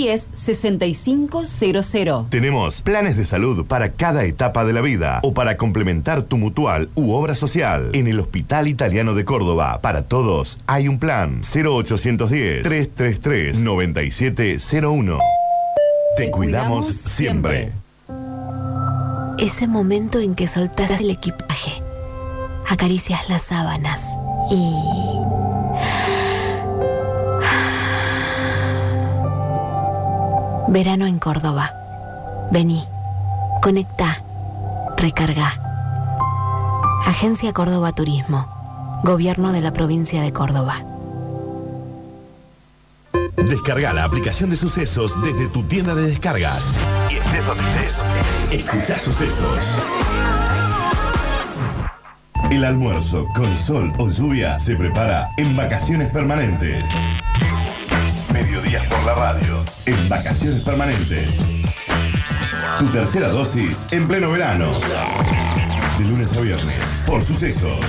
10 6500. Tenemos planes de salud para cada etapa de la vida o para complementar tu mutual u obra social. En el Hospital Italiano de Córdoba, para todos hay un plan 0810-333-9701. Te cuidamos siempre. Ese momento en que soltás el equipaje, acaricias las sábanas y... Verano en Córdoba. Vení, conecta, recarga. Agencia Córdoba Turismo. Gobierno de la provincia de Córdoba. Descarga la aplicación de sucesos desde tu tienda de descargas. Y estés donde estés, escucha sucesos. El almuerzo con sol o lluvia se prepara en vacaciones permanentes. Mediodías por la radio. En vacaciones permanentes. Tu tercera dosis en pleno verano. De lunes a viernes. Por sucesos.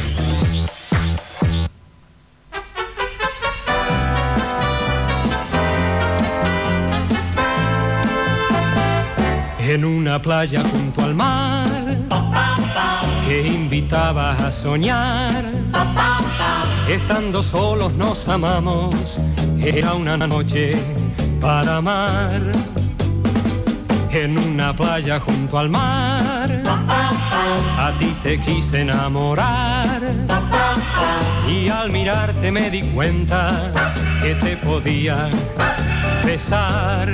en una playa junto al mar que invitaba a soñar. Estando solos nos amamos, era una noche para amar. En una playa junto al mar, a ti te quise enamorar. Y al mirarte me di cuenta que te podía besar.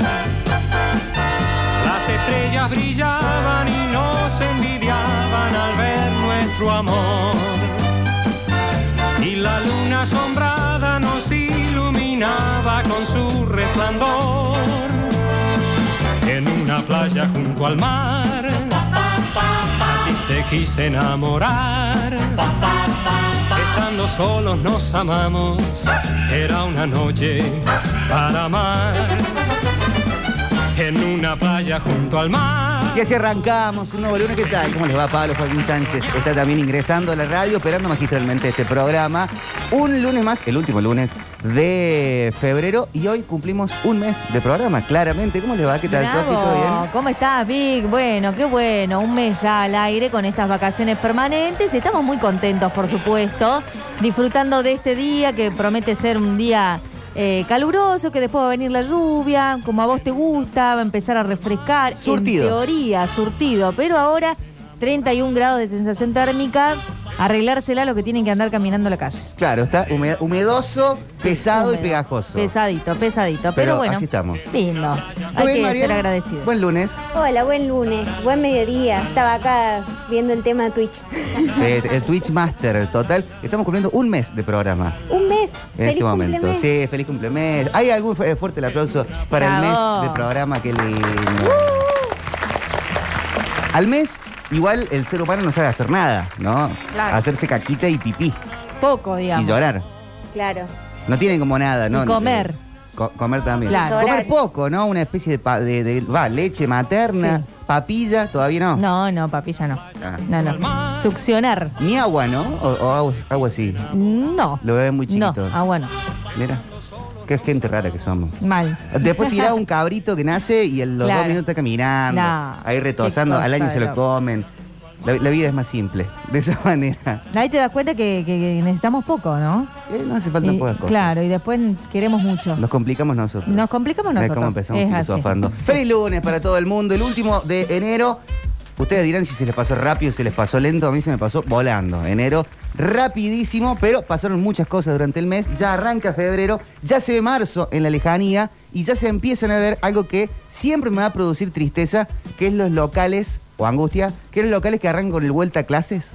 Las estrellas brillaban y nos envidiaban al ver nuestro amor. Y la luna asombrada nos iluminaba con su resplandor. En una playa junto al mar, te quise enamorar. Estando solos nos amamos, era una noche para amar en una playa junto al mar. Y así arrancamos un nuevo lunes. ¿Qué tal? ¿Cómo les va Pablo Joaquín Sánchez? Está también ingresando a la radio, operando magistralmente este programa. Un lunes más, el último lunes de febrero. Y hoy cumplimos un mes de programa, claramente. ¿Cómo les va? ¿Qué tal. Sofi? ¿Todo bien? ¿Cómo estás, Vic? Bueno, qué bueno. Un mes ya al aire con estas vacaciones permanentes. Estamos muy contentos, por supuesto, disfrutando de este día que promete ser un día eh, caluroso, que después va a venir la lluvia, como a vos te gusta, va a empezar a refrescar. Surtido. En teoría, surtido. Pero ahora, 31 grados de sensación térmica. Arreglársela lo que tienen que andar caminando la calle. Claro, está hume- humedoso, pesado y pegajoso. Pesadito, pesadito. Pero, Pero bueno, así estamos. lindo. ¿Todo Hay bien, que ser agradecido. Buen lunes. Hola, buen lunes, buen mediodía. Estaba acá viendo el tema de Twitch. Eh, el Twitch Master, total. Estamos cumpliendo un mes de programa Un mes. en Feliz este momento. cumplemes. Sí, feliz cumplemes. ¿Hay algún fu- eh, fuerte el aplauso para el Bravo. mes de programa? Qué lindo. Al mes, igual el ser humano no sabe hacer nada, ¿no? Claro. Hacerse caquita y pipí Poco, digamos. y llorar. Claro. No tienen como nada, ¿no? Y comer. Eh, co- comer también. Claro. Comer poco, ¿no? Una especie de, pa- de, de- va, leche materna, Sí. papilla, todavía no. No, no, papilla no. Ah. No, no. Succionar. Ni agua, ¿no? O, o agua, agua sí. No. Lo beben muy No, chiquito. ah, bueno. Mira, qué gente rara que somos. Mal. Después tirá un cabrito que nace y en los Claro. dos minutos está caminando, No, ahí retosando, qué al año cosa se lo loco. comen. La, la vida es más simple, de esa manera. Ahí te das cuenta que, que- que necesitamos poco, ¿no? Eh, no hace falta Y- pocas cosas. Claro, y después queremos mucho. Nos complicamos nosotros. Nos complicamos ¿Ves nosotros. cómo empezamos Es así. filosofando? Feliz lunes para todo el mundo, el último de enero. Ustedes dirán si se les pasó rápido, si se les pasó lento. A mí se me pasó volando. Enero rapidísimo, pero pasaron muchas cosas durante el mes. Ya arranca febrero, ya se ve marzo en la lejanía y ya se empiezan a ver algo que siempre me va a producir tristeza, que es los locales, o angustia, que es los locales que arrancan con el vuelta a clases.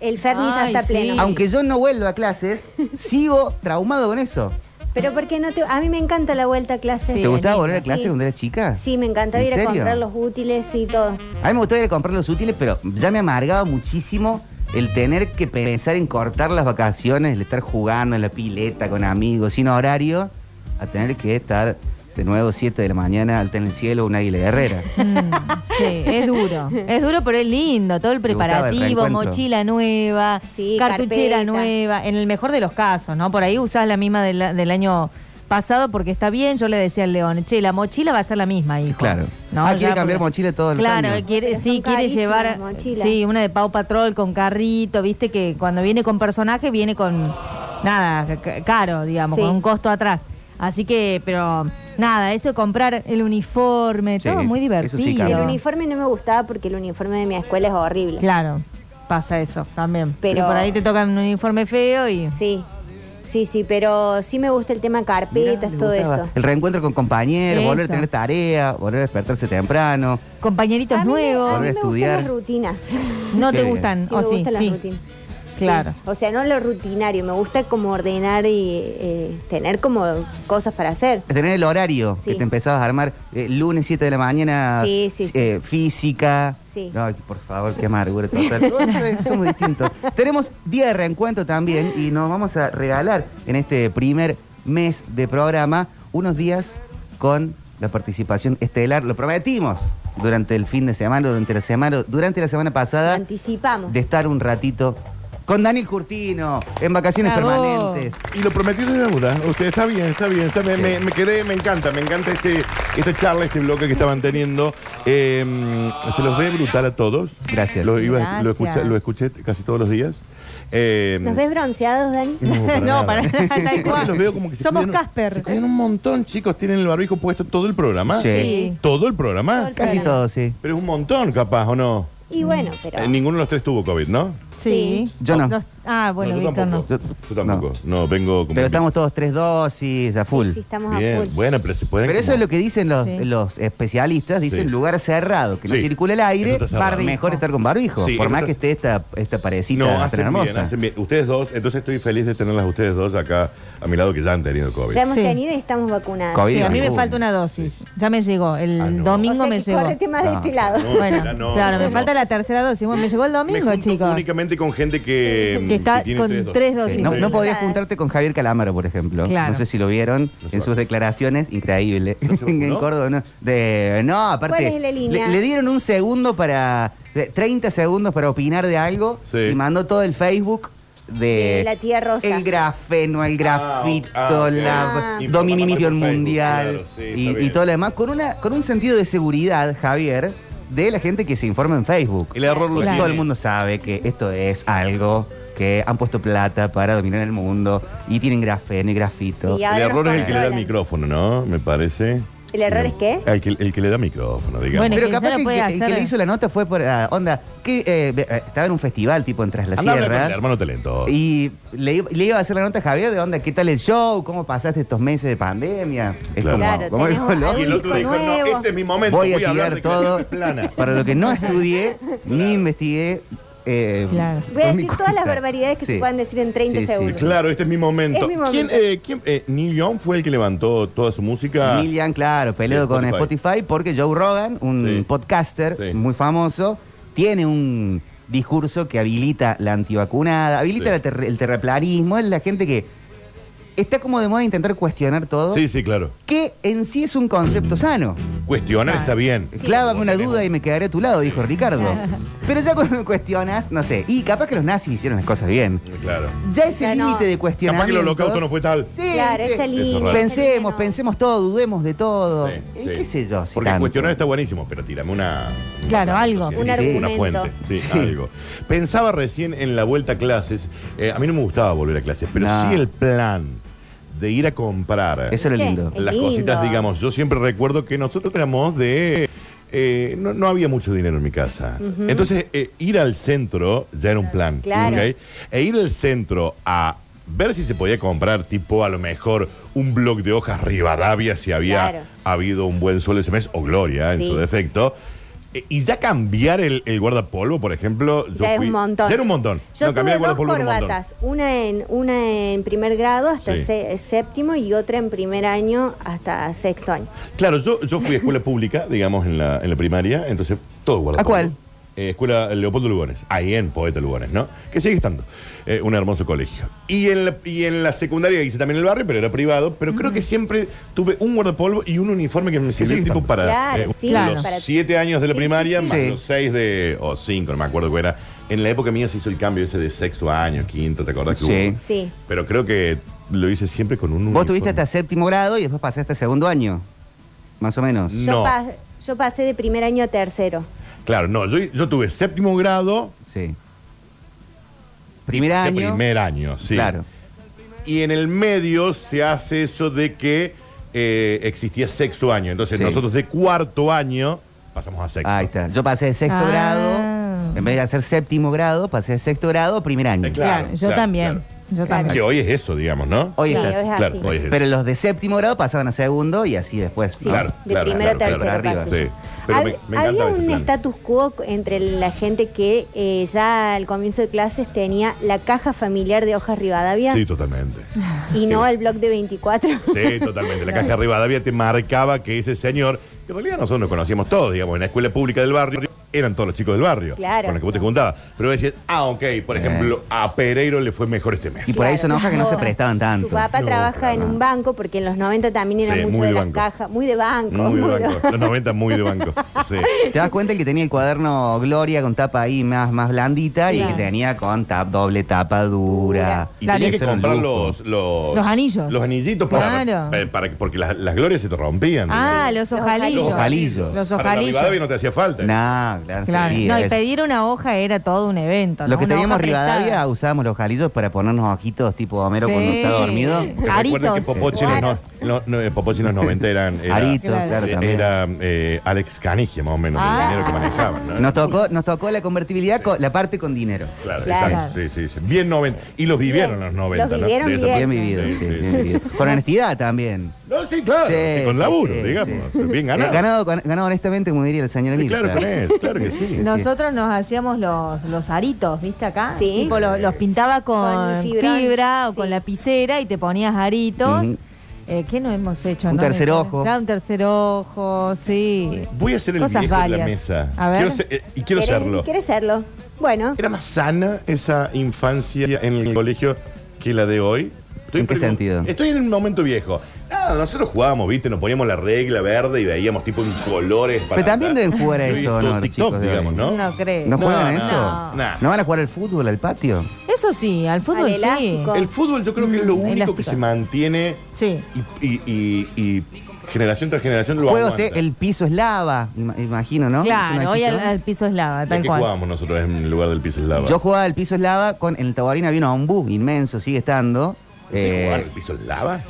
El Ferni ya está sí. pleno. Aunque yo no vuelva a clases, sigo traumado con eso. Pero ¿por qué no te.? A mí me encanta la vuelta a clase. Sí, ¿Te gustaba volver a clase Sí. cuando eras chica? Sí, me encantaba ¿En ir a comprar los útiles y todo. A mí me gustaba ir a comprar los útiles, pero ya me amargaba muchísimo el tener que pensar en cortar las vacaciones, el estar jugando en la pileta con amigos, sin horario, a tener que estar de nuevo 7 de la mañana alta en el cielo una águila guerrera. Mm, sí, es duro. Es duro, pero es lindo. Todo el ¿Te gustaba el preparativo, mochila nueva, Sí, cartuchera carpeta. nueva. En el mejor de los casos, ¿no? Por ahí usás la misma del, del año pasado porque está bien, yo le decía al León, che, la mochila va a ser la misma, hijo. Claro. No, ah, quiere cambiar porque- mochila todos los Claro, años. quiere, sí, quiere llevar sí, una de Pau Patrol con carrito, viste que cuando viene con personaje viene con nada, caro, digamos, Sí. con un costo atrás. Así que, pero nada, eso de comprar el uniforme, Sí, todo muy eso divertido. sí El uniforme no me gustaba porque el uniforme de mi escuela es horrible. Claro, pasa eso también. Pero- Pero por ahí te tocan un uniforme feo y Sí, sí, sí, pero sí me gusta el tema carpetas, todo eso. El reencuentro con compañeros, Eso. volver a tener tarea, volver a despertarse temprano. compañeritos A mí, me- nuevos. a mí Volver a me estudiar. gustan las rutinas. No Qué te bien. gustan, Sí, o me sí, gustan las sí. rutinas. Claro. Sí. O sea, no lo rutinario, me gusta como ordenar y eh, tener como cosas para hacer. Tener el horario Sí. que te empezabas a armar eh, lunes 7 de la mañana, Sí, sí, sí. eh, física. Sí. Ay, por favor, qué amargura total. Vez Somos distintos. Tenemos día de reencuentro también y nos vamos a regalar en este primer mes de programa unos días con la participación estelar. Lo prometimos durante el fin de semana, durante la semana, durante la semana pasada, anticipamos. de estar un ratito con Daniel Curtino en vacaciones Bravo. permanentes. Y lo prometido es deuda. Usted está bien, está bien. está bien. Sí. Me, me quedé, me encanta, me encanta este, esta charla, este bloque que estaban teniendo. Eh, se los ve brutal a todos. Gracias. Lo, iba- Gracias. lo, escuché, lo escuché casi todos los días. Eh, ¿Nos ves bronceados, Dani? No, para No, nada. para los veo como que se Somos cuidan- Casper. Se un montón, chicos. Tienen el barbijo puesto todo el programa. Sí. Sí. Todo el programa. Todo el Casi programa. todo, sí. Pero es un montón, capaz, ¿o no? Y bueno, pero... Eh, ninguno de los tres tuvo COVID, ¿no? Sí. Yo no. Los- ah, bueno, No, yo Víctor no. tampoco. Yo- Yo tampoco. No, vengo como. Pero estamos todos tres dosis a full. Sí, sí, estamos a Bien, full. bueno, pero se pueden. Pero eso es lo que dicen los, Sí. los especialistas, dicen Sí. lugar cerrado, que no Sí. circule el aire, Eso está cerrado. Barbijo. mejor estar con barbijo, Sí, por más que esté esta, esta parecita No, tan hacen bien, hermosa. hacen bien. Ustedes dos, entonces estoy feliz de tenerlas a ustedes dos acá a mi lado que ya han tenido COVID. Ya hemos Sí. tenido y estamos vacunados. COVID. Sí, a mí me falta una dosis. Ya me llegó. El Ah, no. domingo O sea me llegó. más de No. este lado. No, Bueno, ya no, claro, no, me no. falta la tercera dosis. Bueno, me llegó el Me domingo, junto chicos. únicamente con gente que, Que está con tres dosis. Sí, No, no podrías juntarte con Javier Calámaro, por ejemplo. Claro. No sé si lo vieron No en sus declaraciones, increíble. ¿No se en? Córdoba, no. De, no, aparte. ¿Cuál es la línea? Le, le dieron un segundo para. de 30 segundos para opinar de algo Sí. y mandó todo el Facebook de. La tía Rosa. El grafeno, el grafito, ah, la Ah. dominio mundial claro, sí, está y, y todo lo demás. Con, una, con un sentido de seguridad, Javier, de la gente que se informa en Facebook. El error lo tiene. todo el mundo sabe que esto es algo que han puesto plata para dominar el mundo y tienen grafeno y grafito. Sí, El error es el que le da el micrófono, ¿no? Me parece. ¿El error es qué? El que, el que le da micrófono, digamos. Bueno, Pero que capaz que el, puede que el que hacer. le hizo la nota fue por ah, onda, que eh, eh, estaba en un festival tipo en Tras la Anda a hablar con el Sierra. hermano talento. Y le, iba- le iba a hacer la nota a Javier de onda, ¿qué tal el show? ¿Cómo pasaste estos meses de pandemia? Es Claro. como, Claro, como algo. Y el otro disco dijo, no, nuevo. este es mi momento. Voy a hablar tirar de todo para lo que no estudié ni investigué. Eh, Claro. Voy a decir todas las barbaridades que Sí. se puedan decir en 30 Sí, sí, segundos. Claro, este es mi momento. Es mi momento. ¿Quién, eh, quién, eh, Neil Young fue el que levantó toda su música? Neil Young, claro, De con Spotify. Spotify porque Joe Rogan, un Sí. podcaster Sí. muy famoso, tiene un discurso que habilita la antivacunada, habilita Sí. la ter- el terraplanismo, es la gente que está como de moda intentar cuestionar todo, Sí, sí, claro. que en sí es un concepto sano. Cuestionar está bien. Clávame una duda y me quedaré a tu lado, dijo Ricardo. Pero ya cuando cuestionas, no sé, y capaz que los nazis hicieron las cosas bien. Claro. Ya ese Ya no. límite de Capaz cuestionamiento. que el holocausto no fue tal. Sí, Claro, que- raro. esa Pensemos, pensemos todo, dudemos de todo. Sí, Eh, sí. ¿Qué sé yo? si Porque tanto. cuestionar está buenísimo, pero tirame una. un Claro, algo. sí, Un sí, argumento. Una fuente. Sí, Sí. algo. Pensaba recién en la vuelta a clases. eh, a mí no me gustaba volver a clases, pero No. sí el plan de ir a comprar. Eso ¿Qué? lindo. Las lindo. cositas, digamos. Yo siempre recuerdo que nosotros éramos de. eh, no, no había mucho dinero en mi casa. Entonces, eh, ir al centro ya era un plan. Claro. ¿ok? E ir al centro a ver si se podía comprar, tipo, a lo mejor un blog de hojas Rivadavia, si había Claro. habido un buen sol ese mes, o Gloria en su defecto. Eh, Y ya cambiar el, el guardapolvo, por ejemplo. yo Ya es fui- un montón. Ya era un montón. Yo No, cambiar tuve el dos guardapolvo era un montón. corbatas, una en, una en primer grado hasta Sí. se- séptimo y otra en primer año hasta sexto año. Claro, yo, yo fui a escuela pública, digamos, en la, en la primaria, entonces todo guardapolvo. ¿A cuál? Eh, escuela Leopoldo Lugones, ahí en Poeta Lugones, ¿no? Que sigue estando. Eh, un hermoso colegio. Y en, la, y en la secundaria hice también el barrio, pero era privado, pero creo que siempre tuve un guardapolvo y un uniforme que me sirvió tipo para Claro, eh, sí, los para- siete años de la Sí, primaria, sí, sí. más Sí. los seis de, o cinco, no me acuerdo cuál era. En la época mía se hizo el cambio ese de sexto año, quinto, ¿te acordás que Sí. hubo? Sí. Pero creo que lo hice siempre con un Vos tuviste hasta séptimo grado y después pasaste a segundo año. Más o menos. No. Yo, pa- yo pasé de primer año a tercero. Claro, no, yo, yo tuve séptimo grado, Sí. Primer ese año. primer año, sí. Claro. Y en el medio se hace eso de que eh, existía sexto año. Entonces Sí. nosotros de cuarto año pasamos a sexto. Ahí está. Yo pasé de sexto Ah. grado. En vez de hacer séptimo grado, pasé de sexto grado a primer año. Eh, Claro, yo claro, también. claro. Yo también. Que hoy es eso, digamos, ¿no? Hoy Sí, es hoy así. es Claro, así. hoy es Pero los de séptimo grado pasaban a segundo y así después. Sí, ¿no? Claro, de claro, primero a claro, tercero claro, pasé. Sí. Pero Hab- me, me había un status quo entre la gente que eh, ya al comienzo de clases tenía la caja familiar de hojas Rivadavia Sí, totalmente. y no el blog de 24. Sí, totalmente. La caja Rivadavia te marcaba que ese señor, que en realidad nosotros nos conocíamos todos, digamos, en la escuela pública del barrio, eran todos los chicos del barrio Claro. con los que vos te juntabas. Pero vos decías, ah, ok, por Eh. ejemplo, a Pereiro le fue mejor este mes. Y por ahí son hojas que no se prestaban tanto. Su papá No, trabaja claro. en un banco porque en los 90 también era Sí, mucho muy de de las banco. cajas, muy de banco. Muy de muy de banco. Los 90 muy de banco. Sí. Te das cuenta el que tenía el cuaderno Gloria con tapa ahí más, más blandita y el Claro. que tenía con tap, doble tapa dura. Y Claro. tenía que Eso era un comprar lujo. los, los, Los anillos. Los anillitos para, Claro. para- para que- porque las, las glorias se te rompían. Ah, digamos. los ojalillos. Los ojalillos. Los Para la ojalillos. Rivadavia no te hacía falta. No, claro, Claro. enseguida, No, y pedir una hoja era todo un evento. Los ¿no? que Una teníamos prestada. Rivadavia usábamos los jalillos para ponernos ojitos tipo Homero cuando Sí. está dormido. Que recuerden que Aritos. Popochi en los, no, no, no, Popochi en los 90 eran. Era, Aritos, Claro. claro, eh, también. era eh, Alex Canigia, más o menos, Ah. el dinero que manejaban. ¿no? Nos tocó, nos tocó la convertibilidad, con, la parte con dinero. Claro, Claro. exacto. Sí, sí, sí. Bien 90. Y los vivieron Bien. los 90. Los ¿no? vivieron bien. Bien forma. vivido, Sí, sí, sí, bien sí. vivido. Con honestidad también. No, sí, claro. Sí, sí, con laburo, sí, digamos. sí. Bien Eh, ganado. ganado, honestamente, como diría el señor Sí, Emilio. claro, con él, claro que sí. Nosotros nos hacíamos los, los aritos, ¿viste acá? Sí. Tipo, los, pintaba con, fibra o sí. con lapicera y te ponías aritos. Eh, ¿Qué no hemos hecho? Un no? tercer ojo. Claro, un tercer ojo, sí. Voy a ser el Cosas viejo de la varias. mesa. A ver. Quiero ser- eh, y quiero ¿Querés- serlo. ¿Quieres serlo? Bueno, ¿Era más sana esa infancia en el colegio que la de hoy? ¿En qué sentido? Estoy en un momento viejo. Nada, nosotros jugábamos, ¿viste? Nos poníamos la regla verde y veíamos tipo en colores para. Pero también deben jugar a Yo eso, ¿no? Los TikTok, chicos de digamos, hoy. ¿no? No creo. ¿No juegan a no, eso? no. Nah. ¿No van a jugar al fútbol, al patio? Eso sí, al fútbol Al sí. elástico. El fútbol yo creo que es lo Mm, único elástico. que se mantiene Sí. y, y- y- y generación tras generación lo Juega aguanta. usted, el piso es lava, ima- imagino, ¿no? ¿Eso Claro, no hoy existe al, más? al piso es lava, ¿Y a tal qué cual. jugábamos nosotros en lugar del piso eslava? Yo jugaba al piso es lava, con, en el Taborín había un ombú inmenso, sigue estando. ¿Qué eh, jugar el piso eslava?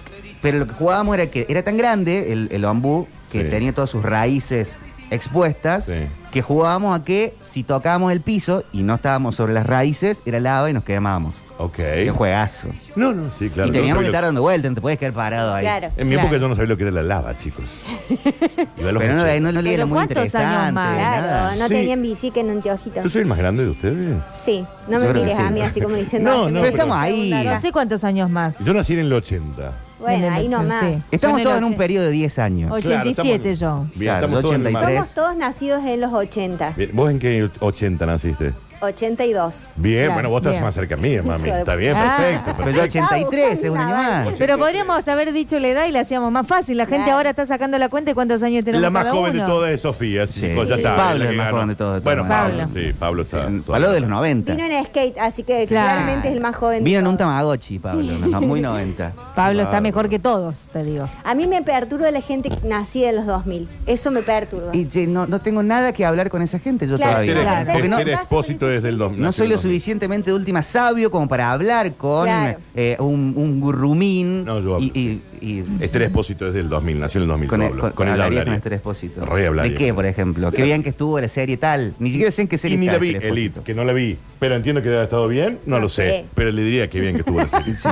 Pero lo que jugábamos era que era tan grande el, el ombú que Sí. tenía todas sus raíces expuestas, Sí. que jugábamos a que si tocábamos el piso y no estábamos sobre las raíces, era lava y nos quemábamos. Ok. Qué juegazo. No, no, sí, claro. y Yo teníamos no que sabía estar dando vueltas, no te puedes quedar parado ahí. claro. lo- En mi Claro. época yo no sabía lo que era la lava, chicos. Iba a los Pero no, 80. no, no le era Pero muy ¿cuántos años interesante. más? Claro, nada. no Sí. tenían villique en anteojitos. ¿Yo soy el más grande de ustedes? Sí, no Yo me creo que mires sí. a mí así como diciendo. No, "Ah, no, se me pero hizo estamos ahí. No sé cuántos años más. Yo nací en el 80. Bueno, ahí nomás. sí. Estamos todos en un periodo de 10 años. 87 yo. Bien, Claro, estamos yo todos en el 83. mar. Somos todos nacidos en los 80, Bien, ¿Vos en qué 80 naciste? 82. Bien, Claro, bueno, vos estás bien. más cerca mía, mami. Hijo de- Está bien, Ah. perfecto. Pero yo perfecto. 83, es un año más. Pero podríamos haber dicho la edad y la hacíamos más fácil. La gente Claro. ahora está sacando la cuenta de cuántos años tenemos La más cada joven de uno. todas es Sofía, Sí. chicos, ya Sí. está. Pablo la es que el más ganó. joven de todos, de Bueno, todas Pablo, maneras. sí, Pablo está. Habló de los 90. Vino en skate, así que Claro. claramente es el más joven. de Vino en un todos. Tamagotchi, Pablo, no, muy 90. Pablo está mejor que todos, te digo. A mí me perturba la gente nacida en los 2000. Eso me perturba. Y che, no, no tengo nada que hablar con esa gente yo Claro, todavía. Claro. Porque no, Expósito desde el 2000. no soy lo suficientemente de última sabio como para hablar con Claro. eh, un, un gurrumín No, yo hablo, y, y- y- Esther Expósito desde el 2000, nació en el 2000. con, yo el, hablo. con, Con él hablaría hablaría. con este Espósito. Re hablaría. ¿De qué, por ejemplo? Qué bien que estuvo la serie tal. Ni siquiera sé en qué serie Y ni está la vi, Esther. Elite, que no la vi. Pero entiendo que debe haber estado bien, no, No lo sé. sé. Pero le diría que bien que estuvo la serie. Sí,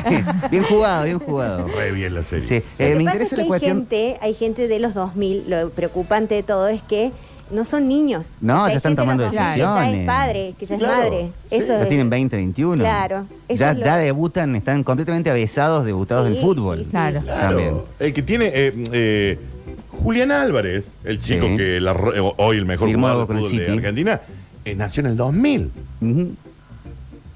bien jugado, bien jugado. Re bien la serie. Sí. Lo Eh, que me pasa interesa es que la hay cuestión. gente, hay gente de los 2000, lo preocupante de todo es que no son niños. No, O sea, ya están tomando 2000 Que ya decisiones. es padre, que ya Claro, es madre. sí. Eso Ya es- tienen 20, 21. Claro, Ya, es lo- ya debutan, están completamente avesados, debutados Sí, del fútbol. sí, sí. Claro. Claro. También. El que tiene. eh, eh, Julián Álvarez, el chico Sí. que la eh, hoy el mejor jugador de con el fútbol de. Argentina, eh, nació en el 2000. Ujú.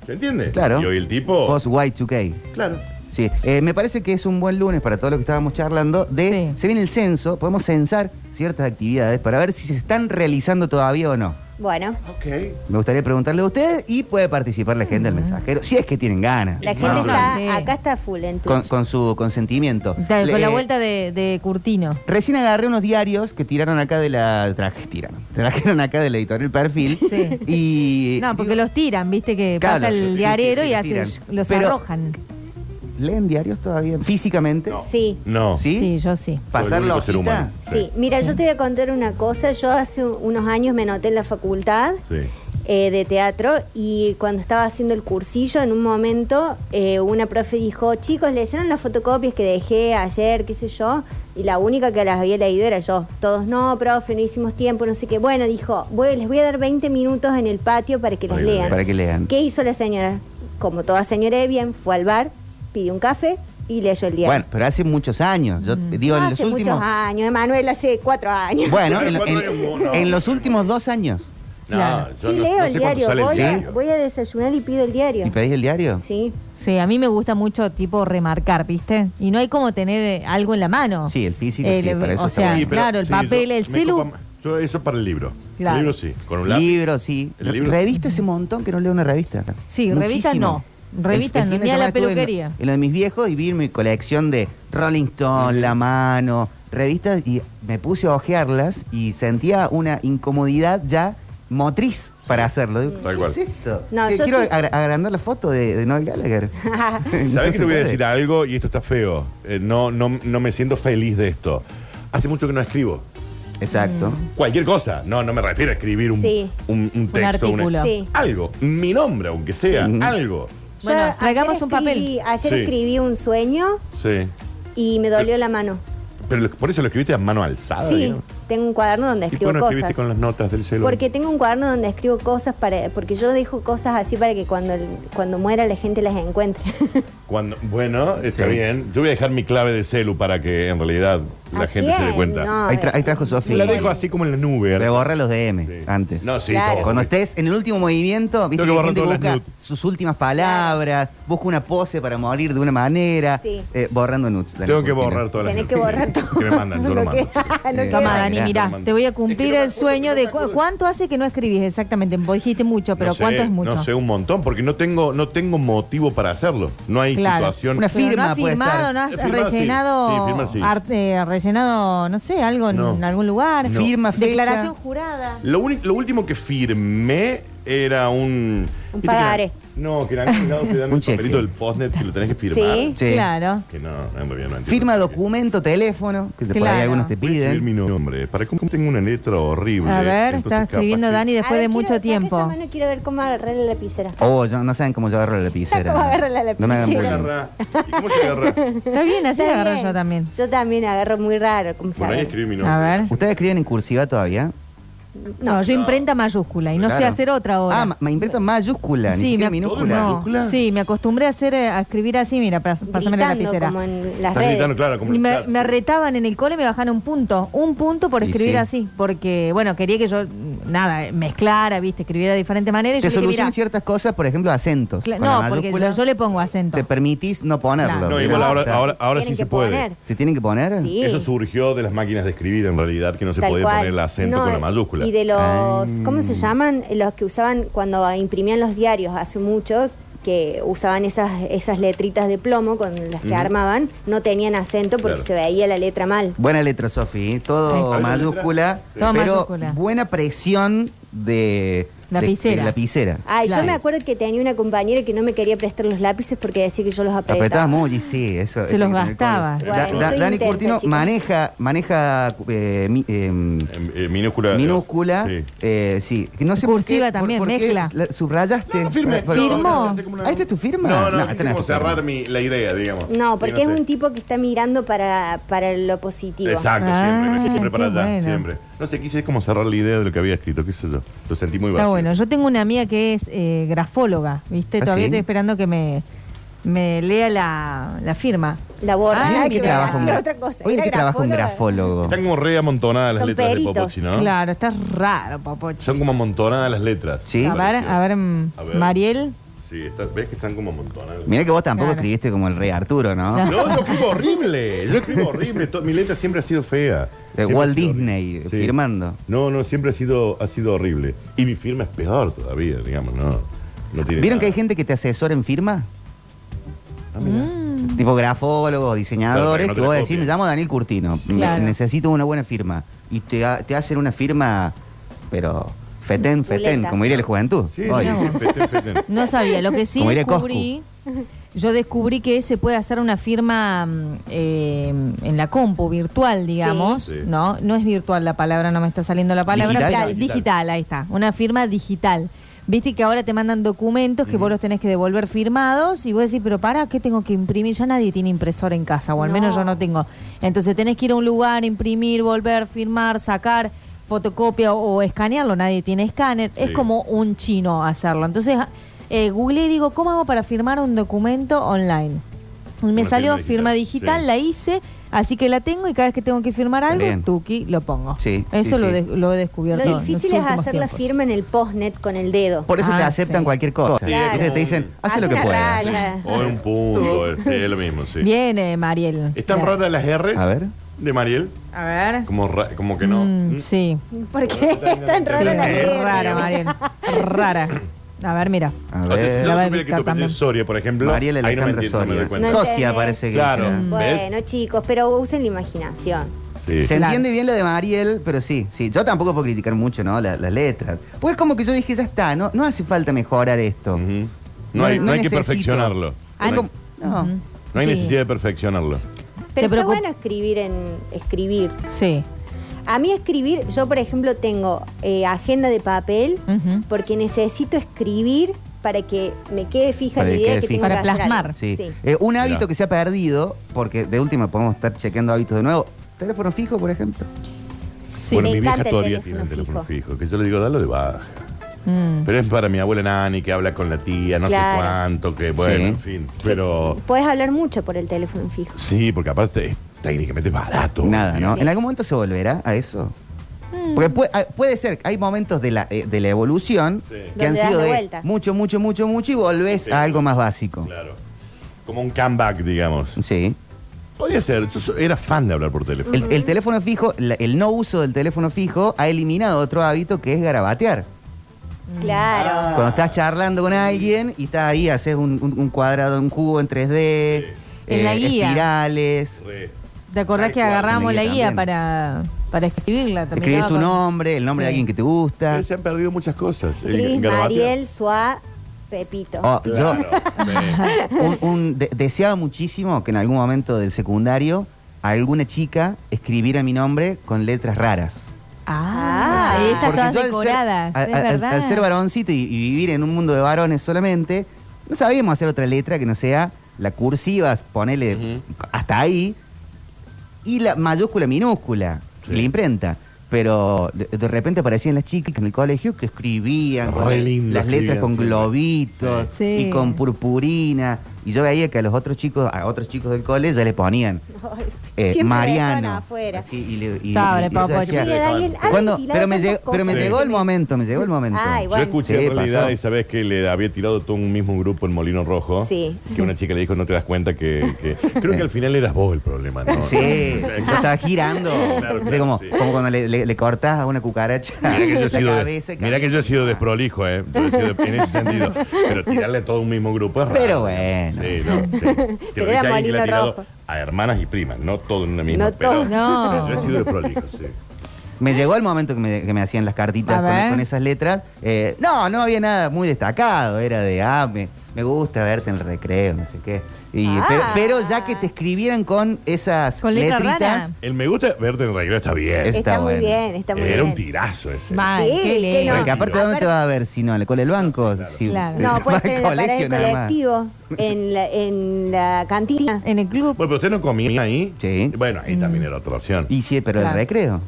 ¿Se entiende? Claro. Y hoy el tipo. Post Y2K. Claro. Sí, eh, me parece que es un buen lunes para todo lo que estábamos charlando. De Sí. se viene el censo, podemos censar ciertas actividades para ver si se están realizando todavía o no. Bueno, Ok. Me gustaría preguntarle a ustedes y puede participar la gente del mensajero, si es que tienen ganas, la gente No, está, sí. acá está full en con, con su consentimiento. Da- Con la vuelta de, de Curtino. Recién agarré unos diarios que tiraron acá de la. Traje, tiraron. Trajeron acá de la editorial Perfil. Sí. Y. No, porque digo, los tiran, viste que Claro, pasa el sí, diarero sí, y los hace- los Pero- arrojan. ¿Leen diarios todavía? ¿Físicamente? No. Sí. No. ¿Sí? Sí, yo sí. ¿Pasar la hojita? humano. Sí, mira, yo te voy a contar una cosa. Yo hace un- unos años me anoté en la facultad Sí. eh, de teatro y cuando estaba haciendo el cursillo, en un momento, eh, una profe dijo, chicos, ¿leyeron las fotocopias que dejé ayer, qué sé yo? Y la única que las había leído era yo. Todos, no, profe, no hicimos tiempo, no sé qué. Bueno, dijo, voy, les voy a dar 20 minutos en el patio para que las lean. Para que lean. ¿Qué hizo la señora? Como toda señora de bien, fue al bar, pidió un café y leyó el diario. Bueno, pero hace muchos años. Yo Mm. digo, No en los hace últimos. muchos años, Emanuel, hace cuatro años. Bueno, en, los últimos dos años. No, Claro. yo sí, no- leo no el sé cuándo diario. sale el Voy, a, diario. voy a desayunar y pido el diario. ¿Y pedís el diario? Sí. Sí, a mí me gusta mucho tipo remarcar, ¿viste? Y no hay como tener eh, algo en la mano. Sí, el físico, sí, para eso o está sea, bueno. Sí, pero- claro, el sí, papel, yo- el me celu. copa- yo eso para el libro. Claro. El libro sí, con un lápiz. Libro, sí. El libro- Revista hace un montón que no leo una revista. Sí, revistas no. Revistas El- a la en- peluquería. En, lo de mis viejos y vi mi colección de Rolling Stone, La Mano, revistas y me puse a hojearlas y sentía una incomodidad ya motriz para hacerlo. Digo, Tal ¿Qué cual. es esto? No, yo quiero sí- agra- agrandar la foto de, de Noel Gallagher. ¿Sabes le voy a decir algo? Y esto está feo. Eh, no, no, no me siento feliz de esto. Hace mucho que no escribo. Exacto. Cualquier cosa. No, no me refiero a escribir un, Sí. un, un texto. una- artículo. Sí. algo. Mi nombre, aunque sea. Sí. Yo Bueno, ayer traigamos un papel. escribí- Ayer Sí. escribí un sueño Sí. y me dolió la mano. Pero lo- por eso lo escribiste a mano alzada. Sí, digamos. tengo un cuaderno donde ¿Y escribo por qué no escribiste cosas. con las notas del celular? Porque tengo un cuaderno donde escribo cosas para, porque yo dejo cosas así para que cuando, el- cuando muera la gente las encuentre. Cuando, bueno, está Sí. bien. Yo voy a dejar mi clave de celu para que en realidad la ¿A gente se dé cuenta. No, Ahí, tra- ahí trajo Sofía. La dejo así como en la nube. Le borra los DM Sí. antes. No, sí. Claro. Cuando estés en el último movimiento, viste que que gente busca sus últimas palabras, busca una pose para morir de una manera, Sí. eh, borrando nudes. Tengo que borrar todas las Tenés que borrar todo. Que me mandan, yo lo mando. Eh, Toma, Dani, mirá. te voy a cumplir Es que no me el sueño de cu- cuánto hace que no escribís exactamente. Vos dijiste mucho, pero No sé, ¿cuánto es mucho? No sé, un montón, porque no tengo, no tengo motivo para hacerlo. No hay Claro. situación. Una Pero firma no has puede firmado, estar. no has Firmar sí. rellenado, Sí, firmar sí. art- eh, rellenado, no sé, algo en No. algún lugar. No. Firma, fecha. Declaración jurada. Lo, uni- lo último que firmé era un. Un ¿viste que pagaré. No, que en algún lado te dan Un un cheque. papelito del postnet que lo tenés que firmar. Sí. Sí. Claro. Que no, no, en realidad no entiendo. Firma, documento, teléfono, que te- por ahí Claro. algunos te Voy a escribir piden. mi nombre. Para cómo tengo una letra horrible. A ver, entonces está capaz escribiendo que- Dani A después ver, de quiero- mucho tiempo. esa mano, quiero ver cómo agarrar la lapicera. Oh, yo- no saben cómo yo agarro la lapicera. ¿Cómo agarra la No me hagan bullying. Agarra. ¿Y cómo se agarra? Está bien, así Está agarro bien. yo también. Yo también agarro muy raro, como se Bueno, ahí agarra. escribí mi nombre. A ver. ¿Ustedes escriben en cursiva todavía? No, yo imprenta mayúscula y no sé hacer otra ahora. Ah, ma- me imprenta mayúscula, ni Sí, siquiera me, minúscula. no, ¿Minúscula? sí, me acostumbré a hacer eh, a escribir así, mira, para pasarme la lapicera. como en las Estás redes. gritando, claro, como Y me, claro, me sí. retaban en el cole, me bajaron un punto, un punto por Y escribir sí. así, porque, bueno, quería que yo, nada, mezclara, viste, escribiera de diferentes maneras. y Te solucionan ciertas cosas, por ejemplo, acentos. cla- Con la no, porque yo, yo le pongo acento. Te permitís no ponerlo. No, igual ahora, ahora, ahora sí se puede. poner. ¿Se tienen que poner? Sí. Eso surgió de las máquinas de escribir, en realidad, que no se Tal podía cual. poner el acento con la mayúscula. Y de los, Ah. ¿cómo se llaman? Los que usaban cuando imprimían los diarios hace mucho, que usaban esas, esas letritas de plomo con las que armaban, no tenían acento porque Claro. se veía la letra mal. Buena letra, Sofi. ¿eh? Todo Sí. mayúscula, Sí. Todo pero mayúscula. buena presión de Lapicera. de- de lapicera. Ay, Claro. yo me acuerdo que tenía una compañera que no me quería prestar los lápices porque decía que yo los apretaba. Apretaba mucho y sí, eso. Se eso los gastaba. Bueno, Da- soy Dani intensa, Curtino chicos. maneja, maneja eh, mi- em, En- eh, minúscula. minúscula, Sí. eh, sí. Que no sé Cursiva por qué, también, por, por qué mezcla. la- subrayaste. No, firme. No, no, ¿Ah, esta es tu firma? No, no, No, esta no es cerrar mi, la idea, digamos. No, Sí, porque es sé. un tipo que está mirando para, para lo positivo. Exacto, Ah, siempre, siempre para qué allá, siempre. No sé, quise como cerrar la idea de lo que había escrito, qué sé yo. Lo sentí muy Está vacío. bueno. Yo tengo una amiga que es eh, grafóloga, ¿viste? ¿Ah, Todavía sí? estoy esperando que me, me lea la, la firma. La borra. Ah, ¿Y hoy de nada qué que trabaja un otra cosa. qué trabaja un grafólogo? Están como re amontonadas las Son letras peritos. de Popochi, ¿no? Claro, está raro, Popochi. Son como amontonadas las letras. Sí. A ver, a ver, mm, A ver. Mariel. Sí, está- ves que están como amontonados. Mira que vos tampoco Claro. escribiste como el rey Arturo, ¿no? No. No, yo escribo horrible. Yo escribo horrible. To- Mi letra siempre ha sido fea. De Siempre Walt Disney firmando. No, no, siempre ha sido, ha sido horrible. Y mi firma es peor todavía, digamos, no. no tiene ¿Vieron que hay gente que te asesora en firma? Ah, mira. Mm. Tipo grafólogos, diseñadores, Claro, que no que te vos decís, me llamo Daniel Curtino, Claro. necesito una buena firma. Y te, te hacen una firma, pero fetén, fetén, como diría la juventud. Sí, sí, sí, feten, feten. No sabía. Lo que sí Como descubrí, yo descubrí que se puede hacer una firma mm, eh, en la compu, virtual, digamos. Sí. Sí. No, no es virtual la palabra, no me está saliendo la palabra. Digital. pero- Digital. digital, ahí está. Una firma digital. Viste que ahora te mandan documentos que vos los tenés que devolver firmados y vos decís, pero para, ¿qué tengo que imprimir? Ya nadie tiene impresora en casa, o al No. menos yo no tengo. Entonces tenés que ir a un lugar, imprimir, volver, firmar, sacar fotocopia o, o escanearlo. Nadie tiene escáner. Es como un chino hacerlo. Entonces eh, googleé y digo, ¿cómo hago para firmar un documento online? Y me Una salió firma firma digital, digital, sí. la hice, así que la tengo y cada vez que tengo que firmar algo, Bien. tuki, lo pongo. Sí, Eso sí, lo, sí. de- lo he descubierto. Lo en difícil los es hacer la firma en el postnet con el dedo. Por eso te Ah, aceptan sí. cualquier cosa. Sí, como Te dicen, un- haz lo que puedas. raya. O en un punto, sí, es lo mismo, sí. Bien, eh, Mariel. ¿Están Claro. raras las R A ver. de Mariel? A ver. Como, ra- como que no. Mm, ¿Mm? sí. ¿Por qué es tan Sí, rara la es R? rara, Mariel. Rara. A ver, mira. A O sea, si ver. La a supiera que tu apellido también. es Soria, por ejemplo, Mariela ahí no me Alejandra entiendo, no me doy Soria. cuenta. No Socia entendés. parece que Claro. era. Bueno, chicos, pero usen la imaginación. Sí. Se Claro. entiende bien la de Mariel, pero sí, sí. Yo tampoco puedo criticar mucho, ¿no? La- Las letras. Pues es como que yo dije, ya está, no, no hace falta mejorar esto. Ujú. No- No, hay, no no hay que necesito. perfeccionarlo. Ah, no, no. No hay Sí. necesidad de perfeccionarlo. Pero está preocup- bueno escribir en escribir. Sí. A mí escribir, yo por ejemplo tengo eh, agenda de papel porque necesito escribir para que me quede fija Para la que idea que fija. tengo Para que hacer plasmar. Sí. Sí. Eh, un hábito que se ha perdido, porque de última podemos estar chequeando hábitos de nuevo. Teléfono fijo, por ejemplo. Sí. bueno, Me mi vieja todavía teléfono tiene el teléfono fijo. fijo. que yo le digo, dalo de baja. Mm. Pero es para mi abuela Nani que habla con la tía, no Claro. sé cuánto, que bueno, Sí. en fin. Pero Puedes hablar mucho por el teléfono fijo. sí, porque aparte es técnicamente barato. Nada, ¿no? Sí. ¿En algún momento se volverá a eso? Mm. Porque puede, ah, puede ser, hay momentos de la, eh, de la evolución Sí. que han das sido de de vuelta. mucho, mucho, mucho, mucho y volvés Sí. a algo más básico. Claro. Como un comeback, digamos. Sí. Podría ser. Yo so- era fan de hablar por teléfono. El, el teléfono fijo, la- el no uso del teléfono fijo ha eliminado otro hábito que es garabatear. Claro. Cuando estás charlando con alguien y estás ahí, haces un, un- un cuadrado, un cubo en 3D, Sí. En la guía. espirales, Re. ¿Te acordás que agarramos la guía también. para, para escribirla? También escribir estaba tu con- nombre, el nombre de Sí. alguien que te gusta. Eh, Se han perdido muchas cosas. Escribís garabatear. Mariel, Suá, Pepito. Oh, yo Claro. Sí. un- un- de- deseaba muchísimo que en algún momento del secundario alguna chica escribiera mi nombre con letras raras. Ah, esas Porque todas yo al ser- decoradas. es al- verdad. al ser varoncito y, y vivir en un mundo de varones solamente, no sabíamos hacer otra letra que no sea la cursiva, ponele Ujú. hasta ahí, y la mayúscula minúscula, Sí. la imprenta. Pero de, de repente aparecían las chicas en el colegio que escribían con lindo las letras escribían con globitos Sí. y con purpurina. Y yo veía que a los otros chicos, a otros chicos del cole ya le ponían eh, Mariano. afuera. Así, y le- y- Daniel, pero me, llegó, pero me llegó el momento, me llegó el momento. Ay, Yo escuché Sí, en realidad pasó. y sabes que le había tirado todo un mismo grupo en Molino Rojo. Sí. Que una chica le dijo, no te das cuenta que. que- Creo que al final eras vos el problema, ¿no? Sí, yo estaba girando. Claro, como, sí. como cuando le, le- le cortás a una cucaracha. Mira que yo he la sido, cabeza y de- mira que yo he sido desprolijo, ¿eh? Yo he sido de- en ese sentido. Pero tirarle a todo un mismo grupo es raro. Pero bueno. Sí, no, sí. Que lo Pero dice era alguien que le ha Molino tirado Rojo. a hermanas y primas, no todo en una misma. No pero, todo. No. yo he sido desprolijo, sí. Me llegó el momento que me, que me hacían las cartitas con, esas letras. Eh, no, no había nada muy destacado. Era de, ah, me, me gusta verte en el recreo, no sé qué. Y, Ah. pero, pero ya que te escribieran con esas Con letra letritas. rara. El me gusta verte en regla está bien. Es- Está, Está muy bueno. bien, está muy Era bien. un tirazo ese. Mal, Sí, qué que lindo. no. Porque aparte, ¿dónde te va a ver si no? ¿En el banco? Si Claro. te- No, puede vas ser al en la parada del nada más. colectivo, en la, en la cantina. En el club. Bueno, pero usted no comía ahí. Sí. Bueno, ahí también era otra opción. Y sí, pero Claro. el recreo.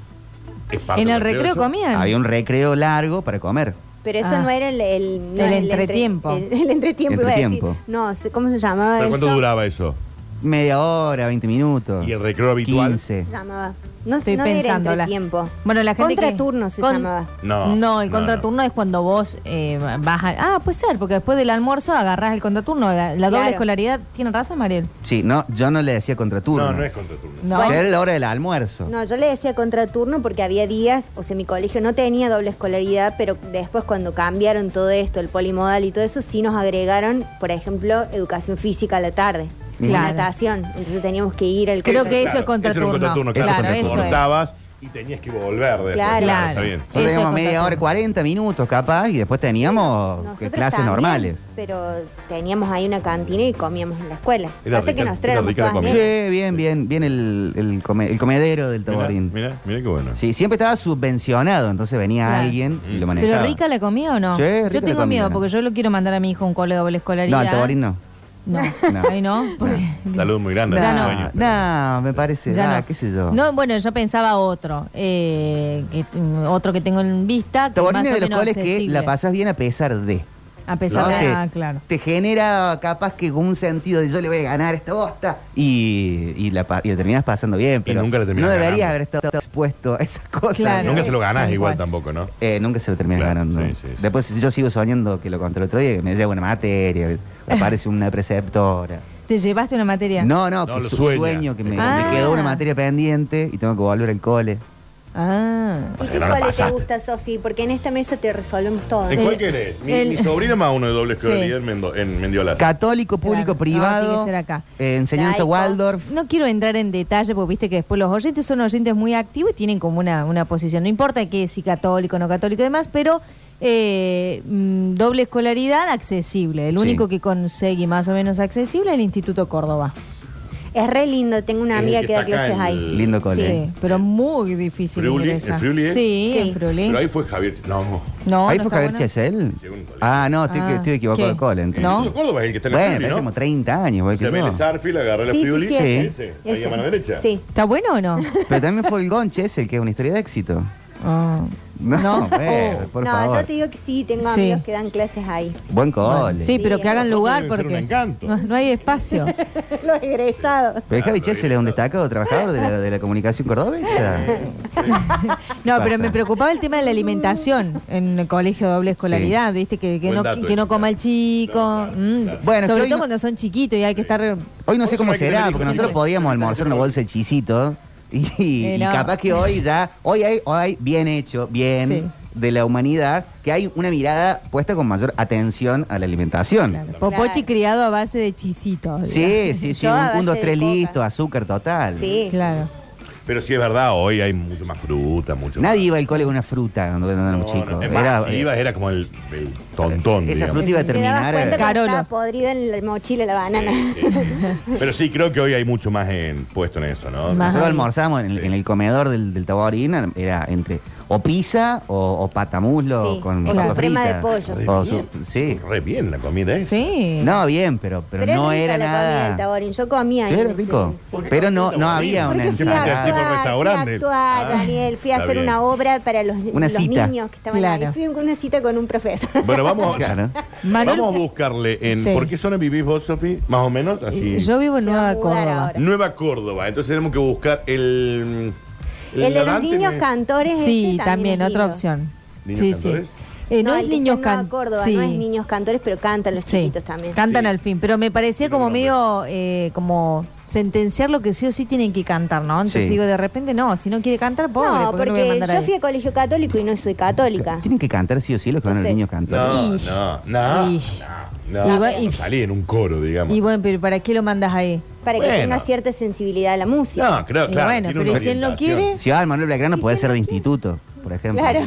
¿Es parte En el del recreo eso? comían. Había un recreo largo para comer. Pero eso Ah. no era el, el, no El era entretiempo. entre- el, el entretiempo, iba a Entretiempo. decir. No, sé- ¿cómo se llamaba ¿Pero eso? cuánto duraba eso? Media hora, 20 minutos. ¿Y el recreo habitual? 15. Se llamaba. No, Estoy no era entretiempo. Bueno, la gente que- Contraturno se con- llamaba. No. No, el no, contraturno es cuando vos eh, vas a... Ah, puede ser, porque después del almuerzo agarrás el contraturno. La, la doble escolaridad, ¿tiene razón, Mariel? Sí, no, yo no le decía contraturno. No, no es contraturno. No. Era la hora del almuerzo. No, yo le decía contraturno porque había días, o sea, mi colegio no tenía doble escolaridad, pero después cuando cambiaron todo esto, el polimodal y todo eso, sí nos agregaron, por ejemplo, educación física a la tarde. Claro. Natación. Entonces teníamos que ir al Creo que eso es contraturno. Eso era un contraturno, Eso claro. Claro, eso es. Cortabas y tenías que volver después. Claro. Está Claro. bien. Nosotros Eso teníamos es media hora, contraturno. 40 minutos capaz, y después teníamos clases también, normales. Pero teníamos ahí una cantina y comíamos en la escuela. Era rica- que la todas comida. nenas. Sí, bien, bien, bien el, el, come- el comedero del Mira, Taborín. mira, mira qué bueno. Sí, siempre estaba subvencionado, entonces venía Claro. alguien y lo ¿Pero manejaba. ¿Pero rica la comida o no? Sí, rica yo la tengo comida. miedo porque yo lo quiero mandar a mi hijo a un cole de doble escolaridad. No, el Taborín no. No, No. ahí no. Porque... Salud muy grande. Ya al no. dueño. No, me parece, Ya ah, no. qué sé yo. No, bueno, yo pensaba otro. eh, que, otro que tengo en vista. Que más o de los menos coles que la pasas bien a pesar de. A pesar ¿no? de. Te- Ah, claro. Te genera capaz que un sentido de yo le voy a ganar esta bosta y, y, la, pa- y la terminas pasando bien, pero nunca la terminas no deberías ganando. haber estado expuesto a esas cosas. Claro. Nunca se lo ganás Tal igual cual. tampoco, ¿no? Eh, nunca se lo terminas Claro, ganando. sí, sí, sí. Después yo sigo soñando que lo conté el otro día, que me lleva una materia, aparece una preceptora. ¿Te llevaste una materia? No, no, No, que lo su- sueña. sueño que me, Ah. me quedó una materia pendiente y tengo que volver al cole. Ah. ¿Y qué no cole te gusta, Sofi? Porque en esta mesa te resolvemos todo. ¿En cuál querés? Mi, el- mi sobrina más uno de doble Sí. escolaridad en, Mendo- en Mendiola. Católico, público, Claro. No, tiene privado, que ser acá. eh, enseñanza Laico. Waldorf. No quiero entrar en detalle porque viste que después los oyentes son oyentes muy activos y tienen como una, una posición. No importa que si católico, no católico y demás, pero eh, mm, doble escolaridad accesible. El Sí. único que conseguí más o menos accesible es el Instituto Córdoba. Es re lindo, tengo una El amiga que que da está acá clases en ahí. el- Lindo cole. Sí, pero muy difícil Friuli? ingresar. ¿En Friuli? Sí, Sí. en Friuli. Pero ahí fue Javier. No, No, ¿Ahí no fue está Javier bueno. Chesel? Ah, no, estoy, Ah, estoy equivocado ¿qué? de cole. El entonces. ¿No? Instituto Córdoba es el que está en la Bueno, hace ¿no? como 30 años, igual O que sea, yo. Vélez Arfield, agarró la Sí, sí, Friuli. sí, ese. ese, Ahí Ese. a mano derecha. Sí. ¿Está bueno o no? Pero también fue el Gonche ese, el que es una historia de éxito. Ah, No, No. Oh. por no, favor. yo te digo que sí, tengo Sí. amigos que dan clases ahí. Buen cole. sí, pero que hagan lugar porque encanto. no, no hay espacio. Los egresados. Pero Javi Chesel es un destacado trabajador de la, de la comunicación cordobesa. No, pero me preocupaba el tema de la alimentación en el colegio de doble escolaridad, ¿viste? Que, que Buen no, dato que no coma el claro. chico. Claro, mm. claro. Bueno, Sobre hoy todo no- cuando son chiquitos y hay que estar... Hoy no sé cómo será, porque nosotros podíamos almorzar una bolsa de chisito. Y, Eh, y no. capaz que hoy ya, hoy hay, hoy hay bien hecho, bien Sí. de la humanidad, que hay una mirada puesta con mayor atención a la alimentación. Popochi Claro. criado a base de chisitos. Sí, sí, sí, un, un, dos, tres coca. listo, azúcar total. Sí. Claro. Pero sí es verdad, hoy hay mucho más fruta, mucho Nadie más. iba al cole con una fruta cuando éramos No, chicos. no, es más, Era, si ibas era como el, el tontón, esa digamos. fruta iba a Te dabas terminar. cuenta eh, cuando Carolo. estaba podrida en la mochila la banana. Sí, sí. Pero sí, creo que hoy hay mucho más en, puesto en eso, ¿no? Más. Nosotros almorzamos en el, en el comedor del, del Taborín, era entre o pizza o, o patamuslo Sí, con o papa suprema frita. de pollo. Re O bien. su- sí. Re bien la comida esa. Sí. No, bien, pero, pero, Pero no era la comida del nada. Taborín. Yo comía ahí. Sí, era sí, rico. sí. Pero no, no había una Porque fui a ensalada. tipo actuar, restaurante. fui a actuar, Ah, Daniel. Fui a está hacer bien. una obra para los, Una los cita. niños que estaban Claro. ahí. Fui a una cita con un profesor. Bueno, vamos, Claro. Manuel- vamos a buscarle en. Sí. ¿Por qué zona vivís vos, Sofi? Más o menos, así. Yo vivo en Se va a Nueva mudar Córdoba. ahora. Nueva Córdoba. Entonces tenemos que buscar el. El de los niños me- cantores. Sí, ese también, es otra lindo. opción. ¿Niños sí, cantores? sí. Eh, no, el es niños en Nueva can- Córdoba, sí. no es niños cantores, pero cantan los Sí, chiquitos también. Cantan Sí. al fin, pero me parecía como medio eh, como sentenciar lo que sí o sí tienen que cantar, ¿no? Entonces Sí. digo, de repente no, si no quiere cantar, pobre, no, ¿por qué lo voy a porque yo fui a colegio católico y no soy católica. Tienen que cantar sí o sí los que van a los niños cantores. No, no. No, Y no. va- y- No salí en un coro, digamos. Y bueno, pero ¿para qué lo mandas ahí? Para que tenga cierta sensibilidad a la música. No, creo, Y claro. bueno, tiene pero una ¿y si él no orientación. quiere? Si va al Manuel Belgrano ¿Y puede si ser no de instituto, por ejemplo. Claro.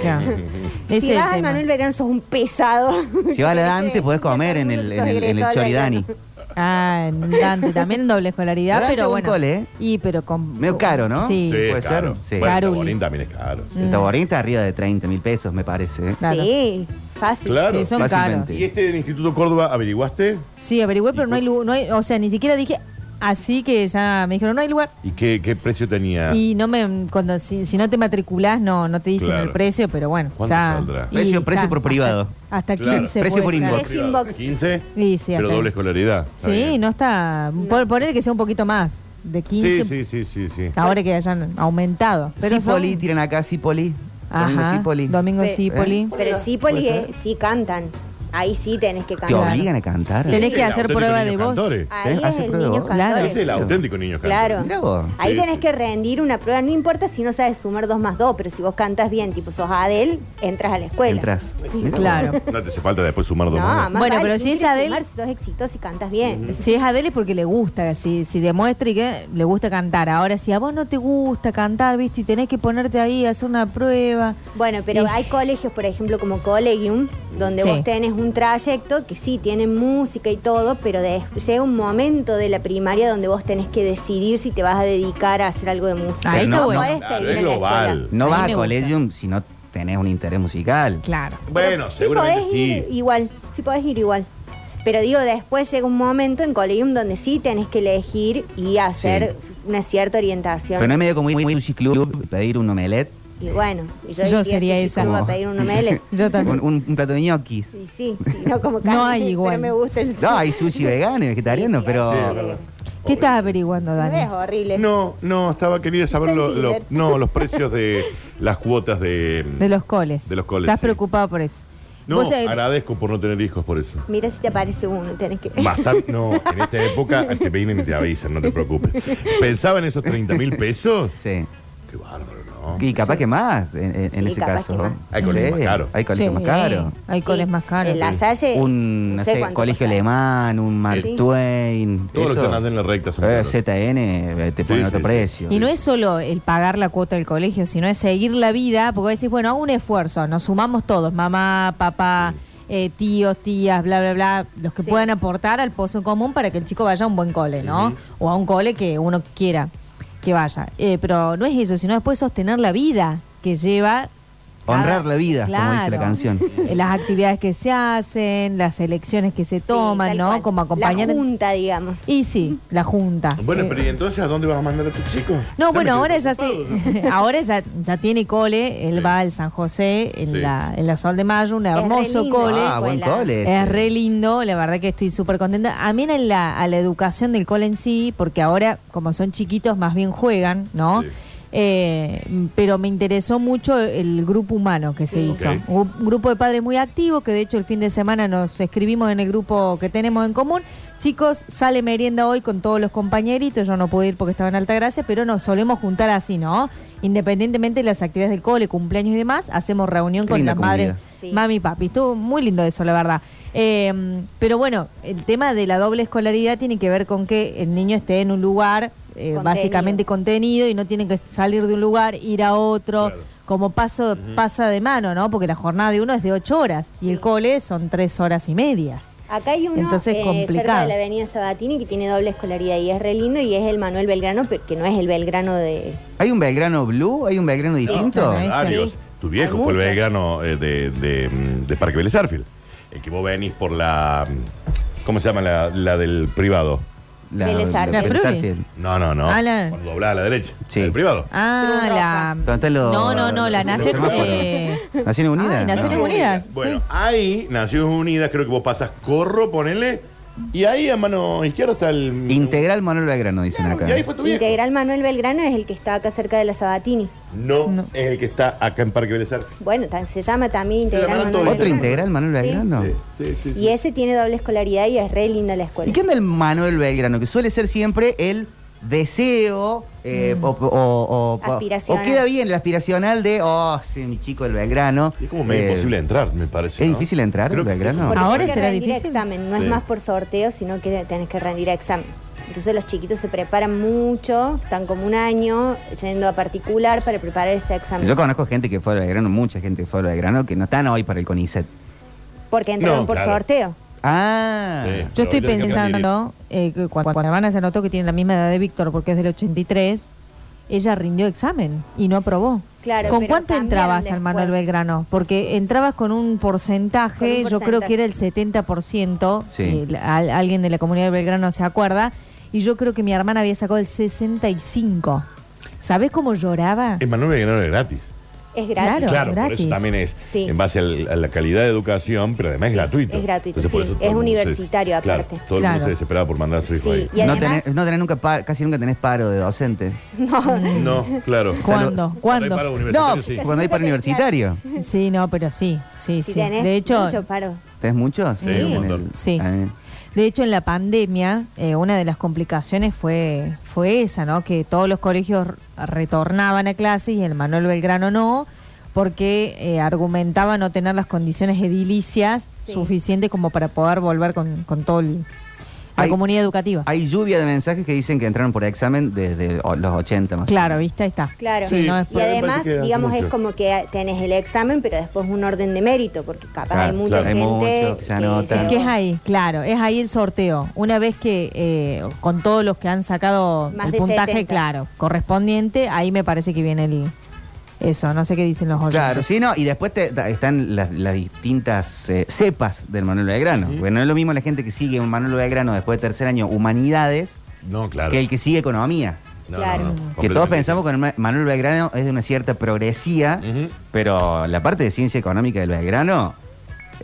Claro. Ese si vas al tema. Manuel Verano sos un pesado. Si vas a la Dante podés comer en el, en el, en el Choridani. Ah, en Dante, también en doble escolaridad, Dante pero bueno. cole, ¿eh? Y pero con Medio caro, ¿no? Sí. Sí, Puede claro. ser, sí. Bueno, el Caruli. Taborín también es caro. El Taborín está arriba de 30 mil pesos, me parece. ¿eh? Claro. Sí, fácil. Claro. Sí, son Fácilmente. caros. ¿Y este del Instituto Córdoba averiguaste? Sí, averigüé, pero ¿Y no hay no hay, o sea, ni siquiera dije así que ya me dijeron no hay lugar. ¿Y qué, qué precio tenía? Y no me cuando si, si no te matriculás no no te dicen Claro. el precio, pero bueno. ¿Cuánto está- saldrá? y Precio- precio por hasta- privado. Hasta Claro. 15 Precio puede por ser. inbox. Es inbox. 15, Sí, sí, pero hasta- doble escolaridad. Está Sí, bien. no está. Por, poner que sea un poquito más. de 15. Sí, sí, sí, sí, sí. Ahora que hayan aumentado. Pero Cipoli, son- tiran acá Cipoli. Domingo Ajá, Cipoli. Domingo Pe- Cipoli. Pero sí, Poli, ¿Puede eh, sí cantan. Ahí sí tenés que ¿Te cantar. obligan a cantar? Tenés Ese que es el hacer prueba de voz. cantores. Ahí ¿Hace es el niño? Claro. cantor. Ese es el auténtico niño cantor. Claro. Mirá vos. Ahí Sí, tenés sí. que rendir una prueba, no importa si no sabes sumar dos más dos, pero si vos cantas bien, tipo sos Adel, entras a la escuela. Entras. Mirá vos. Claro. No te hace falta después sumar dos No, más. más Bueno, vale, pero si ¿quién es quiere Adele- sumar Si sos exitoso y cantas bien. Si es Adele es porque le gusta, si, si demuestra y que le gusta cantar. Ahora, si a vos no te gusta cantar, viste, y tenés que ponerte ahí a hacer una prueba. Bueno, pero Y- hay colegios, por ejemplo, como Collegium, donde Sí. vos tenés un trayecto que sí tienen música y todo, pero de- llega un momento de la primaria donde vos tenés que decidir si te vas a dedicar a hacer algo de música. No bueno. podés Claro, seguir es en la global. escuela. No A vas a. Collegium si no tenés un interés musical. Claro. Bueno, Sí seguramente podés sí. ir igual, sí podés ir igual. Pero digo, después llega un momento en Collegium donde sí tenés que elegir y hacer una cierta orientación. Pero no es medio como ir a un club, pedir un omelette, Y bueno, y yo, Yo sería a Sushi esa. A pedir un omelette. Yo también. un- un plato de ñoquis. Sí, sí, no como No carne, hay igual. Pero me gusta el No, hay sushi vegano y vegetariano, Sí, pero... Sí. ¿Qué estás averiguando, No es Dani? horrible. No, no, estaba quería saber lo- no, los precios de las cuotas de, De los coles. De los coles, ¿Estás sí. preocupado por eso? No, Vos, agradezco por no tener hijos por eso. Mira si te aparece uno, tenés que... Masar, no, en esta época te vienen y te avisan, no te preocupes. Pensaba en esos 30 mil pesos. Sí. Qué bárbaro, ¿no? Y capaz que más, en, en- en Sí, ese capaz caso. que más. Hay colegios Sí, más caros. Hay colegios Sí, más caros. Hay Sí, coles más caros. En la Salle... Un, no sé, cuánto colegio alemán, un Mark Sí. Twain. Todos los eso. que andan en la recta son Eh, caros. ZN eh, te ponen Sí, otro sí, sí. precio. Y no es solo el pagar la cuota del colegio, sino es seguir la vida, porque vos decís, bueno, hago un esfuerzo, nos sumamos todos, mamá, papá, eh, tíos, tías, bla, bla, bla, los que Sí. puedan aportar al pozo común para que el chico vaya a un buen cole, ¿no? O a un cole que uno quiera que vaya. Eh, pero no es eso, sino después sostener la vida que lleva. Honrar la vida, como dice la canción. Eh, Las actividades que se hacen, las elecciones que se toman, ¿no? cual. Como acompañar. La junta, digamos. Y sí, la junta. Bueno, Eh, pero ¿y entonces a dónde vas a mandar a tus chicos? no, Ya bueno, ahora ya sí. ahora ya, ya tiene cole. Él Sí. va al San José en, Sí. la, en la Sol de Mayo, un hermoso cole. Ah, buen cole. Es re lindo, la verdad que estoy súper contenta. A mí en la, a la educación del cole en sí, porque ahora, como son chiquitos, más bien juegan, ¿no? Eh, pero me interesó mucho el grupo humano que se hizo. Un grupo de padres muy activo, que de hecho el fin de semana nos escribimos en el grupo que tenemos en común. Chicos, sale merienda hoy con todos los compañeritos. Yo no pude ir porque estaba en Altagracia, pero nos solemos juntar así, ¿no? Independientemente de las actividades del cole, cumpleaños y demás, hacemos reunión Qué con las madres. Sí. mami y papi. Estuvo muy lindo eso, la verdad. Eh, pero bueno, el tema de la doble escolaridad tiene que ver con que el niño esté en un lugar eh, Contenido. básicamente contenido y no tiene que salir de un lugar, ir a otro, Claro. como paso pasa de mano, ¿no? Porque la jornada de uno es de ocho horas y el cole son tres horas y medias. Acá hay uno Entonces, eh, complicado. cerca de la avenida Sabatini que tiene doble escolaridad y es re lindo y es el Manuel Belgrano, pero que no es el Belgrano de... ¿Hay un Belgrano Blue? ¿Hay un Belgrano distinto? Varios. Sí. Tu viejo Hay fue el vegano eh, de, de, de Parque Vélez Arfield. El que vos venís por la. ¿Cómo se llama la, la del privado? La, Vélez Arfield. ¿La Frubi? Arfield. No, no, no. Ah, la- Cuando doblaba a la derecha. Sí. El privado. Ah, la... ¿Dónde están los- No, no, no, la los semáforos? eh, ¿Naciones Unidas? Ay, Naciones. Unidas. Bueno, sí. ahí, Naciones Unidas, creo que vos pasas corro, ponele. Y ahí a mano izquierda está el. Integral Manuel Belgrano, dicen Claro, acá. Y ahí fue tu viejo. Integral Manuel Belgrano es el que está acá cerca de la Sabatini. No, No. es el que está acá en Parque Arfield. Bueno, tan- se llama también Se Integral llamarán Manuel todos. ¿Otro Belgrano. integral Manuel Sí. Belgrano? Sí, sí, sí, sí. Y ese tiene doble escolaridad y es re linda la escuela. ¿Y qué onda el Manuel Belgrano? Que suele ser siempre el deseo eh, o, o- o- o- Aspiracional. o queda bien el aspiracional de, oh, sí, mi chico el Belgrano. Es como medio Eh, imposible entrar, me parece. ¿es ¿no? difícil entrar Creo en que Belgrano? sí. Porque Ahora tenés que será rendir difícil. examen, no Sí. es más por sorteo, sino que tenés que rendir examen. Entonces los chiquitos se preparan mucho, están como un año yendo a particular para preparar ese examen. Yo conozco gente que fue al Belgrano, mucha gente que fue al Belgrano, que no están hoy para el CONICET. Porque entraron No, por claro. sorteo. Ah, Sí. Yo estoy pensando eh, que cuando, cuando la hermana se notó que tiene la misma edad de Víctor porque es del 83, ella rindió examen y no aprobó. Claro, ¿Con cuánto entrabas al. Manuel Belgrano? Porque entrabas con un porcentaje, Con un yo creo que era el 70%, Sí. si la- al- alguien de la comunidad de Belgrano se acuerda, y yo creo que mi hermana había sacado el 65. ¿Sabés cómo lloraba? Es Manuel Belgrano era gratis. Es gratis. Claro. Claro, por gratis. eso también es Sí. en base al- a la calidad de educación, pero además es gratuito. es gratuito, sí, es se- universitario claro, aparte. todo el mundo Claro. se desesperaba por mandar a su hijo Sí, ahí. y no, además- tenés, no tenés nunca pa- casi nunca tenés paro de docente. No, claro. ¿Cuándo? Hay ¿Cuándo? paro No, universitario, sí. cuando hay paro universitario. Sí, no, pero sí, sí, sí. tenés De hecho, mucho paro. ¿Tenés muchos? Sí, un montón. Sí. De hecho, en la pandemia, eh, una de las complicaciones fue, fue esa, ¿no? Que todos los colegios retornaban a clases y el Manuel Belgrano no, porque eh, argumentaba no tener las condiciones edilicias Sí. suficientes como para poder volver con, con toda la Hay- comunidad educativa. Hay lluvia de mensajes que dicen que entraron por examen desde o- los 80 más. Claro, ¿viste? Ahí está. Claro. Sí, Sí. no es Y además, que digamos, es como que tenés el examen, pero después un orden de mérito, porque capaz Claro, hay mucha claro, hay gente mucho que se anota. ¿Qué es ahí? Claro, es ahí el sorteo. Una vez que, eh, con todos los que han sacado Más el puntaje, 70. claro, correspondiente, ahí me parece que viene el... Eso, no sé qué dicen los oyentes. Claro, sí, no, y después te- da- están las, las distintas eh, cepas del Manuel Belgrano. Porque no es lo mismo la gente que sigue un Manuel Belgrano después de tercer año humanidades No, claro. que el que sigue economía. No, Claro. no, no, Que todos pensamos que el Ma- Manuel Belgrano es de una cierta progresía, pero la parte de ciencia económica del Belgrano,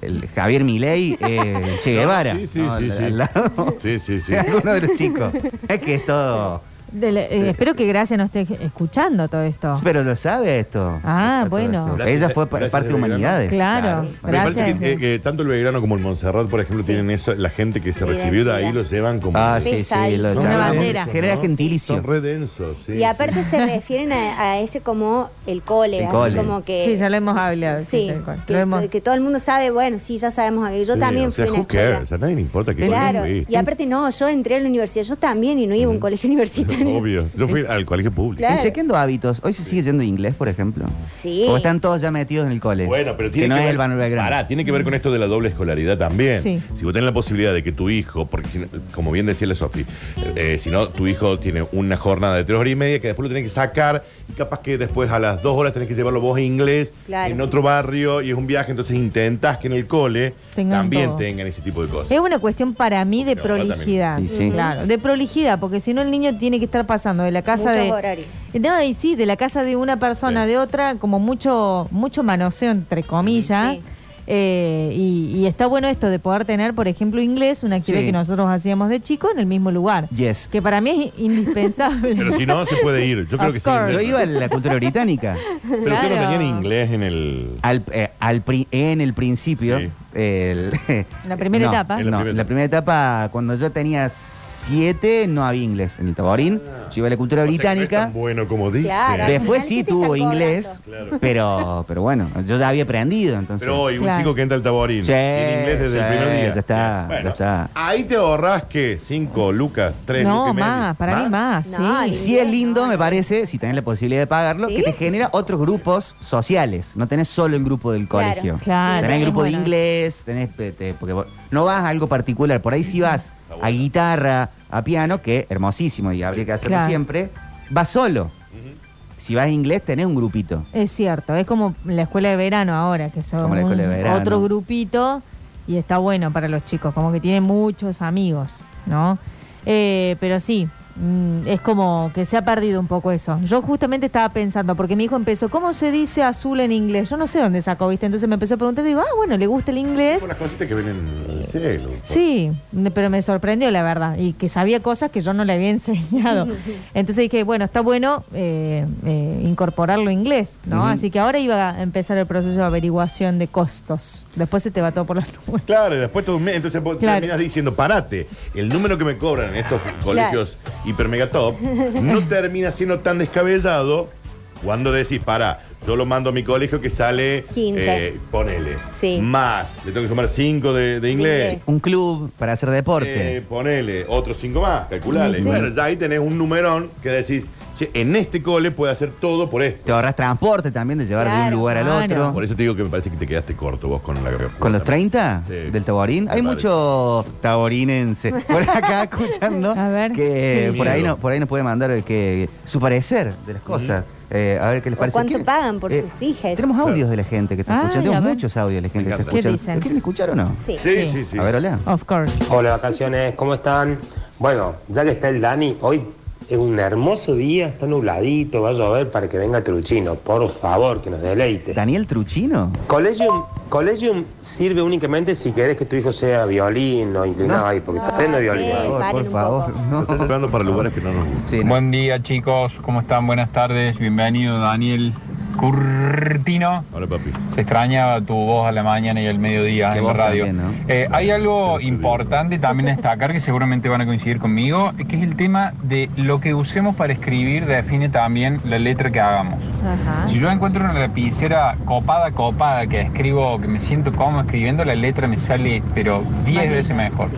el Javier Milei, eh, Che No, Guevara. sí, sí, ¿no? sí, Al- sí. al lado. Sí, sí, sí. Alguno de los chicos. Es que es todo. De la- eh, espero que Gracia no esté escuchando todo esto. Pero lo sabe esto. Ah, bueno. esto. Ella fue gracias parte de humanidades. Claro. Me parece Gracias. que, tanto el Belgrano como el Montserrat, por ejemplo, Sí. tienen eso, la gente que se Sí, recibió de ahí los llevan como... Ah, sí, sí, lo Una bandera. Genera gentilicio. Son re densos, sí. Y aparte se refieren a, a ese como el cole, El así cole. como que... Sí, ya lo hemos hablado. Sí, que, Lo hemos- que todo el mundo sabe, bueno, sí, ya sabemos aquello. Yo Sí, también o sea, fui a una who cares? escuela. A nadie le importa que Claro, y aparte no, yo entré a la universidad, yo también y no iba a un colegio universitario. Obvio. Yo fui al colegio público. Claro. Chequeando hábitos, hoy se sigue yendo inglés, por ejemplo. Sí. O están todos ya metidos en el cole. Bueno, pero tiene que no que es ver, el Manuel Belgrano. Pará, tiene que ver con esto de la doble escolaridad también. Sí. Si vos tenés la posibilidad de que tu hijo, porque si no- como bien decía la Sofi, eh, si no, tu hijo tiene una jornada de tres horas y media que después lo tenés que sacar y capaz que después a las dos horas tenés que llevarlo vos a inglés Claro. en otro barrio y es un viaje, entonces intentás que en el cole Tengan también todo. tengan ese tipo de cosas. Es una cuestión para mí de No, prolijidad. Y sí. Claro, de prolijidad, porque si no el niño tiene que estar pasando de la casa Muchos de. horarios. No, y sí, de la casa de una persona Sí. de otra, como mucho, mucho manoseo entre comillas. Sí. Eh, y, y está bueno esto de poder tener, por ejemplo, inglés, una actividad Sí. que nosotros hacíamos de chico en el mismo lugar. Yes. Que para mí es indispensable. Pero si no, se puede ir. Yo creo Of que sí. Yo iba a la cultura británica. Pero ustedes no Claro. tenían inglés en el. Al, eh, al pri- en el principio, Sí. el- La primera no, etapa. En la no, primera la primera etapa, cuando yo tenía siete, no había inglés en el Taborín. Yo iba a la cultura británica. tan bueno como dice. Claro. Después sí final, ¿qué te tuvo están inglés? Claro. pero, pero bueno, yo ya había aprendido, entonces. Pero hoy, un Claro. chico que entra al taborín, Sí, tiene inglés desde el sí, primer día. ya está, Bueno, ya está. Ahí te ahorras que 5 lucas, 3 lucas. no, y medio. más, para mí más, No, sí. el Sí es lindo, No, me parece, si tenés la posibilidad de pagarlo, ¿Sí? que te genera otros grupos sociales. No tenés solo el grupo del Claro, colegio. Claro, tenés es grupo de bueno. inglés, tenés te- porque vos- no vas a algo particular, por ahí sí vas a guitarra, a piano, que hermosísimo y habría que hacerlo Claro. siempre. Vas solo. Si vas a inglés tenés un grupito. Es cierto, es como la escuela de verano ahora, que son Como la escuela de un- verano. otro grupito y está bueno para los chicos, como que tienen muchos amigos, ¿no? Eh, pero sí, mm, es como que se ha perdido un poco eso. Yo justamente estaba pensando, porque mi hijo empezó, ¿cómo se dice azul en inglés? Yo no sé dónde sacó, ¿viste? Entonces me empezó a preguntar y digo, ah, bueno, le gusta el inglés. Son las cositas que ven en el cielo. Sí, pero me sorprendió la verdad y que sabía cosas que yo no le había enseñado. Entonces dije, bueno, está bueno eh, eh, incorporarlo en inglés, ¿no? Así que ahora iba a empezar el proceso de averiguación de costos. Después se te va todo por las nubes. Claro, y después todo un mes, entonces vos Claro. terminas diciendo, parate, el número que me cobran en estos colegios hiper mega top no termina siendo tan descabellado cuando decís, para, yo lo mando a mi colegio que sale 15. eh, ponele, Sí. más, le tengo que sumar 5 de, de inglés. Un club para hacer deporte. Eh, ponele otros cinco más, calculale. Sí, sí. Bueno, ya ahí tenés un numerón que decís, che, en este cole puede hacer todo por esto. Te ahorras transporte también de llevar de un Claro, lugar al otro. Por eso te digo que me parece que te quedaste corto vos con la ¿Con los 30 Sí. del Taborín? Me Hay parece. mucho taborinense por acá escuchando A ver. que por ahí, no, por ahí nos puede mandar el que, su parecer de las cosas. Eh, a ver qué les parece. cuánto ¿Quieren- pagan por eh, sus hijas. Tenemos audios de la gente que está Ay, escuchando. a Tenemos ver. muchos audios de la gente que está encanta. ¿Qué escuchando. dicen? ¿Lo quieren escuchar o no? Sí. Sí, Sí. sí, sí. A ver, hola. Of course. Hola vacaciones, ¿cómo están? Bueno, ya que está el Dani, hoy es un hermoso día, está nubladito, va a llover para que venga Truchino. Por favor, que nos deleite. ¿Daniel Truchino? Collegium, Collegium sirve únicamente si querés que tu hijo sea violín o inclinado ahí, porque está pleno de violín. sí. Por, paren por favor. No. Estás hablando para lugares que no nos Sí, no. Buen día chicos, ¿cómo están? Buenas tardes, bienvenido Daniel Curtino. Hola, papi. Se extrañaba tu voz a la mañana y al mediodía en la radio. también, ¿no? Eh, hay algo importante también destacar que seguramente van a coincidir conmigo, que es el tema de lo que usemos para escribir define también la letra que hagamos. Ajá. Si yo encuentro una lapicera copada, copada, que escribo, que me siento cómodo escribiendo, la letra me sale, pero 10 veces mejor.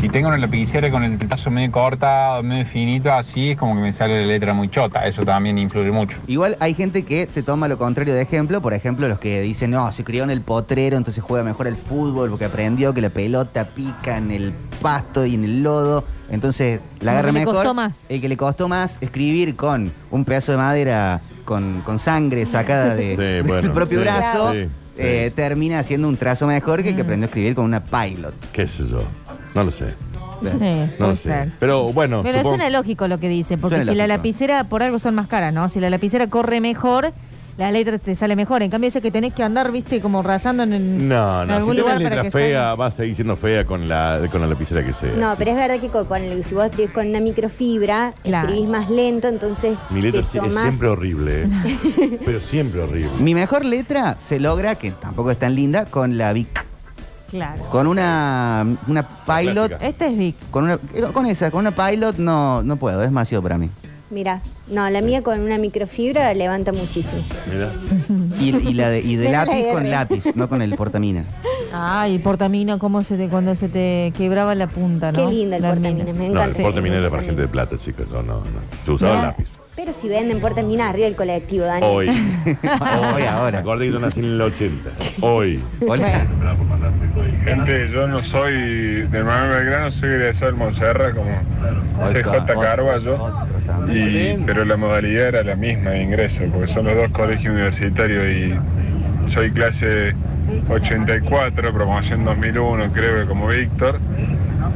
Si tengo una lapicera con el trazo medio cortado, medio finito, así es como que me sale la letra muy chota. Eso también influye mucho. Igual hay gente que te toma lo contrario de ejemplo, por ejemplo, los que dicen, no, se crió en el potrero, entonces juega mejor el fútbol porque aprendió que la pelota pica en el pasto y en el lodo, entonces la agarra que le mejor. costó más. El que le costó más escribir con un pedazo de madera con, con sangre sacada de, Sí, del bueno, propio sí, brazo, sí, eh, termina haciendo un trazo mejor que el que Mm. aprendió a escribir con una pilot. ¿Qué sé yo? No lo sé. Sí, No puede lo sé. ser. Pero bueno, Pero supongo- suena lógico lo que dice, porque Suena si la lógico. lapicera, por algo son más caras, ¿no? Si la lapicera corre mejor, la letra te sale mejor. En cambio, ese que tenés que andar, viste, como rayando en, en No, no. algún Si lugar tenés para letra que fea, salga. va a seguir siendo fea con la, con la lapicera que sea. No, pero es verdad que con, con el- si vos escribís con una microfibra, Claro. escribís más lento, entonces Mi letra te sí- es tomás- siempre horrible, ¿eh? pero siempre horrible. Mi mejor letra se logra, que tampoco es tan linda, con la Vic. Claro. Con una, una pilot. Este es Vic. Con, una, eh, con esa, con una pilot no, no puedo, es demasiado para mí. Mira, no, la mía con una microfibra levanta muchísimo. Mira. Y, y la de, y de lápiz con lápiz, no con el portamina. Ay, el portamino, cómo se te, cuando se te quebraba la punta, ¿no? Qué lindo el La portamina, mina. me No, encanta. el porte minero era para gente de plata, chicos. No, no, no. Se usaba el Mira, lápiz. Pero si venden portamina arriba del colectivo, Dani. Hoy. Hoy, ahora. Acordé que yo nací en el 80. Hoy. Hola. Gente, yo no soy de Manuel Belgrano, soy egresado del Montserrat como CJ Carballo, y, pero la modalidad era la misma de ingreso, porque son los dos colegios universitarios y soy clase 84, promoción 2001, creo que como Víctor,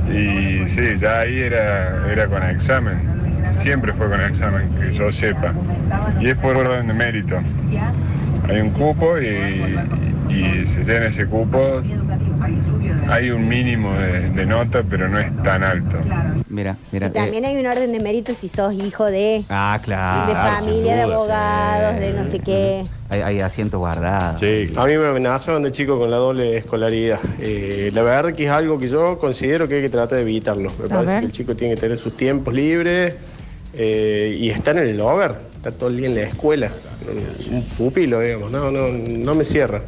y sí, ya ahí era, era con examen, siempre fue con examen, que yo sepa, y es por orden de mérito. Hay un cupo y, y se llena ese cupo. Hay un mínimo de, de nota, pero no es tan alto. Mira, mira. Y también eh, hay un orden de mérito si sos hijo de, ah, claro. de familia, de abogados, de no sé qué. Hay, hay asientos guardados. Sí, A mí me amenazaron de chico con la doble escolaridad. Eh, la verdad que es algo que yo considero que hay que tratar de evitarlo. Me A parece ver. que el chico tiene que tener sus tiempos libres eh, y estar en el hogar, estar todo el día en la escuela. Un pupilo, digamos. No, no, no me cierra.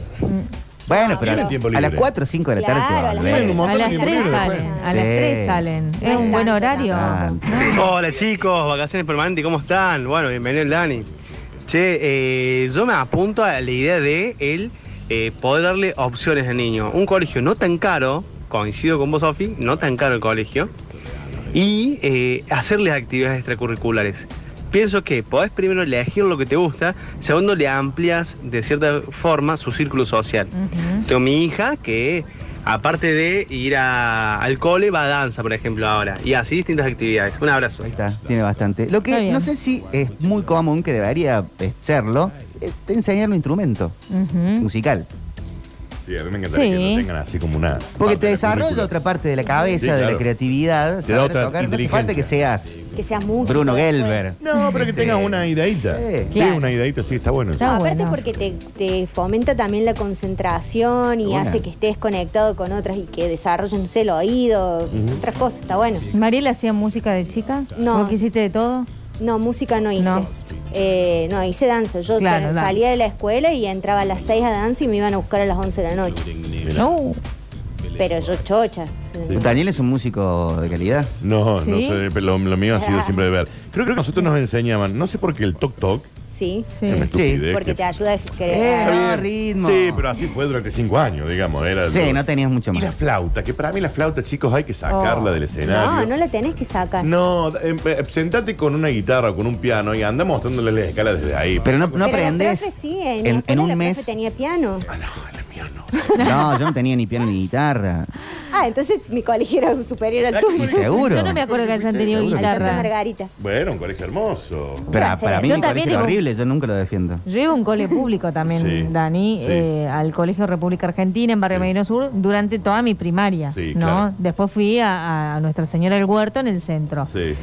Bueno, pero a, las libre. 4 o 5 de la tarde te Claro, va a las A de las tiempo 3 libre salen. A las Sí. 3 salen. Es un buen horario. Ah. ¿no? Hola chicos, vacaciones permanentes, ¿cómo están? Bueno, bienvenido el Dani. Che, eh, yo me apunto a la idea de el eh, poder darle opciones al niño. Un colegio no tan caro, coincido con vos, Sofi, no tan caro el colegio, y eh, hacerles actividades extracurriculares. Pienso que podés primero elegir lo que te gusta, segundo le amplias de cierta forma su círculo social. Tengo mi hija que, aparte de ir a- al cole, va a danza, por ejemplo, ahora. Y así distintas actividades. Un abrazo. Ahí está, tiene bastante. Lo que no sé si es muy común, que debería eh, serlo, es enseñar un instrumento musical. Sí, a mí me encantaría Sí. que lo tengan así como una. Porque parte te del desarrolla otra parte de la cabeza, Sí, de la creatividad. Te da saber otra tocar. No hace falta que inteligencia. seas Que seas músico. Bruno después. Gelber. No, pero que tengas una ideita. Sí. Sí, Claro. una ideita, sí, está bueno. Está Aparte bueno. porque te, te fomenta también la concentración y Bueno. hace que estés conectado con otras y que desarrollen no sé, el oído, otras cosas, está bueno. ¿Mariela hacía música de chica? No. ¿Vos que hiciste de todo? No, música no hice. No. Eh, no, hice danza. Yo Claro, tra- danza. salía de la escuela y entraba a las 6 a danza y me iban a buscar a las 11 de la noche. No. Pero yo chocha. Daniel es un músico de calidad. No, no ¿Sí? sé, pero lo, lo mío ha sido siempre de ver. Creo que nosotros nos enseñaban, no sé por qué el toc toc. Sí, Sí. es una estupidez porque que- te ayuda a Eh, creer. no, ritmo. Sí, pero así fue durante cinco años, digamos. Era Sí, no tenías mucho Y la más. flauta, que para mí la flauta, chicos, hay que sacarla Oh. del escenario. No, no la tenés que sacar. No, em, eh, sentate con una guitarra o con un piano y anda mostrándole la escala desde ahí. Pero no, no Pero la aprendes profe sí, en, en, escuela un la mes. profe tenía piano. Ah, no, no. Yo no tenía ni piano ni guitarra. Ah, entonces mi colegio era superior al tuyo. Seguro. Yo no me acuerdo que hayan tenido Seguro guitarra. Margarita. Bueno, un colegio hermoso. Pero Gracias. para mí Yo mi también colegio era iba- horrible, yo nunca lo defiendo. Yo iba a un cole público también, Sí, Dani, sí. eh, al Colegio República Argentina en Barrio Sí. Medino Sur durante toda mi primaria. Sí, ¿no? claro. Después fui a, a Nuestra Señora del Huerto en el centro. Sí.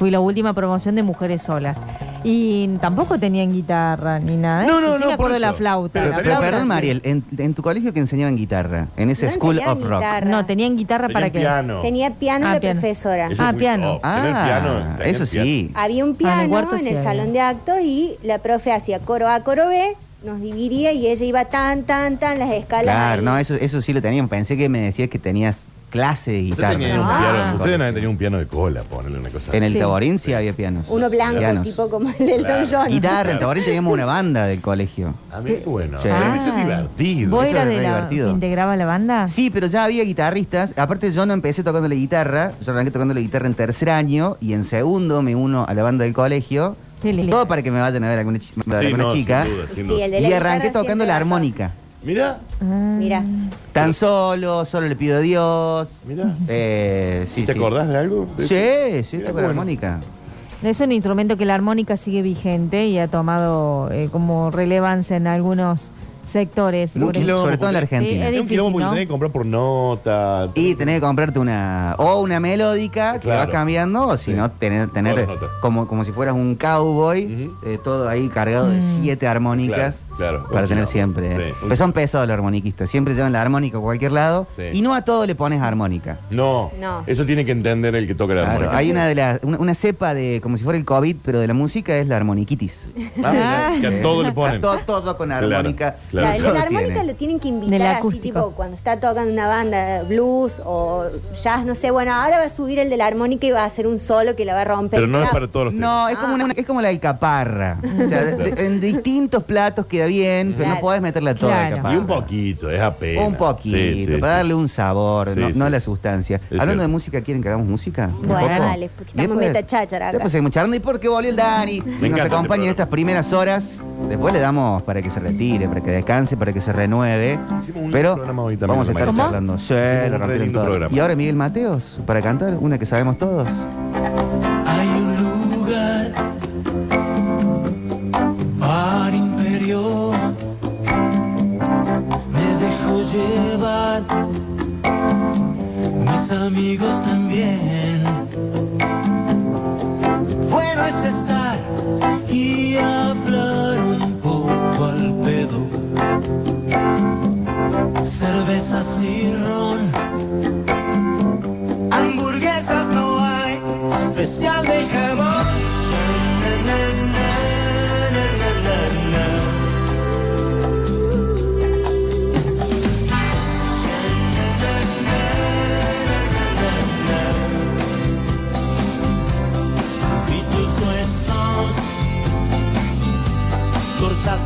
Fui la última promoción de mujeres solas. Y tampoco tenían guitarra ni nada. de No, eso. no, sí no, me acuerdo de la flauta. Pero la Pero flauta, perdón, sí. Mariel, en, en tu colegio que enseñaban guitarra, en ese No School of Rock. guitarra. No, tenían guitarra Tenían para qué. piano. Tenía piano Ah, la piano. profesora. Eso Ah, muy piano. Tener Ah, piano, eso piano. sí. Había un Ah, en piano el en huerto el, sí salón de actos y la profe hacía coro A, coro B, nos dividía y ella iba tan, tan, tan las escalas. Claro, ahí. no, eso, eso sí lo teníamos. Pensé que me decías que tenías clase de Usted guitarra. tenía un Ah. piano, ustedes no tenían un piano de cola, ponerle una cosa. En el Sí. Taborín sí había pianos. Uno blanco, Pianos. tipo como el del Claro. Don John. Guitarra, en Taborín teníamos una banda del colegio. A mí, bueno. Sí. a mí Eso es Ah. divertido. ¿Vos Eso eras es de re la divertido. integraba la banda? Sí, pero ya había guitarristas. Aparte, yo no empecé tocando la guitarra. Yo arranqué tocando la guitarra en tercer año y en segundo me uno a la banda del colegio. Qué lindo. Todo para que me vayan a ver alguna, chi- Sí, alguna no, chica. sin duda, sin Sí, duda. el de la Y arranqué tocando siempre la armónica. Mira, Mira, Tan solo, solo le pido a Dios. mira. Eh, sí, ¿Te sí. acordás de algo? de Sí, sí, la bueno. armónica. Es un instrumento que la armónica sigue vigente y ha tomado eh, como relevancia en algunos sectores. Un quilombo, sobre todo en la Argentina. Sí, Es un quilombo porque ¿no? tenés que comprar por nota. Y tenés que comprarte una. O una melódica que Claro. vas cambiando, o si Sí. no, tener, tener como, como si fueras un cowboy, eh, todo ahí cargado de Mm. siete armónicas. Claro, claro. Para tener siempre. Sí, un Pues son pesados los armoniquistas. Siempre llevan la armónica a cualquier lado. Sí. Y no a todo le pones armónica. No, No. eso tiene que entender el que toca la Claro, armónica. hay una de las, una, una cepa de, como si fuera el COVID, pero de la música es la armoniquitis. Ah, que a todo le A ponen. todo, todo con Claro, armónica. claro. la, todo la armónica tiene. lo tienen que invitar así, tipo, cuando está tocando una banda blues o jazz, no sé, bueno, ahora va a subir el de la armónica y va a hacer un solo que la va a romper. Pero no es para todos los temas. No, es como, una, es como la alcaparra. O sea, de- en distintos platos queda bien, pero no podés meterla toda Claro. alcaparra. Y un poquito, es apenas. Un poquito, Sí, sí, para sí. darle un sabor, Sí, no, sí. no la sustancia. Es Hablando cierto. de música, ¿quieren que hagamos música? ¿Un Bueno, poco? dale, porque estamos meta cháchara acá. Después seguimos charlando y porque volvió el Dani. y nos este acompaña en programa. estas primeras horas. Después le damos para que se retire, para que descanse, para que se renueve. Hicimos un Pero programa hoy también, vamos a estar ¿Cómo? charlando. Sí, Hicimos un lo re rompieron lindo todo. programa. Y ahora Miguel Mateos, para cantar, una que sabemos todos. Me dejo llevar, mis amigos también. Bueno es estar y hablar un poco al pedo. Cervezas y ron.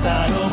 pasado.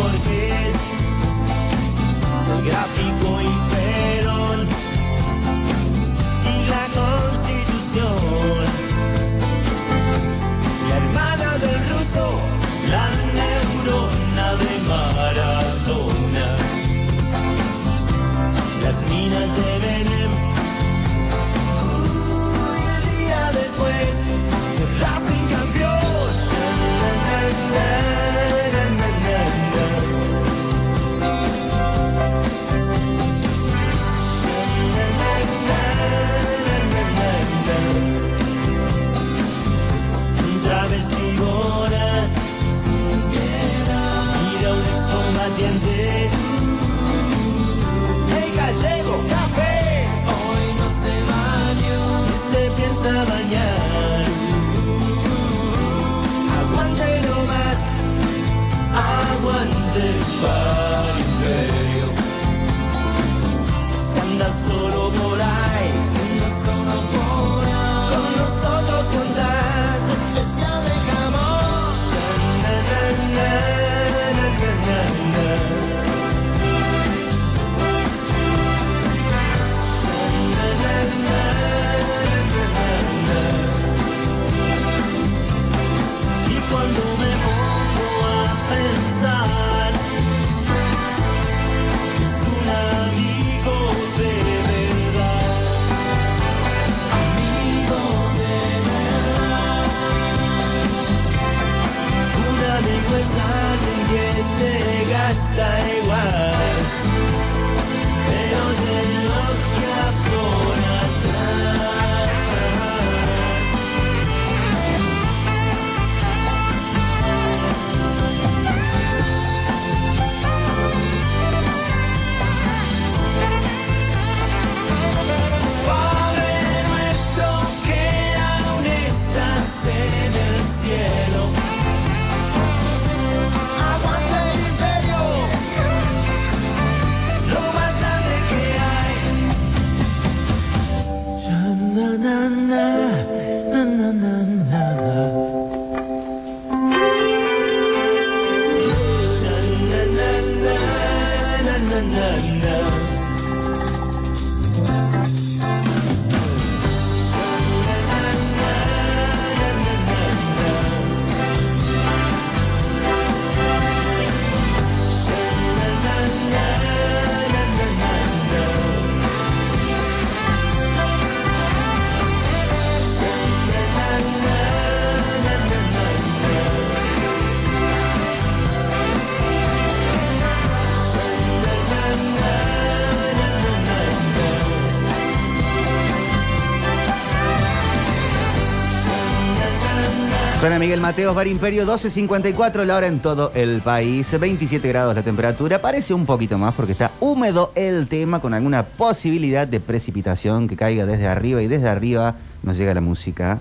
Mateos, Bar Imperio, 12.54 la hora en todo el país, 27 grados la temperatura, parece un poquito más porque está húmedo el tema con alguna posibilidad de precipitación que caiga desde arriba y desde arriba nos llega la música.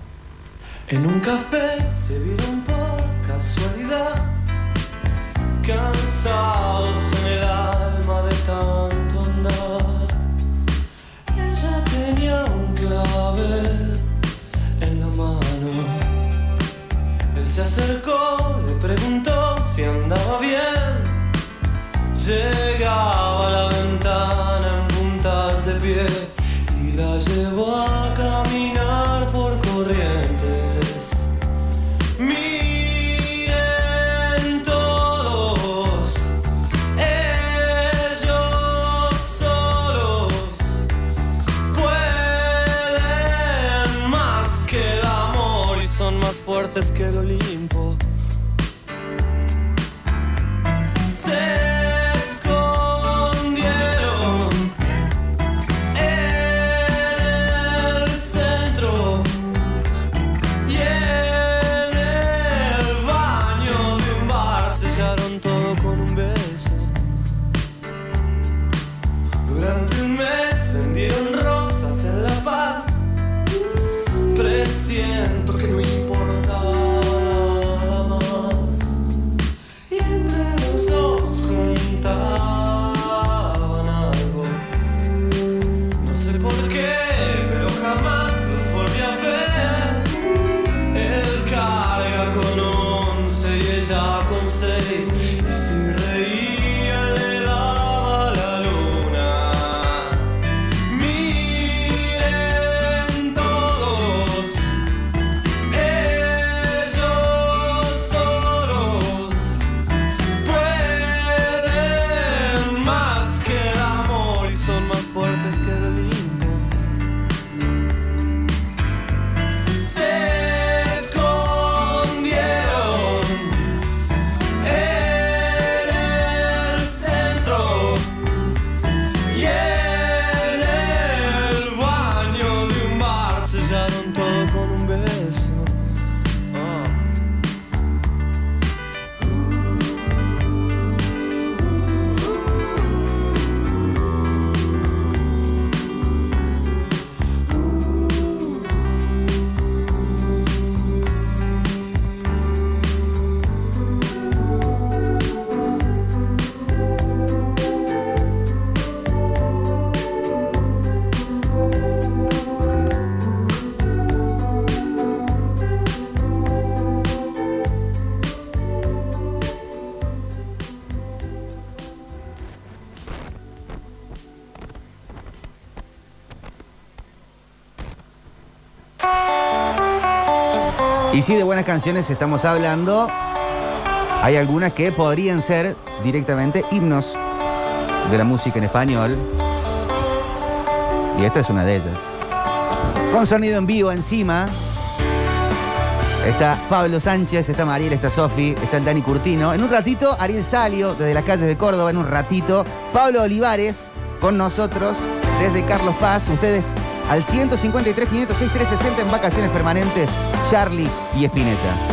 En un café se vieron por casualidad, cansados fuertes que el De buenas canciones estamos hablando, hay algunas que podrían ser directamente himnos de la música en español. Y esta es una de ellas. Con sonido en vivo encima. Está Pablo Sánchez, está Mariel, está Sofi, está el Dani Curtino. En un ratito, Ariel Salio, desde las calles de Córdoba, en un ratito. Pablo Olivares, con nosotros, desde Carlos Paz. Ustedes al 153, 506, 360 en vacaciones permanentes. Charlie y Espineta.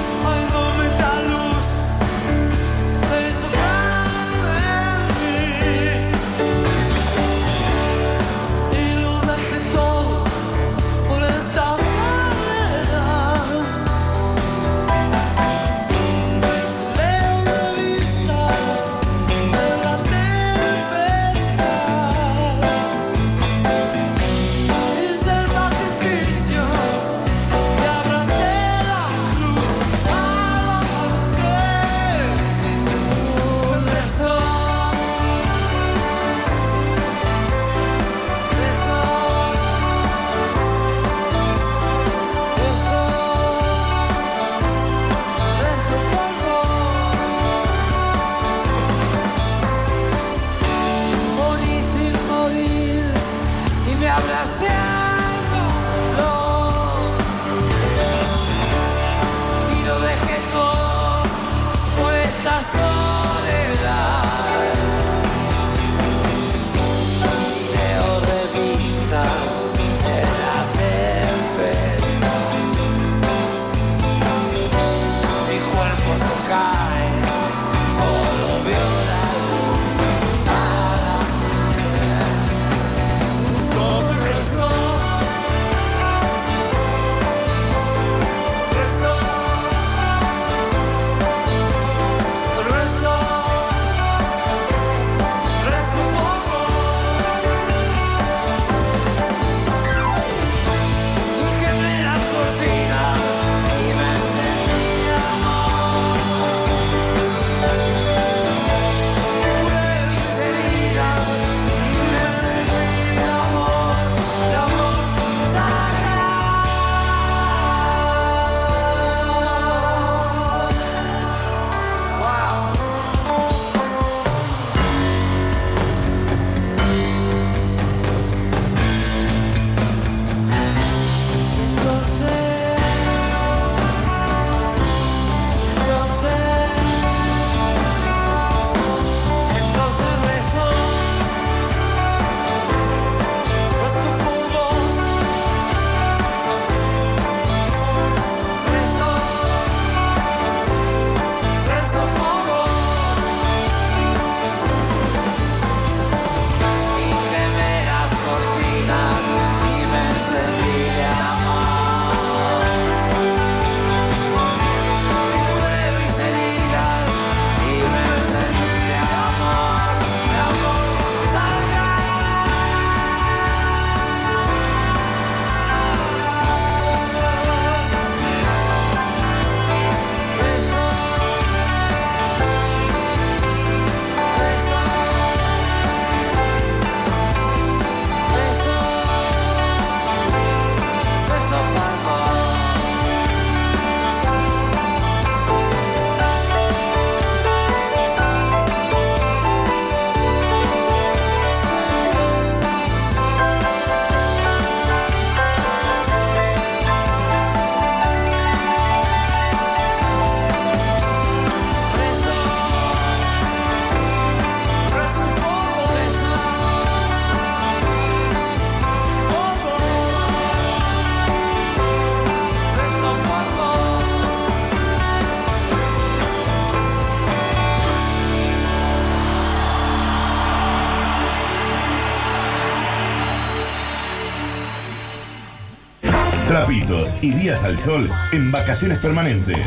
Y días al sol en vacaciones permanentes.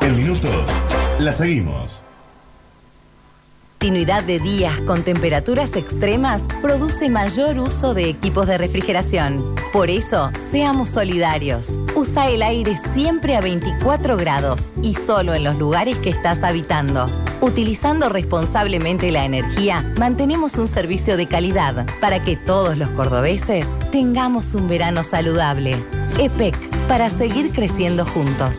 En minutos, la seguimos. Continuidad de días con temperaturas extremas produce mayor uso de equipos de refrigeración. Por eso, seamos solidarios. Usa el aire siempre a 24 grados y solo en los lugares que estás habitando. Utilizando responsablemente la energía, mantenemos un servicio de calidad para que todos los cordobeses tengamos un verano saludable. EPEC, para seguir creciendo juntos.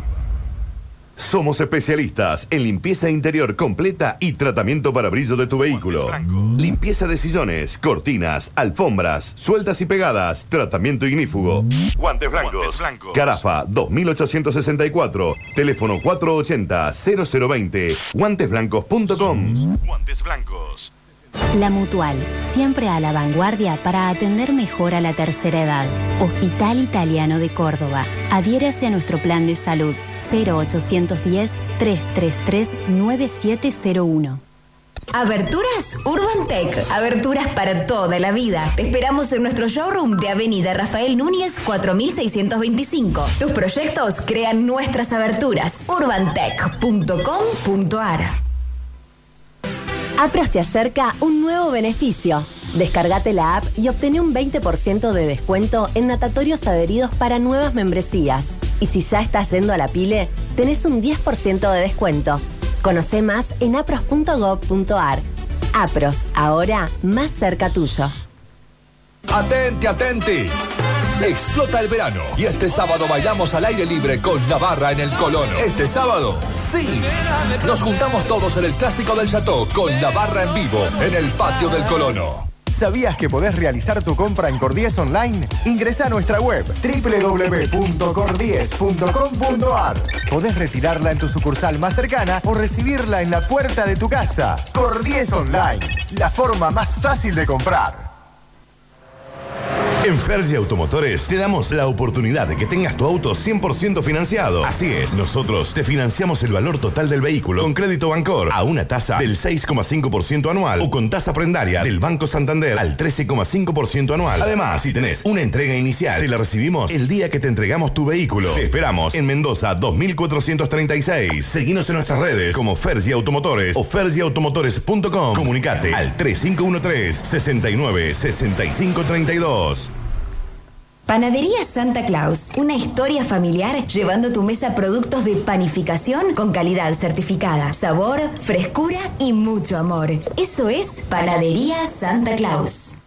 Somos especialistas en limpieza interior completa y tratamiento para brillo de tu vehículo. Limpieza de sillones, cortinas, alfombras, sueltas y pegadas, tratamiento ignífugo. Guantes blancos. Carafa 2864, teléfono 480-0020, guantesblancos.com. Guantes blancos. La Mutual, siempre a la vanguardia para atender mejor a la tercera edad. Hospital Italiano de Córdoba. Adhiérase a nuestro plan de salud 0810-333-9701. Aberturas Urban Tech. Aberturas para toda la vida. Te esperamos en nuestro showroom de Avenida Rafael Núñez 4625. Tus proyectos crean nuestras aberturas. urbantech.com.ar APROS te acerca un nuevo beneficio. Descargate la app y obtén un 20% de descuento en natatorios adheridos para nuevas membresías. Y si ya estás yendo a la pile, tenés un 10% de descuento. Conoce más en apros.gov.ar. Apros, ahora más cerca tuyo. Atente, atente. Explota el verano y este sábado bailamos al aire libre con Navarra en el Colono. Este sábado, sí. Nos juntamos todos en el clásico del Chateau con Navarra en vivo en el patio del Colono. ¿Sabías que podés realizar tu compra en Cordies Online? Ingresa a nuestra web www.cordies.com.ar. Podés retirarla en tu sucursal más cercana o recibirla en la puerta de tu casa. Cordies Online, la forma más fácil de comprar. En Fergie Automotores te damos la oportunidad de que tengas tu auto 100% financiado. Así es, nosotros te financiamos el valor total del vehículo con crédito Bancor a una tasa del 6,5% anual o con tasa prendaria del Banco Santander al 13,5% anual. Además, si tenés una entrega inicial, te la recibimos el día que te entregamos tu vehículo. Te esperamos en Mendoza 2436. Seguinos en nuestras redes como Fergie Automotores o fergieautomotores.com. Comunicate al 3513 69 65 32. Panadería Santa Claus, una historia familiar llevando a tu mesa productos de panificación con calidad certificada, sabor, frescura y mucho amor. Eso es Panadería Santa Claus.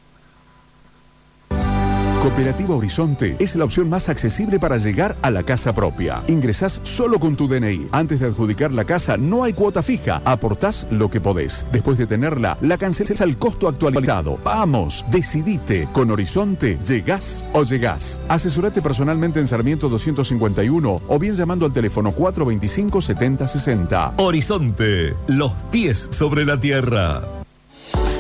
Cooperativa Horizonte es la opción más accesible para llegar a la casa propia. Ingresás solo con tu DNI. Antes de adjudicar la casa no hay cuota fija. Aportás lo que podés. Después de tenerla, la cancelas al costo actualizado. Vamos, decidite. Con Horizonte, llegás o llegás. Asesorate personalmente en Sarmiento 251 o bien llamando al teléfono 425 7060. Horizonte, los pies sobre la tierra.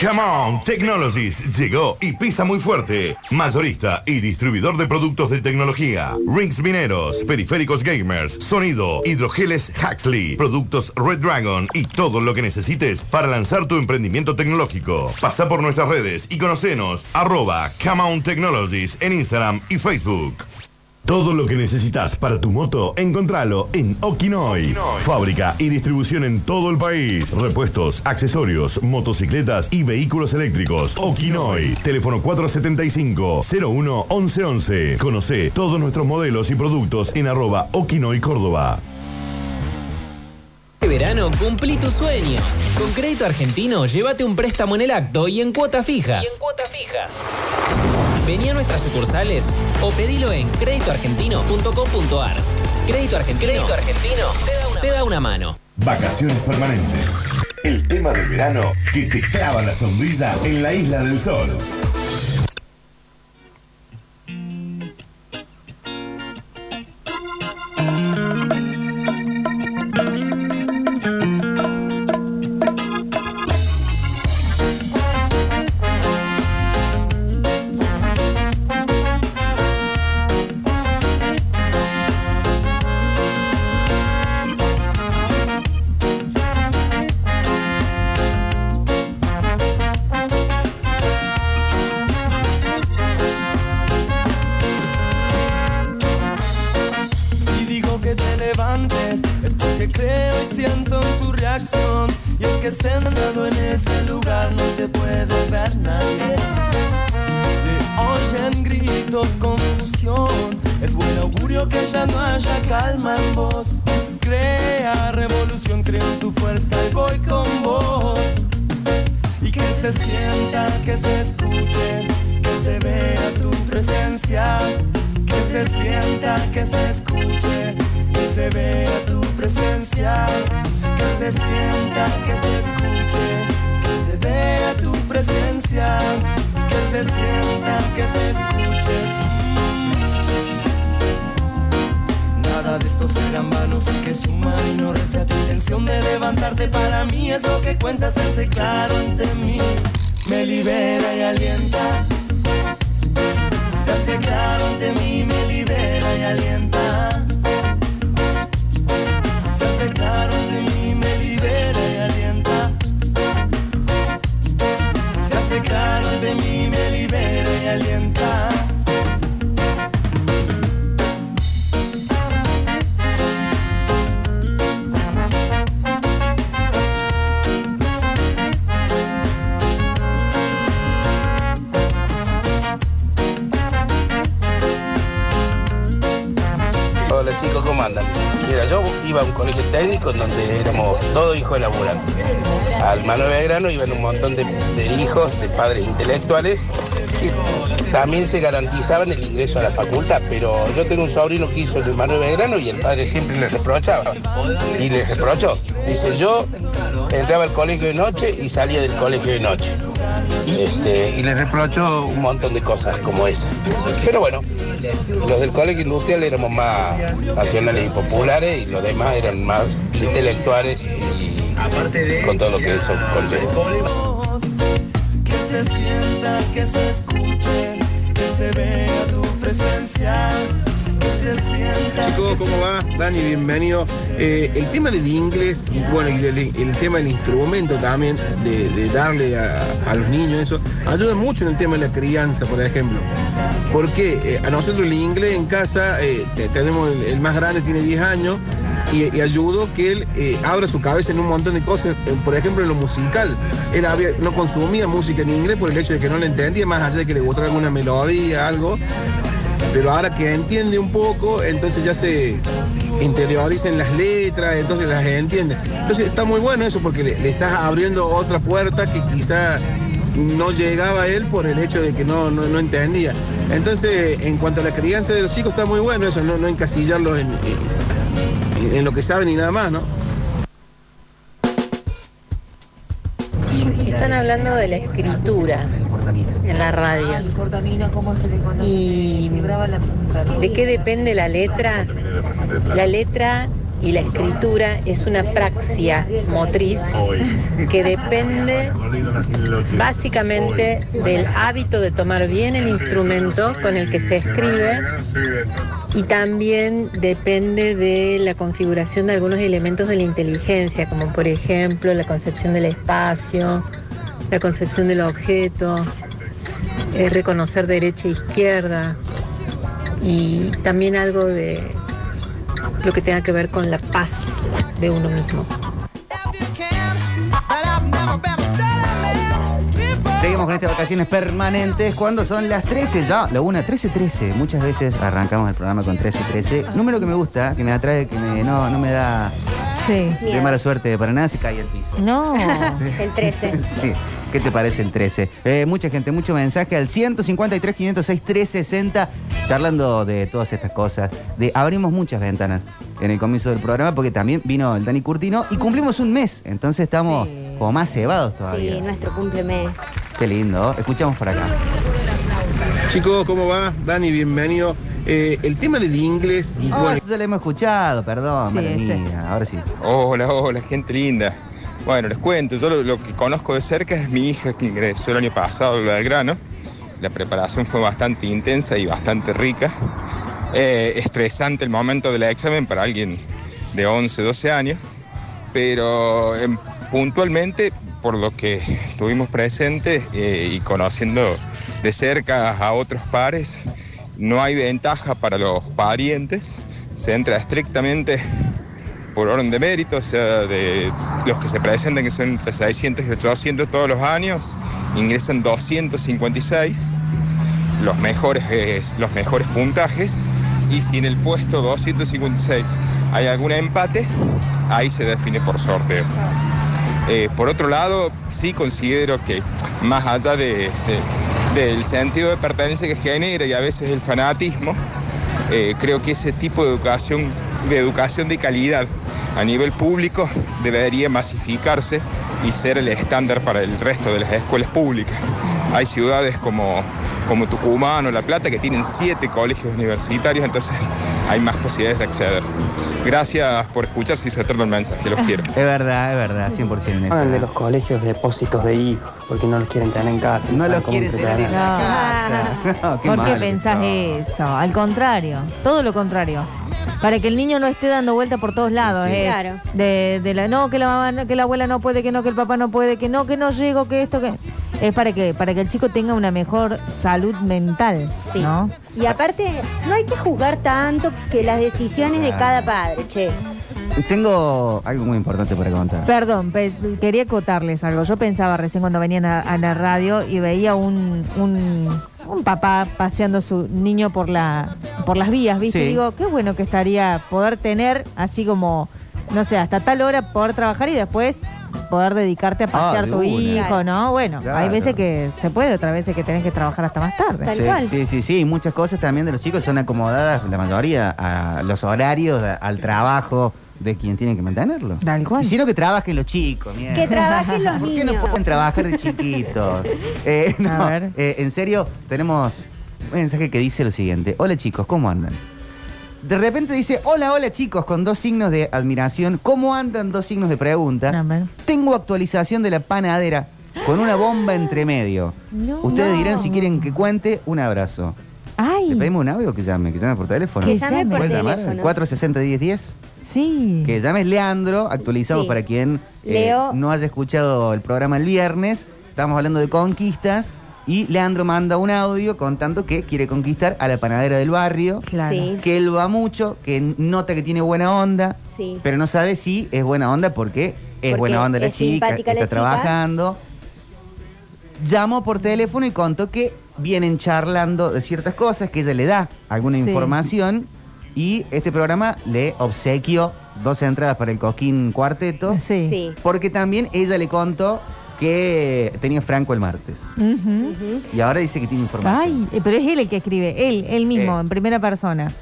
Come On Technologies llegó y pisa muy fuerte. Mayorista y distribuidor de productos de tecnología. Rings mineros, periféricos gamers, sonido, hidrogeles Huxley, productos Red Dragon y todo lo que necesites para lanzar tu emprendimiento tecnológico. Pasa por nuestras redes y conocenos arroba Come On Technologies en Instagram y Facebook. Todo lo que necesitas para tu moto, encontralo en Okinoy. Fábrica y distribución en todo el país. Repuestos, accesorios, motocicletas y vehículos eléctricos. Okinoy. Teléfono 475 01 1111. Conoce todos nuestros modelos y productos en arroba Okinoy Córdoba. Este verano cumplí tus sueños. Con Crédito Argentino, llévate un préstamo en el acto y en cuota fija. cuota fija. Vení a nuestras sucursales o pedilo en créditoargentino.com.ar. Crédito Argentino, Crédito Argentino te da una mano. Vacaciones permanentes. El tema del verano que te clava la sonrisa en la isla del sol. Y que suma y no resta tu intención de levantarte. Para mí es lo que cuenta se hace claro ante mí. Me libera y alienta. Se hace claro ante mí me libera y alienta iba a un colegio técnico donde éramos todos hijos de laburantes. Al Manuel Belgrano iban un montón de, de hijos de padres intelectuales que también se garantizaban el ingreso a la facultad, pero yo tengo un sobrino que hizo el Manuel Belgrano y el padre siempre le reprochaba. Y le reprochó. Dice, yo entraba al colegio de noche y salía del colegio de noche. Este, y le reprochó un montón de cosas como esa. Pero bueno, los del colegio industrial éramos más nacionales y populares y los demás eran más intelectuales y con todo lo que eso conlleva. que se sienta, que se escuche, que se vea tu presencia, que se sienta. Chicos, ¿cómo va? Dani, bienvenido. Eh, el tema del inglés, y bueno, el tema del instrumento también, de, darle a, los niños eso, ayuda mucho en el tema de la crianza, por ejemplo. Porque eh, a nosotros el inglés en casa, eh, te- tenemos el, más grande, tiene 10 años, y, y que él abra su cabeza en un montón de cosas, por ejemplo en lo musical. Él no consumía música en inglés por el hecho de que no la entendía, más allá de que le gustara alguna melodía, algo. Pero ahora que entiende un poco, entonces ya se interioriza en las letras, entonces las entiende. Entonces está muy bueno eso porque le, estás abriendo otra puerta que quizá no llegaba a él por el hecho de que no, no, entendía. Entonces, en cuanto a la crianza de los chicos, está muy bueno eso, no, no encasillarlos en, en- en lo que saben y nada más, ¿no? Están hablando de la escritura en la radio. ¿Y de qué depende la letra? La letra y la escritura es una praxia motriz que depende básicamente del hábito de tomar bien el instrumento con el que se escribe y también depende de la configuración de algunos elementos de la inteligencia, como por ejemplo la concepción del espacio, la concepción del objeto, eh, reconocer derecha e izquierda y también algo de lo que tenga que ver con la paz de uno mismo. Seguimos con estas vacaciones permanentes cuando son las 13 ya, la 1, 13, 13. Muchas veces arrancamos el programa con 13, 13. Número que me gusta, que me atrae, que me- no, no me da Sí. De mala suerte para nada se cae al piso. No. El 13. Sí. ¿Qué te parece el 13? Eh, mucha gente, mucho mensaje al 153, 506, 360, charlando de todas estas cosas. De abrimos muchas ventanas en el comienzo del programa porque también vino el Dani Curtino y cumplimos un mes. Entonces estamos como más cebados todavía. Sí, nuestro cumplemes. Qué lindo. Escuchamos por acá. Chicos, ¿cómo va? Dani, bienvenido. Eh, el tema del inglés y Oh, bueno, ya lo hemos escuchado, perdón, Sí, madre mía. Ahora sí. Hola, hola, gente linda. Bueno, les cuento, yo lo, lo que conozco de cerca es mi hija que ingresó el año pasado al Belgrano. La preparación fue bastante intensa y bastante rica. Eh, estresante el momento del examen para alguien de 11, 12 años, pero em, puntualmente, por lo que estuvimos presentes eh, y conociendo de cerca a otros pares, no hay ventaja para los parientes, se entra estrictamente por orden de mérito, o sea, de los que se presentan, que son entre 600 y 800 todos los años, ingresan 256, los mejores, eh, los mejores puntajes, y si en el puesto 256 hay algún empate, ahí se define por sorteo. Eh, por otro lado, sí considero que más allá de- de- del sentido de pertenencia que genera y a veces el fanatismo, eh, creo que ese tipo de educación, de educación de calidad a nivel público debería masificarse y ser el estándar para el resto de las escuelas públicas. Hay ciudades como, como Tucumán o La Plata que tienen siete colegios universitarios, entonces hay más posibilidades de acceder. Gracias por escuchar, si se retorna el mensaje, los quiero. Es verdad, es verdad, 100%. Hablan de los colegios depósitos de hijos, porque no los quieren tener en casa. No saben los cómo quieren tener en casa. No, qué ¿Por qué pensás eso? Al contrario, todo lo contrario. Para que el niño no esté dando vuelta por todos lados. Sí. es Claro. De, de la no, que la mamá, no, que la abuela no puede, que no, que el papá no puede, que no, que no llego, que esto, que. Es para que, para que el chico tenga una mejor salud mental. Sí. ¿no? Y aparte, no hay que juzgar tanto que las decisiones de cada padre, che. Tengo algo muy importante para contar. Perdón, pe- quería acotarles algo. Yo pensaba recién cuando venían a, a la radio y veía un, un, un papá paseando su niño por la por las vías, ¿viste? Sí. Y digo, qué bueno que estaría poder tener así como, no sé, hasta tal hora poder trabajar y después poder dedicarte a pasear Ah, de tu una. hijo. ¿no? Bueno, hay veces que se puede, otras veces que tenés que trabajar hasta más tarde. sí, sí, sí, sí. Muchas cosas también de los chicos son acomodadas, la mayoría, a los horarios, a- al trabajo de quien tiene que mantenerlo. Tal cual. Y si no, que trabajen los chicos, mierda. Que trabajen los ¿Por qué no niños. pueden trabajar de chiquitos? Eh, no, eh, en serio, tenemos un mensaje que dice lo siguiente. Hola chicos, ¿cómo andan? De repente dice, hola, hola chicos, con dos signos de admiración. ¿Cómo andan? Dos signos de pregunta. Tengo actualización de la panadera con una bomba entre medio. No. Ustedes No. dirán si quieren que cuente, un abrazo. Ay. ¿Le pedimos un audio que llame? Que llame por teléfono. Que llame por ¿Puedes llamar? teléfono. 460-1010. Sí. Que llame es Leandro, actualizado Sí. para quien eh, Leo. no haya escuchado el programa el viernes. Estamos hablando de conquistas. Y Leandro manda un audio contando que quiere conquistar a la panadera del barrio. Claro. Sí. Que él va mucho, que nota que tiene buena onda. Sí. Pero no sabe si es buena onda porque es Porque buena onda la es chica, simpática está la chica. trabajando. Llamó por teléfono y contó que vienen charlando de ciertas cosas, que ella le da alguna Sí. información y este programa le obsequió dos entradas para el Coquín Cuarteto. Sí. Sí. Porque también ella le contó que tenía Franco el martes. Y ahora dice que tiene información. Ay, eh, pero es él el que escribe, él, él mismo, Eh. en primera persona.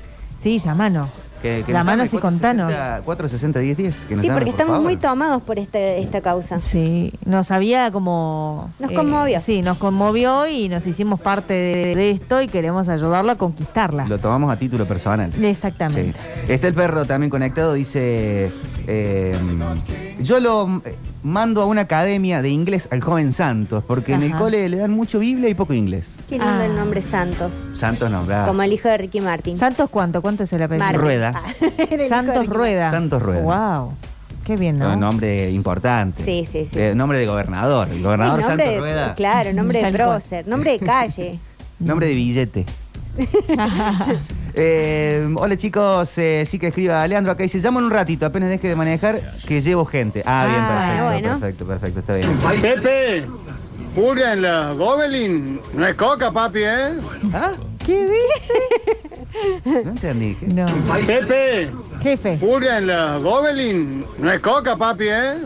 Sí, llamanos. Que, que nos Llamanos y contanos. 460 1010. Que nos Sí, llame, porque por estamos favor. muy tomados por este, esta causa. Sí, nos había como... eh, Nos conmovió. Sí, nos conmovió y nos hicimos parte de, de esto y queremos ayudarlo a conquistarla. Lo tomamos a título personal. Exactamente. Sí. Está el perro también conectado, dice, eh, yo lo eh, mando a una academia de inglés al joven Santos, porque en el cole le dan mucho Biblia y poco inglés. Qué lindo Ah. el nombre Santos. Santos nombrado. Como el hijo de Ricky Martin. ¿Santos cuánto? ¿Cuánto es el apellido? Martin. Rueda. Santos Rueda. Santos Rueda. Wow. Qué bien, ¿no? Un nombre importante. Sí, sí, sí. Eh, nombre de gobernador. El gobernador Sí, Santos de- Rueda. Claro, nombre de prócer, nombre de calle. Nombre de billete. Eh, hola chicos, eh, sí que escriba Leandro acá dice, llamo en un ratito, apenas deje de manejar, que llevo gente. Ah, bien, Ah, perfecto, bueno, perfecto, perfecto, está bien. Pepe, pulga en la Gobelin. No es coca, papi, ¿eh? ¿Ah? ¿Qué dice? No entendí. ¿qué? No. Pepe, Jefe. Pulga en la Gobelin no es coca, papi, ¿eh?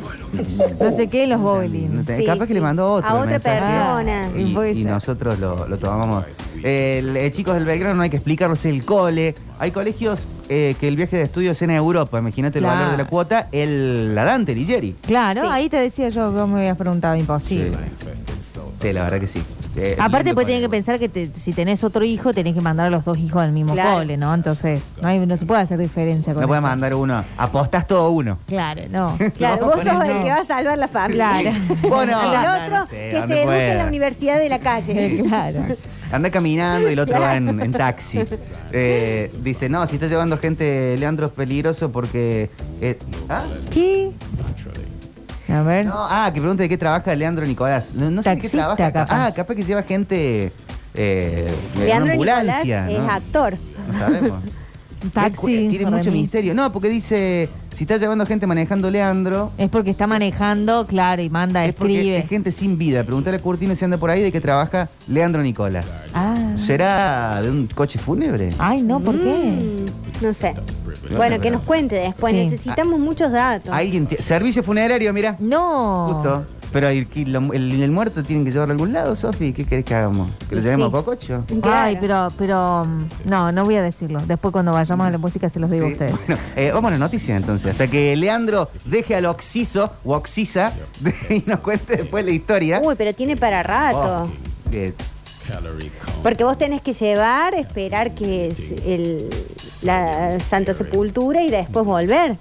No sé qué, los. Eh, Capaz que le mandó otro A otra mensaje. persona. Y, nosotros lo, lo tomamos. El, eh, chicos del Belgrano no hay que explicarlos el cole. Hay colegios eh, que el viaje de estudios en Europa, imagínate el valor de la cuota, el, la Dante Ligieri. Claro, ahí te decía yo que vos me habías preguntado, imposible. Sí, la verdad que sí. Eh, Aparte, pues tienen que pensar que te- si tenés otro hijo, tenés que mandar a los dos hijos al mismo Claro. cole, ¿no? Entonces, no, hay- no se puede hacer diferencia con No puede eso. mandar uno. Apostás todo uno. Claro, no. Claro, vos sos el no. que va a salvar la familia. Claro. Vos no, el otro no sé, que se eduque en la universidad de la calle. claro. Anda caminando y el otro va en, en taxi. Eh, dice, no, si está llevando gente, Leandro es peligroso porque... eh, ¿ah? ¿Qué? A ver. No, ah, que pregunte de qué trabaja Leandro Nicolás. No, no sé de qué Taxista, trabaja. capaz. Ah, capaz que lleva gente eh, en Leandro Nicolás ambulancia. es ¿no? actor. No sabemos. Taxi. Tiene mucho misterio. No, porque dice, si está llevando gente manejando Leandro, Es porque está manejando, claro, y manda, es porque escribe. es gente sin vida. Preguntale a Curtino si anda por ahí de qué trabaja Leandro Nicolás. Ah. ¿Será de un coche fúnebre? Ay, no, ¿por qué? Mm, no sé. Bueno, que nos cuente después. Sí. Necesitamos muchos datos. ¿Alguien Servicio funerario, mira. No. Justo. Pero el, el, muerto tienen que llevarlo a algún lado, Sofi. ¿Qué querés que hagamos? ¿Que lo llevemos Sí. a Cococho? Ay, pero, pero, mm, no, no voy a decirlo. Después cuando vayamos a la música se los digo a ustedes. Bueno, eh, vamos a la noticia entonces. Hasta que Leandro deje al Oxiso o Oxisa y nos cuente después la historia. Uy, pero tiene para rato. Oh, que- Porque vos tenés que llevar, esperar que es el, la Santa Sepultura y después volver.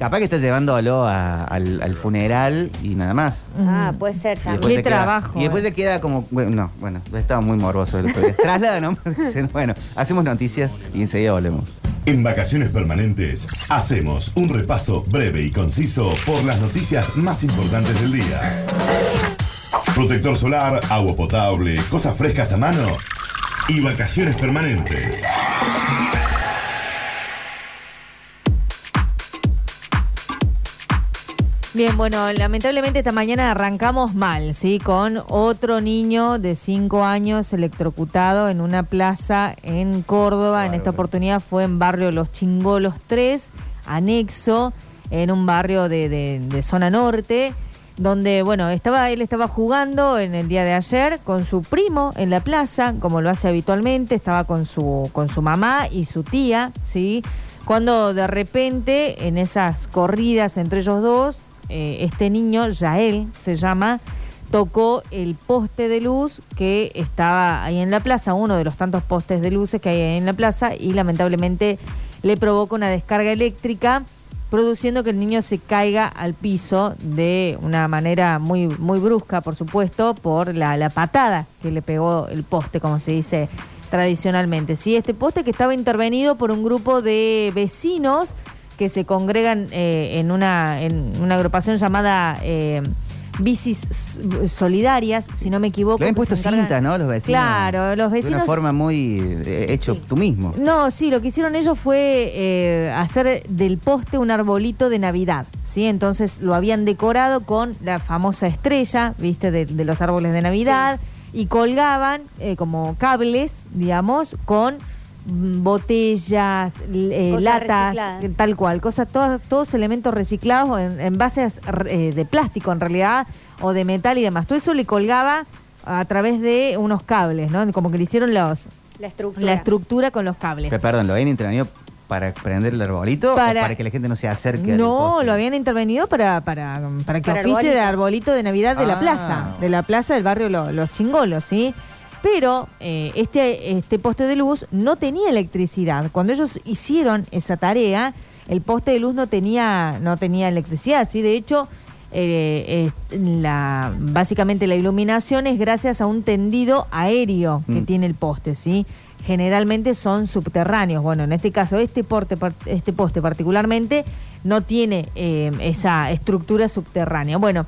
Capaz que está llevándolo a- al, al funeral y nada más. Ah, puede ser Y también. después Qué te queda- trabajo, y después eh. te queda como. Bueno, no, bueno, estaba muy morboso el otro día. Traslada, ¿no? Dicen, bueno, hacemos noticias y enseguida volvemos. En Vacaciones Permanentes hacemos un repaso breve y conciso por las noticias más importantes del día. Protector solar, agua potable, cosas frescas a mano y vacaciones permanentes. Bien, bueno, lamentablemente esta mañana arrancamos mal, ¿sí? Con otro niño de 5 años electrocutado en una plaza en Córdoba. En esta oportunidad fue en barrio Los Chingolos 3, anexo, en un barrio de, de- de zona norte, donde, bueno, estaba, él estaba jugando en el día de ayer con su primo en la plaza, como lo hace habitualmente, estaba con su, con su mamá y su tía, ¿sí? Cuando de repente, en esas corridas entre ellos dos, eh, este niño, Yael se llama, tocó el poste de luz que estaba ahí en la plaza, uno de los tantos postes de luces que hay ahí en la plaza, y lamentablemente le provoca una descarga eléctrica, produciendo que el niño se caiga al piso de una manera muy, muy brusca, por supuesto, por la, la patada que le pegó el poste, como se dice tradicionalmente. Sí, este poste que estaba intervenido por un grupo de vecinos que se congregan eh, en, una, en una agrupación llamada eh, Bicis Solidarias, si no me equivoco. Le han puesto encargan- cinta, ¿no? Los vecinos. Claro, los De vecinos una forma muy eh, hecho tú mismo. no, sí, lo que hicieron ellos fue eh, hacer del poste un arbolito de Navidad, ¿sí? Entonces lo habían decorado con la famosa estrella, ¿viste? De, de los árboles de Navidad y colgaban eh, como cables, digamos, con botellas, l- eh, latas, recicladas. eh, tal cual, cosas, todos, todos elementos reciclados en, en bases eh, de plástico en realidad, o de metal y demás. Todo eso le colgaba a través de unos cables, ¿no? Como que le hicieron los, La estructura. la estructura con los cables. Pero, perdón, ¿lo habían intervenido para prender el arbolito Para- o para que la gente no se acerque? No, lo habían intervenido para, para, para que Para oficie de arbolito. arbolito de Navidad de la Ah. plaza, de la plaza del barrio Lo- Los Chingolos, ¿sí? Pero eh, este, este poste de luz no tenía electricidad. Cuando ellos hicieron esa tarea, el poste de luz no tenía, no tenía electricidad, ¿sí? De hecho, eh, eh, la, básicamente la iluminación es gracias a un tendido aéreo que Mm. tiene el poste, ¿sí? Generalmente son subterráneos. Bueno, en este caso, este, porte, este poste particularmente no tiene eh, esa estructura subterránea. Bueno,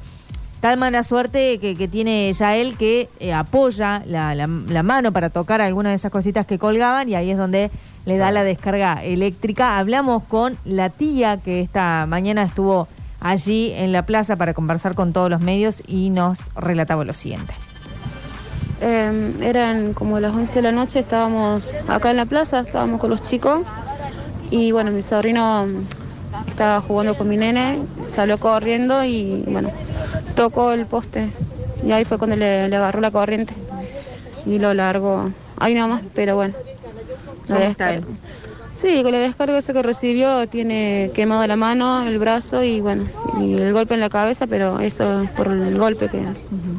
tal mala suerte que, que tiene ya él que eh, apoya la, la- la mano para tocar alguna de esas cositas que colgaban y ahí es donde le da la descarga eléctrica. Hablamos con la tía que esta mañana estuvo allí en la plaza para conversar con todos los medios y nos relataba lo siguiente. Eh, eran como las 11 de la noche, estábamos acá en la plaza, estábamos con los chicos Y bueno, mi sobrino estaba jugando con mi nene, salió corriendo y bueno, tocó el poste. Y ahí fue cuando le, le agarró la corriente y lo largó. Ahí nomás, pero bueno. La ¿Cómo está descarga- Sí, con la descarga esa que recibió tiene quemado la mano, el brazo y bueno, y el golpe en la cabeza, pero eso es por el golpe que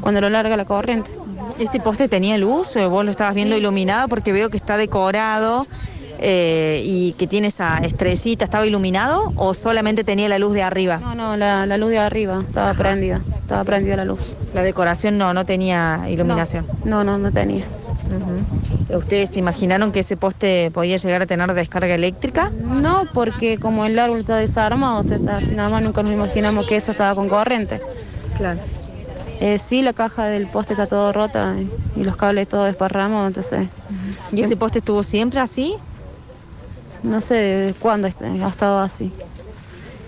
cuando lo larga la corriente. ¿Este poste tenía luz o vos lo estabas viendo iluminado? Porque veo que está decorado eh, y que tiene esa estrellita. ¿Estaba iluminado o solamente tenía la luz de arriba? No, no, la, la luz de arriba estaba prendida, estaba prendida la luz. La decoración no, no tenía iluminación. No, no, no tenía. Ujú. ¿Ustedes se imaginaron que ese poste podía llegar a tener descarga eléctrica? No, porque como el árbol está desarmado, o sea, está nada más, nunca nos imaginamos que eso estaba con corriente. Claro. Eh, sí, la caja del poste está todo rota y, los cables todos desparramados, entonces... ¿Y ese poste estuvo siempre así? No sé desde cuándo ha estado así.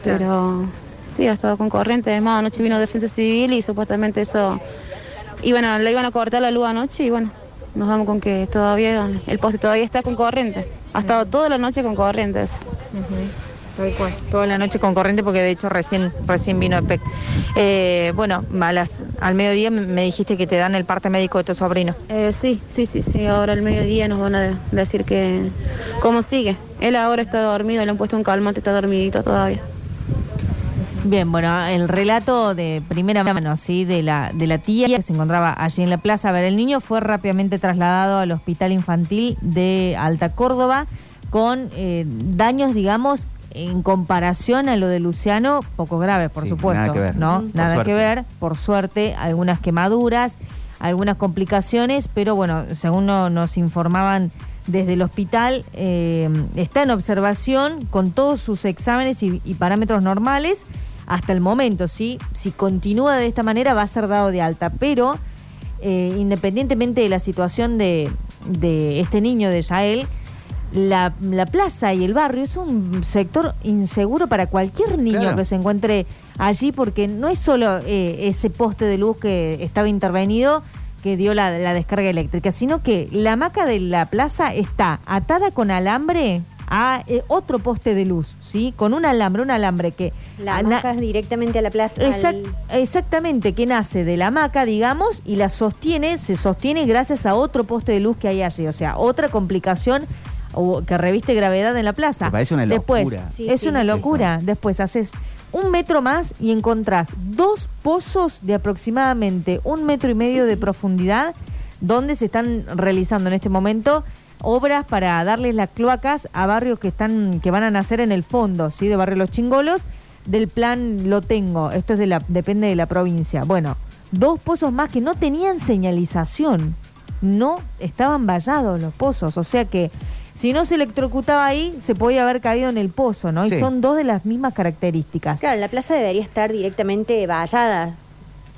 Pero sí, ha estado con corriente. Además, anoche vino Defensa Civil y supuestamente eso... Iban a, le iban a cortar la luz anoche y bueno, nos vamos con que todavía el poste todavía está con corriente. Ha estado toda la noche con corrientes. Tal cual. Toda la noche con corriente porque de hecho recién, recién vino EPEC. Eh, bueno, a las- al mediodía me- dijiste que te dan el parte médico de tu sobrino. Eh, sí, sí, sí, sí. Ahora al mediodía nos van a de- decir que cómo sigue. Él ahora está dormido, le han puesto un calmante, está dormidito todavía. Bien, bueno, el relato de primera mano, ¿sí? De la, de la tía que se encontraba allí en la plaza. A ver, el niño fue rápidamente trasladado al hospital infantil de Alta Córdoba con eh, daños, digamos, en comparación a lo de Luciano, poco graves, por Sí, supuesto. nada que ver. ¿no? Por Nada suerte. que ver, por suerte, algunas quemaduras, algunas complicaciones, pero bueno, según no- nos informaban desde el hospital, eh, está en observación con todos sus exámenes y, y parámetros normales hasta el momento, ¿sí? Si continúa de esta manera va a ser dado de alta, pero eh, independientemente de la situación de, de este niño, de Yael, la, la plaza y el barrio es un sector inseguro para cualquier niño Claro. que se encuentre allí, porque no es solo eh, ese poste de luz que estaba intervenido que dio la, la descarga eléctrica, sino que la hamaca de la plaza está atada con alambre a eh, otro poste de luz, ¿sí? Con un alambre, un alambre que... La na- hamaca es directamente a la plaza. Exact- al- exactamente, que nace de la hamaca, digamos, y la sostiene, se sostiene gracias a otro poste de luz que hay allí. O sea, otra complicación o- que reviste gravedad en la plaza. Me parece una Después. Sí, es sí. una locura. Después haces un metro más y encontrás dos pozos de aproximadamente un metro y medio de profundidad donde se están realizando en este momento obras para darles las cloacas a barrios que están que van a nacer en el fondo, ¿sí? De barrio Los Chingolos, del plan Lo Tengo. Esto es de la depende de la provincia. Bueno, dos pozos más que no tenían señalización. No estaban vallados los pozos, o sea que si no se electrocutaba ahí, se podía haber caído en el pozo, ¿no? Sí. Y son dos de las mismas características. Claro, la plaza debería estar directamente vallada.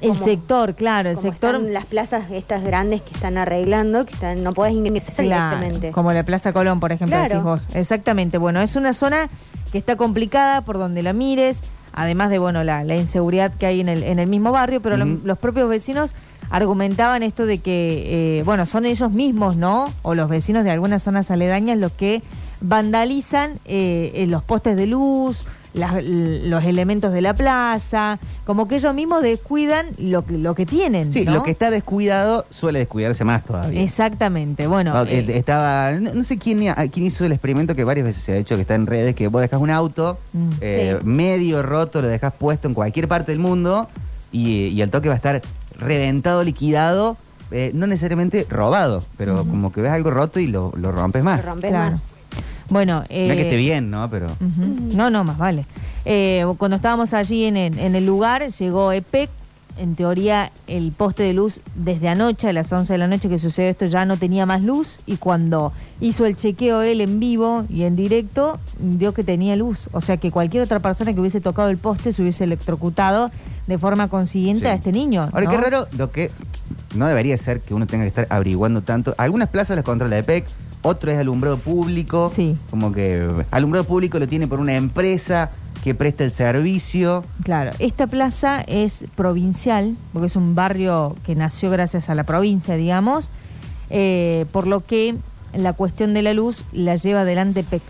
El como- sector, claro, el como sector están las plazas estas grandes que están arreglando, que están, no podés ingresar Claro, directamente. como la Plaza Colón, por ejemplo, Claro. decís vos. Exactamente. Bueno, es una zona que está complicada por donde la mires, además de bueno la, la inseguridad que hay en el, en el mismo barrio, pero lo- los propios vecinos argumentaban esto de que, eh, bueno, son ellos mismos, ¿no? O los vecinos de algunas zonas aledañas los que vandalizan eh, los postes de luz, las- los elementos de la plaza, como que ellos mismos descuidan lo, que- lo que tienen. Sí, ¿no? lo que está descuidado suele descuidarse más todavía. Exactamente. Bueno, No, eh, estaba, no, no sé quién, quién hizo el experimento que varias veces se ha hecho, que está en redes, que vos dejas un auto Mm. eh, Sí. medio roto, lo dejas puesto en cualquier parte del mundo y, y el toque va a estar reventado, liquidado, eh, no necesariamente robado, pero como que ves algo roto y lo, lo rompes más. Claro. Bueno, No es que eh, esté bien, ¿no? Pero. No, no, más vale. Eh, cuando estábamos allí en el, en el lugar, llegó EPEC. En teoría, el poste de luz desde anoche, a las 11 de la noche que sucedió esto, ya no tenía más luz. Y cuando hizo el chequeo él en vivo y en directo, dio que tenía luz. O sea que cualquier otra persona que hubiese tocado el poste se hubiese electrocutado de forma consiguiente Sí. a este niño. Ahora, ¿no? qué raro, lo que no debería ser que uno tenga que estar averiguando tanto. Algunas plazas las controla EPEC, otro es alumbrado público. Sí. Como que alumbrado público lo tiene por una empresa que presta el servicio. Claro, esta plaza es provincial, porque es un barrio que nació gracias a la provincia, digamos, eh, por lo que la cuestión de la luz la lleva adelante PEC.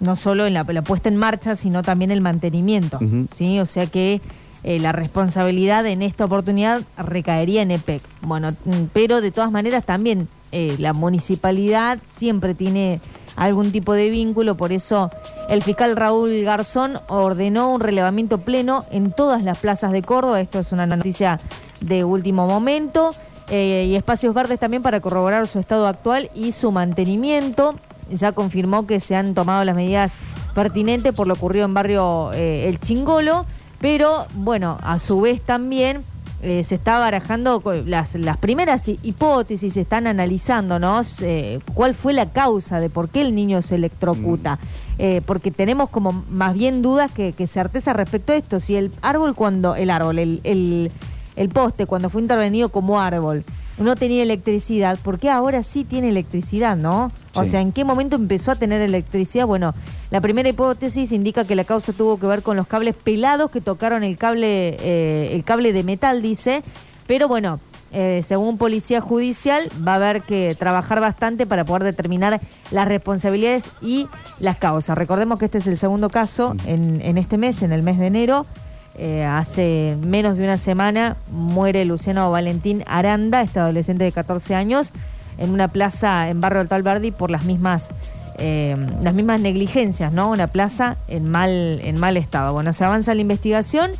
no solo en la, la puesta en marcha, sino también el mantenimiento. ¿sí? O sea que eh, la responsabilidad en esta oportunidad recaería en EPEC. Bueno, mm, pero de todas maneras también eh, la municipalidad siempre tiene algún tipo de vínculo, por eso el fiscal Raúl Garzón ordenó un relevamiento pleno en todas las plazas de Córdoba. Esto es una noticia de último momento. eh, y espacios verdes también para corroborar su estado actual y su mantenimiento. Ya confirmó que se han tomado las medidas pertinentes por lo ocurrido en barrio eh, El Chingolo, pero bueno, a su vez también eh, se está barajando las, las primeras hi- hipótesis, se están analizando, ¿no? Eh, ¿Cuál fue la causa de por qué el niño se electrocuta? Eh, porque tenemos como más bien dudas que, que certeza respecto a esto. Si el árbol cuando, el árbol, el, el, el poste cuando fue intervenido como árbol no tenía electricidad, ¿por qué ahora sí tiene electricidad, no? O Sí. sea, ¿en qué momento empezó a tener electricidad? Bueno, la primera hipótesis indica que la causa tuvo que ver con los cables pelados que tocaron el cable, eh, el cable de metal, dice. Pero bueno, eh, según Policía Judicial, va a haber que trabajar bastante para poder determinar las responsabilidades y las causas. Recordemos que este es el segundo caso en, en este mes, en el mes de enero. Eh, hace menos de una semana muere Luciano Valentín Aranda, este adolescente de 14 años, en una plaza en Barrio Alto Alberdi por las mismas eh, las mismas negligencias, ¿no? Una plaza en mal en mal estado. Bueno, se avanza la investigación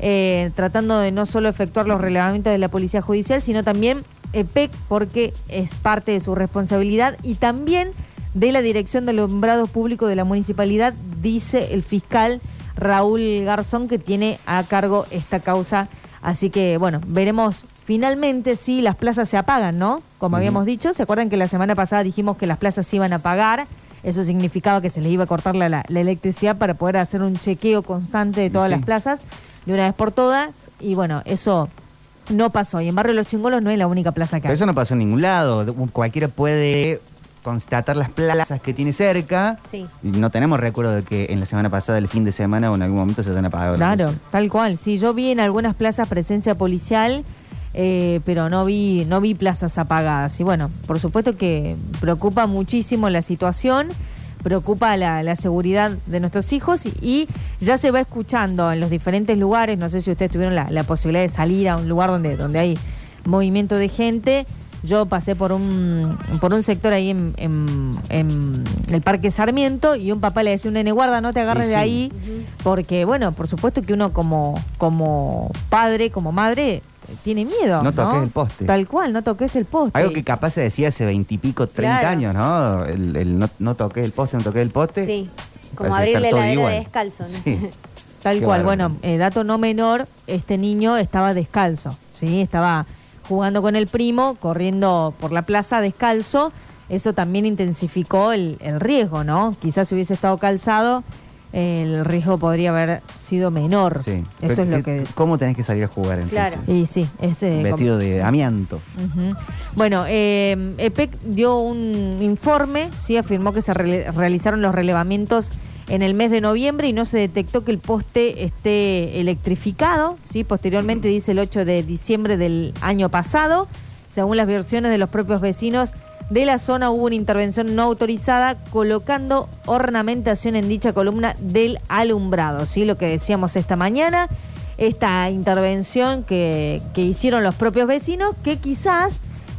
eh, tratando de no solo efectuar los relevamientos de la policía judicial, sino también EPEC porque es parte de su responsabilidad y también de la dirección del alumbrado público de la municipalidad, dice el fiscal Raúl Garzón, que tiene a cargo esta causa. Así que, bueno, veremos finalmente si las plazas se apagan, ¿no? Como habíamos dicho, ¿se acuerdan que la semana pasada dijimos que las plazas se iban a apagar? Eso significaba que se les iba a cortar la, la- la electricidad para poder hacer un chequeo constante de todas Sí. las plazas de una vez por todas. Y bueno, eso no pasó. Y en Barrio Los Chingolos no es la única plaza que Pero eso no pasó en ningún lado. Cualquiera puede constatar las plazas que tiene cerca. Sí. Y no tenemos recuerdo de que en la semana pasada, el fin de semana o en algún momento se hayan apagado. Claro, tal cual. Sí, yo vi en algunas plazas presencia policial, eh, pero no vi, no vi plazas apagadas. Y bueno, por supuesto que preocupa muchísimo la situación, preocupa la, la seguridad de nuestros hijos y, y ya se va escuchando en los diferentes lugares. No sé si ustedes tuvieron la, la posibilidad de salir a un lugar donde, donde hay movimiento de gente. Yo pasé por un, por un sector ahí en, en- en el Parque Sarmiento y un papá le decía un nene, guarda, no te agarres de ahí, porque bueno, por supuesto que uno como, como padre, como madre, tiene miedo. No toques el poste. Tal cual, no toques el poste. Algo que capaz se decía hace veintipico, treinta Claro. años, ¿no? El, el no, no toqué el poste, no toqué el poste. Sí, como Parece abrir la heladera igual. descalzo. ¿no? Sí. Tal Qué cual, bueno, eh, dato no menor, este niño estaba descalzo, ¿sí? Estaba jugando con el primo, corriendo por la plaza descalzo. Eso también intensificó el, el riesgo, ¿no? Quizás si hubiese estado calzado, eh, el riesgo podría haber sido menor. Sí. Eso es lo ¿Qué- que... ¿Cómo tenés que salir a jugar entonces? Claro. Y sí, es... eh, Vestido de amianto. Bueno, eh, EPEC dio un informe, sí, afirmó que se realizaron los relevamientos en el mes de noviembre y no se detectó que el poste esté electrificado, sí, posteriormente dice el 8 de diciembre del año pasado, según las versiones de los propios vecinos de la zona hubo una intervención no autorizada colocando ornamentación en dicha columna del alumbrado, sí, lo que decíamos esta mañana esta intervención que, que hicieron los propios vecinos, que quizás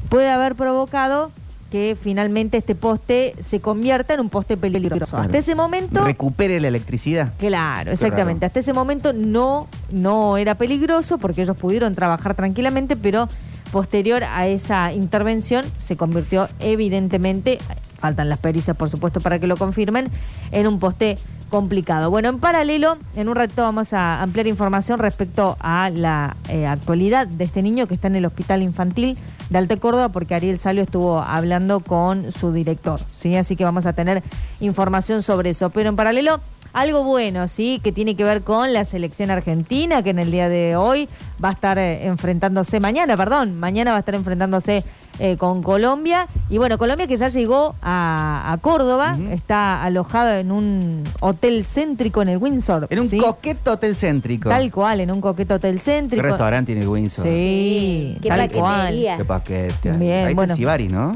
puede haber provocado que finalmente este poste se convierta en un poste peligroso. Claro. Hasta ese momento... Recupere la electricidad. Claro, exactamente. Hasta ese momento no, no era peligroso porque ellos pudieron trabajar tranquilamente, pero posterior a esa intervención se convirtió evidentemente, faltan las pericias por supuesto para que lo confirmen, en un poste complicado. Bueno, en paralelo, en un rato vamos a ampliar información respecto a la eh, actualidad de este niño que está en el Hospital Infantil de Alta Córdoba, porque Ariel Salio estuvo hablando con su director, ¿sí? Así que vamos a tener información sobre eso. Pero en paralelo, algo bueno, ¿sí? Que tiene que ver con la selección argentina, que en el día de hoy va a estar eh, enfrentándose, mañana, perdón, mañana va a estar enfrentándose eh, con Colombia. Y bueno, Colombia que ya llegó a, a Córdoba, está alojado en un hotel céntrico en el Windsor. En un ¿sí? coqueto hotel céntrico. Tal cual, en un coqueto hotel ¿Qué céntrico. restaurante tiene el Windsor? Sí, Qué tal paquetería. cual. Qué paquete. Bien, Ahí está bueno. el Sibari, ¿no?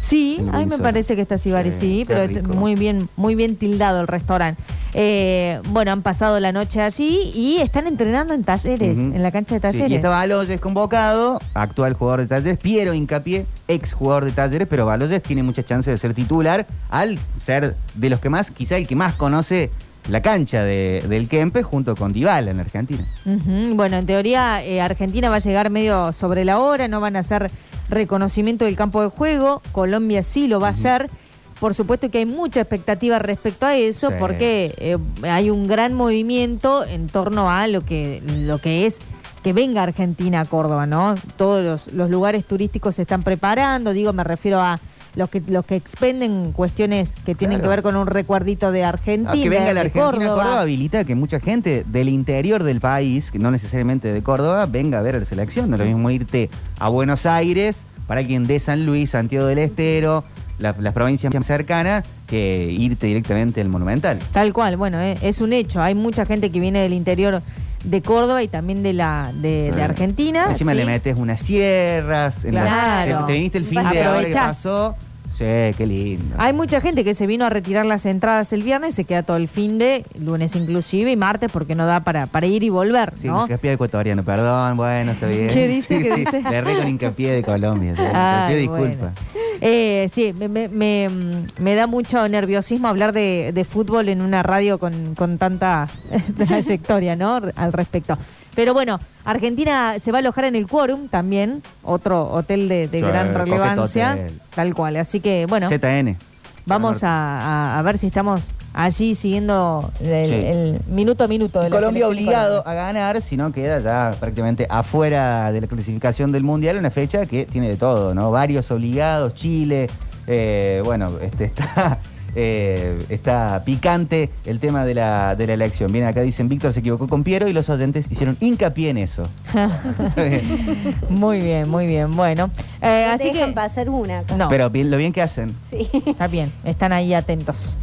Sí, a mí me parece que está Sibari, Sí, sí, pero rico. muy bien, muy bien tildado el restaurante. Eh, bueno, han pasado la noche allí y están entrenando en talleres, en la cancha de Sí, talleres. y estaba Baloyes convocado, actual jugador de talleres, Piero Hincapié, ex jugador de talleres, pero Baloyes tiene muchas chances de ser titular al ser de los que más, quizá el que más conoce la cancha de- del Kempe junto con Dybala en Argentina. Bueno, en teoría eh, Argentina va a llegar medio sobre la hora, no van a hacer reconocimiento del campo de juego, Colombia sí lo va a hacer. Por supuesto que hay mucha expectativa respecto a eso, Sí. porque eh, hay un gran movimiento en torno a lo que, lo que es que venga Argentina a Córdoba, ¿no? Todos los, los lugares turísticos se están preparando, digo, me refiero a los que los que expenden cuestiones que tienen Claro. que ver con un recuerdito de Argentina, A que venga la Argentina a Córdoba. Córdoba habilita que mucha gente del interior del país, que no necesariamente de Córdoba, venga a ver a la selección. No es lo mismo irte a Buenos Aires para quien de San Luis, Santiago del Estero, la- las provincias más cercanas, que irte directamente al Monumental. Tal cual, bueno, eh, es un hecho. Hay mucha gente que viene del interior de Córdoba y también de la de, de Argentina. Encima ¿sí? le metes unas sierras. en la- Claro. te, te viniste el fin de ahora que pasó. Sí, qué lindo. Hay mucha gente que se vino a retirar las entradas el viernes, se queda todo el fin de, lunes inclusive y martes porque no da para, para ir y volver, Sí, ¿no? hincapié ecuatoriano, perdón, bueno, está bien. ¿Qué dice? Sí, ¿Qué sí, dice? Le erré con hincapié de Colombia. Disculpas. Eh, sí, me, me- me, mm, me da mucho nerviosismo hablar de, de fútbol en una radio con, con tanta trayectoria, ¿no? Al respecto. Pero bueno, Argentina se va a alojar en el Quórum también, otro hotel de, de Sí, gran relevancia, hotel. tal cual. Así que bueno, ZN. vamos a, ver si estamos allí siguiendo el, Sí. el minuto a minuto de la Colombia obligado a ganar, si no queda ya prácticamente afuera de la clasificación del Mundial, una fecha que tiene de todo, ¿no? Varios obligados, Chile, eh, bueno, este está... eh, está picante el tema de la, de la elección. Bien, acá dicen Víctor se equivocó con Piero y los oyentes hicieron hincapié en eso. Muy bien, muy bien. Bueno, eh, No así te que dejan pasar una. acá. No. Pero bien- lo bien que hacen. Sí. Está bien, están ahí atentos.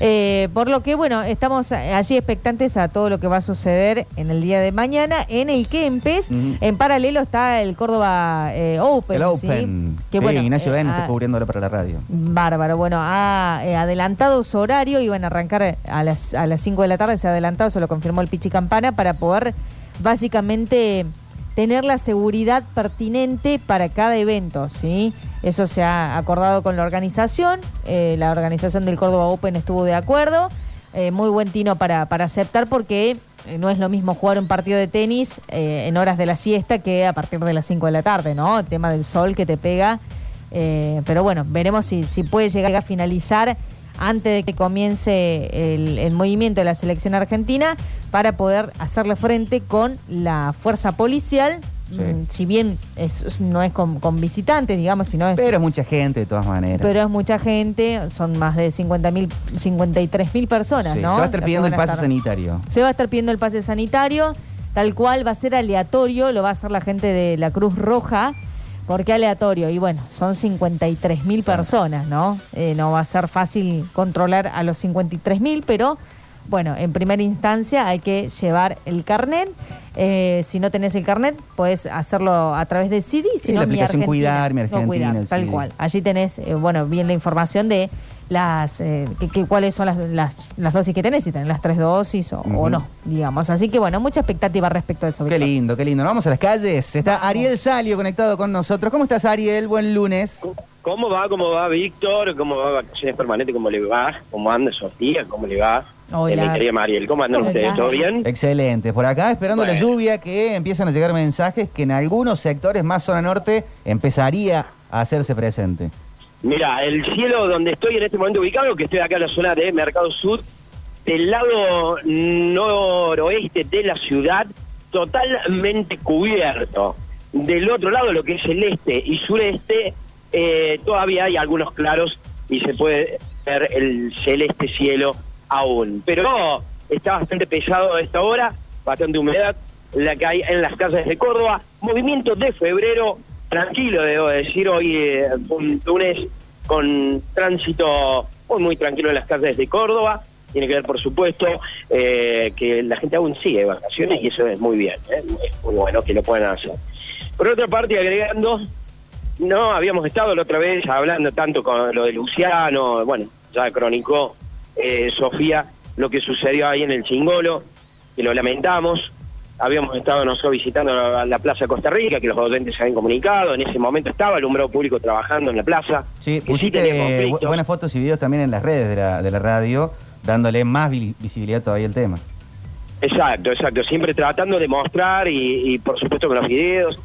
Eh, por lo que, bueno, estamos allí expectantes a todo lo que va a suceder en el día de mañana en el Kempes. En paralelo está el Córdoba eh, Open. el ¿sí? Open. Que Sí, bueno, Ignacio eh, Ben ah, está cubriéndolo para la radio. Bárbaro, bueno, ha eh, adelantado su horario, iban a arrancar a las, a las 5 de la tarde, se ha adelantado, se lo confirmó el Pichi Campana, para poder básicamente tener la seguridad pertinente para cada evento, ¿sí? Eso se ha acordado con la organización, eh, la organización del Córdoba Open estuvo de acuerdo, eh, muy buen tino para, para aceptar porque eh, no es lo mismo jugar un partido de tenis en horas de la siesta que a partir de las 5 de la tarde, ¿no? El tema del sol que te pega. pero bueno, veremos si, si puede llegar a finalizar antes de que comience el, el movimiento de la selección argentina para poder hacerle frente con la fuerza policial. Sí. Mm, Si bien es- no es con, con visitantes, digamos, sino es Pero es mucha gente de todas maneras. pero es mucha gente, son más de 50 mil, 53 mil personas, Sí, ¿no? Se va a estar pidiendo el pase estar- sanitario. Se va a estar pidiendo el pase sanitario, tal cual va a ser aleatorio, lo va a hacer la gente de la Cruz Roja. ¿Por qué aleatorio? Y bueno, son 53 mil personas, ¿no? Eh, no va a ser fácil controlar a los 53 mil, pero bueno, en primera instancia hay que llevar el carnet. Eh, si no tenés el carnet, puedes hacerlo a través de CD. Si Sí, no, la aplicación Argentina. Cuidar, Mi No, Argentina, Cuidar, el tal CD. cual. Allí tenés, eh, bueno, bien la información de las eh, que, que- cuáles son las, las, las dosis que tenés, si tenés las tres dosis o, no, digamos. Así que bueno, mucha expectativa respecto a eso. Qué Víctor. lindo, qué lindo. Vamos a las calles. Está Ariel Salio conectado con nosotros. ¿Cómo estás, Ariel? Buen lunes. ¿Cómo va? ¿Cómo va Víctor? ¿Cómo va Vacaciones Permanentes? ¿Cómo le va? ¿Cómo anda Sofía? ¿Cómo le va? Hola. Mi querida Mariel, ¿cómo andan Hola. ustedes? ¿Todo bien? Excelente. Por acá, esperando la lluvia, que empiezan a llegar mensajes que en algunos sectores más zona norte empezaría a hacerse presente. Mira, el cielo donde estoy en este momento ubicado, que estoy acá en la zona de Mercado Sur, del lado noroeste de la ciudad, totalmente cubierto. Del otro lado, lo que es el este y sureste, eh, todavía hay algunos claros y se puede ver el celeste cielo aún. Pero está bastante pesado a esta hora, bastante humedad, la que hay en las calles de Córdoba. Movimiento de febrero, tranquilo, debo decir, hoy eh, un lunes con tránsito muy, muy tranquilo en las calles de Córdoba. Tiene que ver, por supuesto, eh, que la gente aún sigue vacaciones y eso es muy bien, ¿eh? es muy bueno que lo puedan hacer. Por otra parte, agregando No, habíamos estado la otra vez hablando tanto con lo de Luciano, bueno, ya cronicó eh, Sofía lo que sucedió ahí en el Chingolo, que lo lamentamos. Habíamos estado nosotros visitando la, la Plaza Costa Rica, que los oyentes se habían comunicado. En ese momento estaba el alumbrado público trabajando en la plaza. Sí, pusiste bu- buenas fotos y videos también en las redes de la, de la radio, dándole más vi- visibilidad todavía al tema. Exacto, exacto. Siempre tratando de mostrar y, y, por supuesto con los videos,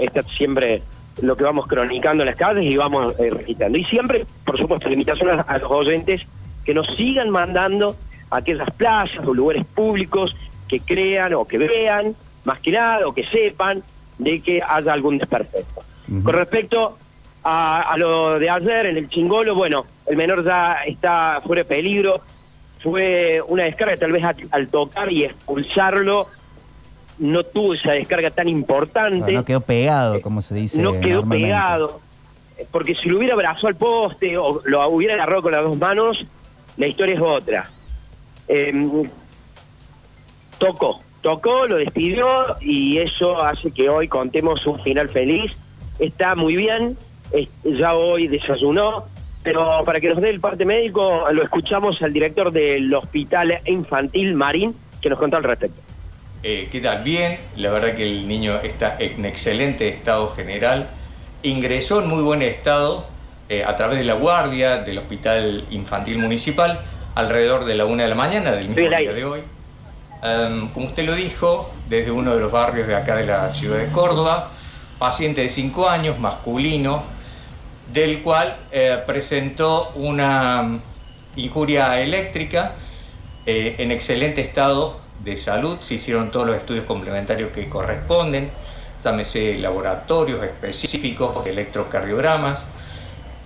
está siempre lo que vamos cronicando en las calles y vamos eh, registrando. Y siempre, por supuesto, a, a los oyentes que nos sigan mandando a aquellas plazas o lugares públicos que crean o que vean, más que nada, o que sepan de que haya algún desperfecto. Con respecto a, a lo de ayer en el chingolo, bueno, el menor ya está fuera de peligro. Fue una descarga, tal vez a- al tocar y expulsarlo, no tuvo esa descarga tan importante. No quedó pegado, como se dice. no quedó pegado. Porque si lo hubiera abrazado al poste o lo hubiera agarrado con las dos manos, la historia es otra. Em, tocó, tocó, lo despidió y eso hace que hoy contemos un final feliz. Está muy bien, ya hoy desayunó, pero para que nos dé el parte médico lo escuchamos al director del Hospital Infantil Marín que nos contó al respecto. Eh, ¿Qué tal? Bien, la verdad que el niño está en excelente estado general. Ingresó en muy buen estado eh, a través de la guardia del Hospital Infantil Municipal alrededor de la una de la mañana del mismo día de hoy. Em, como usted lo dijo, desde uno de los barrios de acá de la ciudad de Córdoba, paciente de 5 años, masculino, del cual eh, presentó una mm, injuria eléctrica eh, en excelente estado de salud. Se hicieron todos los estudios complementarios que corresponden, llámese laboratorios específicos, electrocardiogramas.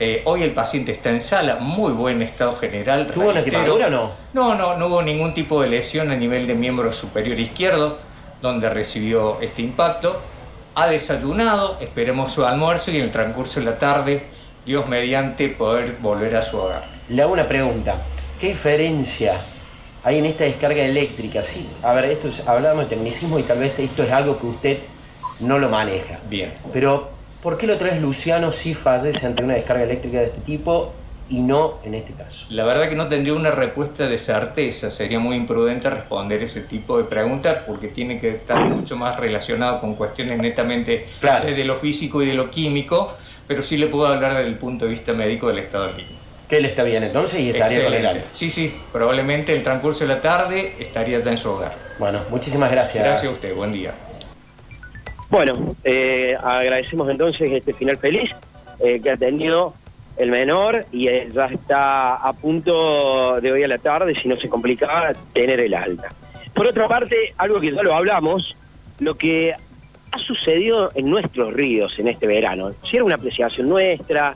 Eh, hoy el paciente está en sala, muy buen estado general. ¿Tuvo una quemadura o no? No, no, no hubo ningún tipo de lesión a nivel de miembro superior izquierdo, donde recibió este impacto. Ha desayunado, esperemos su almuerzo y en el transcurso de la tarde, Dios mediante, poder volver a su hogar. Le hago una pregunta. ¿Qué diferencia hay en esta descarga eléctrica? Sí, a ver, esto es, hablamos de tecnicismo y tal vez esto es algo que usted no lo maneja. Bien. Pero, ¿por qué la otra vez Luciano sí fallece ante una descarga eléctrica de este tipo y no en este caso? La verdad que no tendría una respuesta de certeza, sería muy imprudente responder ese tipo de preguntas porque tiene que estar mucho más relacionado con cuestiones netamente eh, de lo físico y de lo químico, pero sí le puedo hablar desde el punto de vista médico del estado del niño. Que él está bien entonces y estaría con el alta. Sí, sí, probablemente el transcurso de la tarde estaría ya en su hogar. Bueno, muchísimas gracias. Gracias a usted, buen día. Bueno, eh, agradecemos entonces este final feliz eh, que ha tenido el menor y eh, ya está a punto de hoy a la tarde, si no se complicaba, tener el alta. Por otra parte, algo que ya lo hablamos, lo que ha sucedido en nuestros ríos en este verano, si era una apreciación nuestra,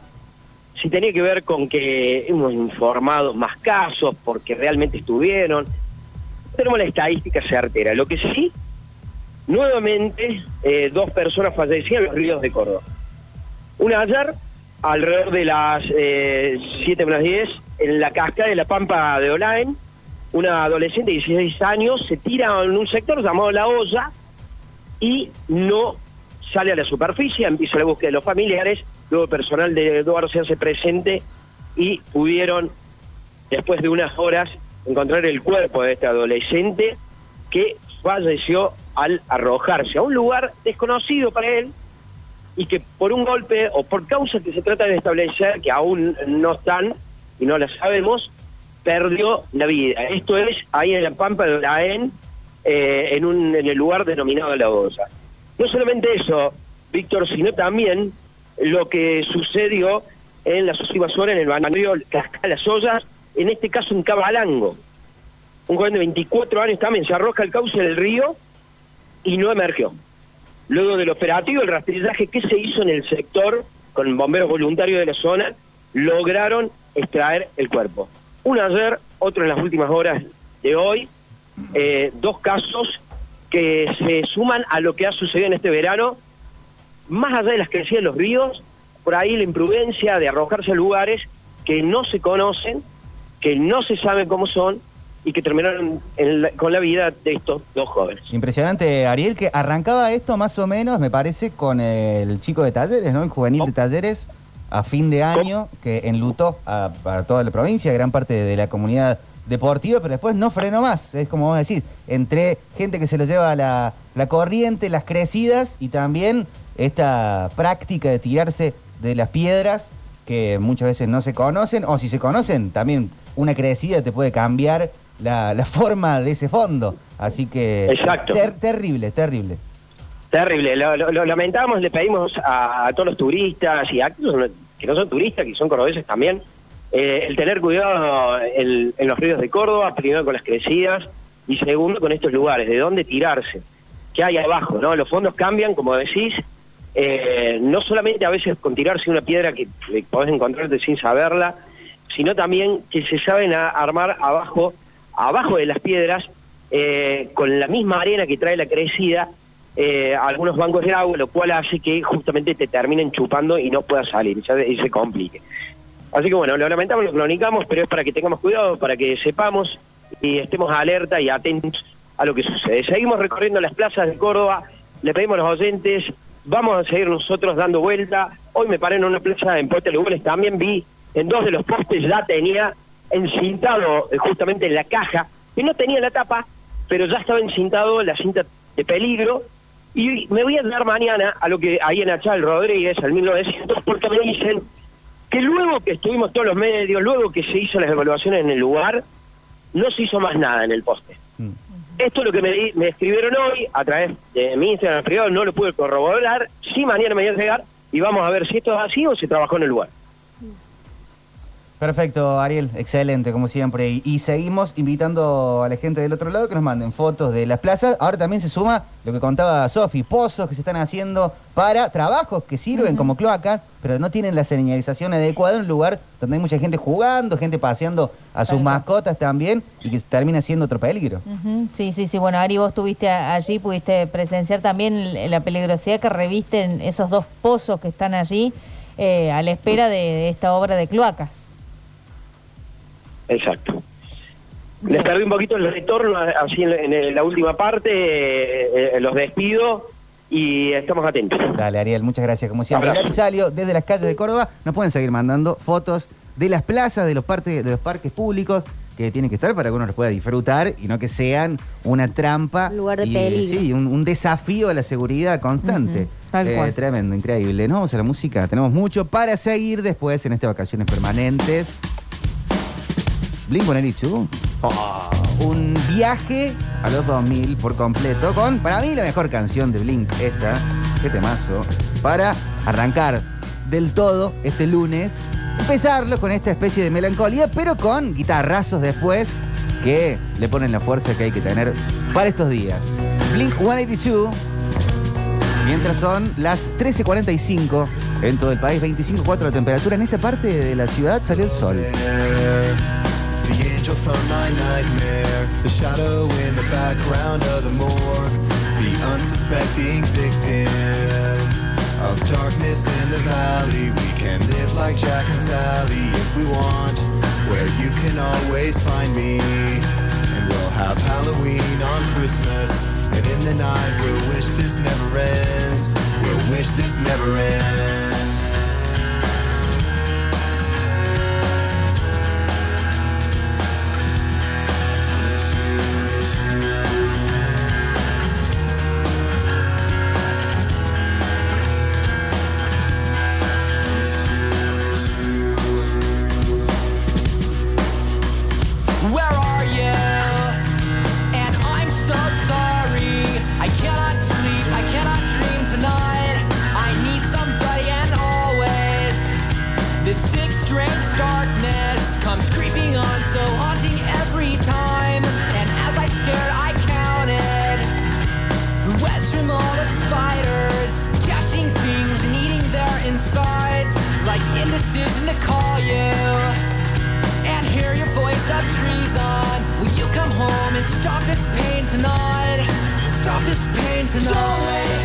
si tenía que ver con que hemos informado más casos porque realmente estuvieron, tenemos la estadística certera. Lo que sí nuevamente eh, dos personas fallecían en los ríos de Córdoba. Una ayer, alrededor de las eh, 7 menos 10, en la cascada de la Pampa de Olaen, una adolescente de 16 años se tira en un sector llamado La Olla y no sale a la superficie, empieza la búsqueda de los familiares, luego el personal de Eduardo se hace presente y pudieron, después de unas horas, encontrar el cuerpo de este adolescente que falleció al arrojarse a un lugar desconocido para él y que por un golpe o por causas que se trata de establecer, que aún no están y no las sabemos, perdió la vida. Esto es ahí en la Pampa de Olaén, eh, en, un, en el lugar denominado La Bosa. No solamente eso, Víctor, sino también lo que sucedió en las últimas horas en el barrio Las Ollas, en este caso en Cabalango. Un joven de 24 años también se arroja al cauce del río y no emergió. Luego del operativo, el rastrillaje que se hizo en el sector con bomberos voluntarios de la zona, lograron extraer el cuerpo. Uno ayer, otro en las últimas horas de hoy, eh, dos casos que se suman a lo que ha sucedido en este verano, más allá de las crecidas de los ríos, por ahí la imprudencia de arrojarse a lugares que no se conocen, que no se sabe cómo son y que terminaron en la- con la vida de estos dos jóvenes. Impresionante, Ariel, que arrancaba esto más o menos, me parece, con el chico de talleres, ¿no? El juvenil de talleres, a fin de año, que enlutó a, a toda la provincia, gran parte de la comunidad deportiva, pero después no frenó más. Es como vos decís, entre gente que se lo lleva la, la corriente, las crecidas y también esta práctica de tirarse de las piedras que muchas veces no se conocen, o si se conocen, también una crecida te puede cambiar la, la forma de ese fondo. Así que... Exacto. ter- terrible, terrible. Terrible, lo, lo- lo lamentamos, le pedimos a, a todos los turistas y a aquellos que no son turistas, que son cordobeses también, eh, el tener cuidado en, en los ríos de Córdoba, primero con las crecidas y segundo con estos lugares, de dónde tirarse, qué hay abajo, ¿no? Los fondos cambian, como decís, eh, no solamente a veces con tirarse una piedra que, que podés encontrarte sin saberla, sino también que se saben a- armar abajo, abajo de las piedras, eh, con la misma arena que trae la crecida, eh, algunos bancos de agua, lo cual hace que justamente te terminen chupando y no puedas salir, y se, complique. Así que bueno, lo lamentamos, lo comunicamos, pero es para que tengamos cuidado, para que sepamos y estemos alerta y atentos a lo que sucede. Seguimos recorriendo las plazas de Córdoba, le pedimos a los oyentes, vamos a seguir nosotros dando vuelta. Hoy me paré en una plaza en Puerto Lugones, también vi en dos de los postes ya tenía encintado eh, justamente en la caja, que no tenía la tapa, pero ya estaba encintado la cinta de peligro. Y me voy a dar mañana a lo que ahí en Achal Rodríguez, al 1900, porque me dicen que luego que estuvimos todos los medios, luego que se hizo las evaluaciones en el lugar, no se hizo más nada en el poste. Esto es lo que me, me escribieron hoy a través de mi Instagram privado, no lo pude corroborar, sí mañana me voy a llegar y vamos a ver si esto es así o se trabajó en el lugar. Perfecto, Ariel, excelente, como siempre. Y, y seguimos invitando a la gente del otro lado que nos manden fotos de las plazas. Ahora también se suma lo que contaba Sofi, pozos que se están haciendo para trabajos que sirven como cloacas, pero no tienen la señalización adecuada en un lugar donde hay mucha gente jugando, gente paseando a sus mascotas también y que termina siendo otro peligro. Sí, sí, sí. Bueno, Ari, vos estuviste allí, pudiste presenciar también la peligrosidad que revisten esos dos pozos que están allí eh, a la espera de, de esta obra de cloacas. Exacto. Les perdí un poquito el retorno así en, en- en la última parte, eh, eh, los despido y estamos atentos. Dale, Ariel, muchas gracias. Como siempre, Salio, desde las calles de Córdoba, nos pueden seguir mandando fotos de las plazas, de los, partes, de los parques públicos que tienen que estar para que uno los pueda disfrutar y no que sean una trampa. Un lugar de y, peligro. Sí, un, un desafío a la seguridad constante. Eh, cual. Tremendo, increíble. Nos vamos a la música. Tenemos mucho para seguir después en estas vacaciones permanentes. Blink 182. Oh, un viaje a los 2000 por completo con, para mí, la mejor canción de Blink, esta, qué temazo, para arrancar del todo este lunes, empezarlo con esta especie de melancolía, pero con guitarrazos después que le ponen la fuerza que hay que tener para estos días. Blink 182, mientras son las 13.45 en todo el país, 25.4 la temperatura, en esta parte de la ciudad salió el sol. Angel from my nightmare, the shadow in the background of the morgue, the unsuspecting victim of darkness in the valley. We can live like Jack and Sally if we want, where you can always find me. And we'll have Halloween on Christmas, and in the night we'll wish this never ends. We'll wish this never ends. Like indecision to call you and hear your voice of treason. Will you come home and stop this pain tonight? Stop this pain tonight.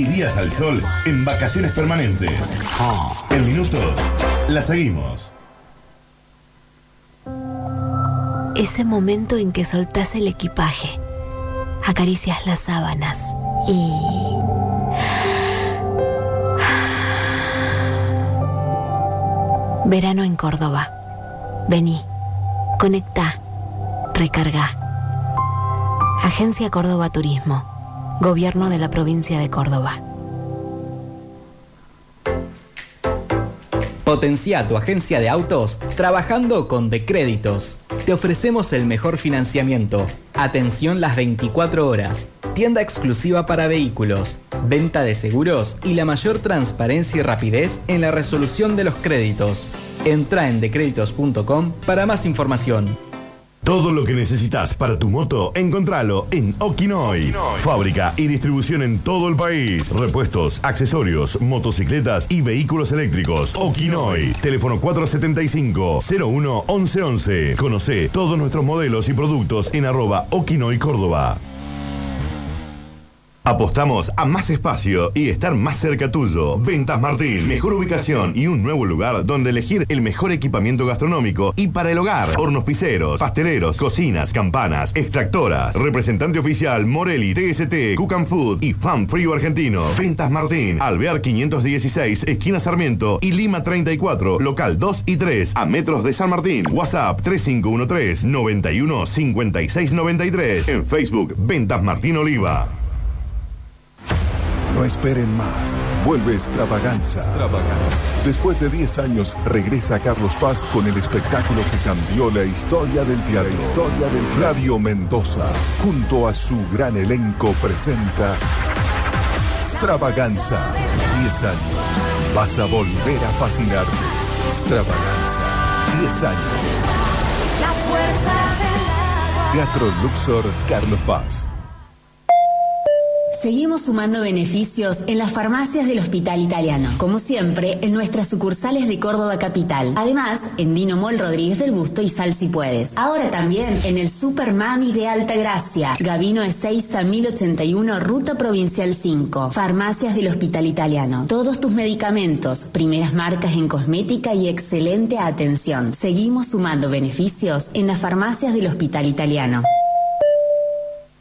Y días al sol en vacaciones permanentes. En minutos, la seguimos. Ese momento en que soltás el equipaje, acaricias las sábanas y... Verano en Córdoba. Vení, conecta, recarga. Agencia Córdoba Turismo. Gobierno de la provincia de Córdoba. Potencia tu agencia de autos trabajando con Decréditos. Te ofrecemos el mejor financiamiento, atención las 24 horas, tienda exclusiva para vehículos, venta de seguros y la mayor transparencia y rapidez en la resolución de los créditos. Entra en decréditos.com para más información. Todo lo que necesitas para tu moto, encontralo en Okinoy. Fábrica y distribución en todo el país. Repuestos, accesorios, motocicletas y vehículos eléctricos. Okinoy. Teléfono 475-01-1111. Conoce todos nuestros modelos y productos en arroba Okinoy Córdoba. Apostamos a más espacio y estar más cerca tuyo. Ventas Martín. Mejor ubicación y un nuevo lugar donde elegir el mejor equipamiento gastronómico y para el hogar. Hornos piseros, pasteleros, cocinas, campanas, extractoras. Representante oficial Morelli, TST, Cook and Food y Fan Frío Argentino. Ventas Martín. Alvear 516, esquina Sarmiento y Lima 34, local 2 y 3, a metros de San Martín. WhatsApp 3513 91 56 93. En Facebook, Ventas Martín Oliva. No esperen más. Vuelve Extravaganza. Después de 10 años, regresa Carlos Paz con el espectáculo que cambió la historia del teatro. La historia del Flavio Mendoza, junto a su gran elenco, presenta Extravaganza. 10 años. Vas a volver a fascinarte. Extravaganza. 10 años. La fuerza del Teatro Luxor, Carlos Paz. Seguimos sumando beneficios en las farmacias del Hospital Italiano, como siempre en nuestras sucursales de Córdoba Capital. Además, en Dino Mall Rodríguez del Busto y Sal si puedes. Ahora también en el Super Mami de Alta Gracia, Gavino Ezeiza 1081, Ruta Provincial 5. Farmacias del Hospital Italiano. Todos tus medicamentos, primeras marcas en cosmética y excelente atención. Seguimos sumando beneficios en las farmacias del Hospital Italiano.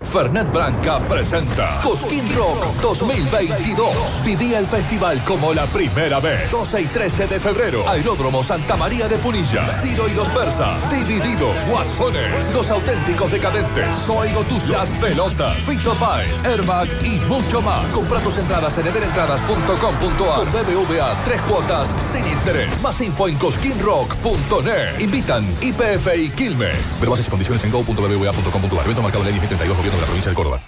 Fernet Branca presenta Cosquín Rock 2022. Viví el festival como la primera vez. 12 y 13 de febrero. Aeródromo Santa María de Punilla. Ciro y los persas. Divididos. Guasones. Los auténticos decadentes. Soy Gotuso. Las pelotas. Fito Páez. Airbag y mucho más. Compra tus entradas en ederentradas.com.ar. Con BBVA. Tres cuotas sin interés. Más info en cosquinrock.net. Invitan IPF y Quilmes. Ver bases y condiciones en go.bbva.com.ar. Evento marcado en el 2032 Gobierno de la provincia de Córdoba.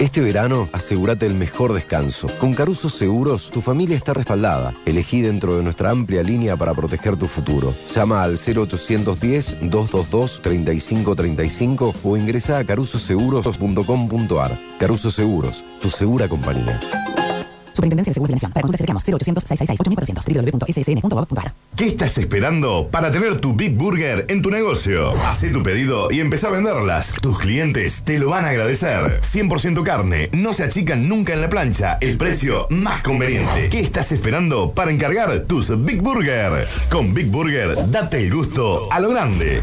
Este verano, asegúrate el mejor descanso. Con Caruso Seguros, tu familia está respaldada. Elegí dentro de nuestra amplia línea para proteger tu futuro. Llama al 0810-222-3535 o ingresa a carusoseguros.com.ar. Caruso Seguros, tu segura compañía. Superintendencia de la Nación. Para consultas cercanos 0800 666 8400 www.ssn.gov.ar. ¿Qué estás esperando para tener tu Big Burger en tu negocio? Hacé tu pedido y empezá a venderlas. Tus clientes te lo van a agradecer. 100% carne, no se achican nunca en la plancha. El precio más conveniente. ¿Qué estás esperando para encargar tus Big Burger? Con Big Burger, date el gusto a lo grande.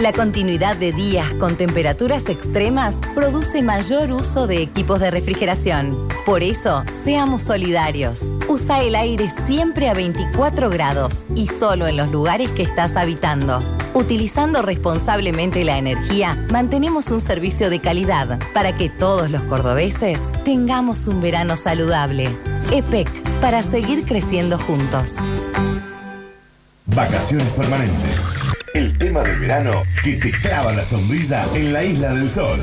La continuidad de días con temperaturas extremas produce mayor uso de equipos de refrigeración. Por eso, seamos solidarios. Usa el aire siempre a 24 grados y solo en los lugares que estás habitando. Utilizando responsablemente la energía, mantenemos un servicio de calidad para que todos los cordobeses tengamos un verano saludable. EPEC, para seguir creciendo juntos. Vacaciones permanentes. El tema del verano que te clava la sombrilla en la isla del sol.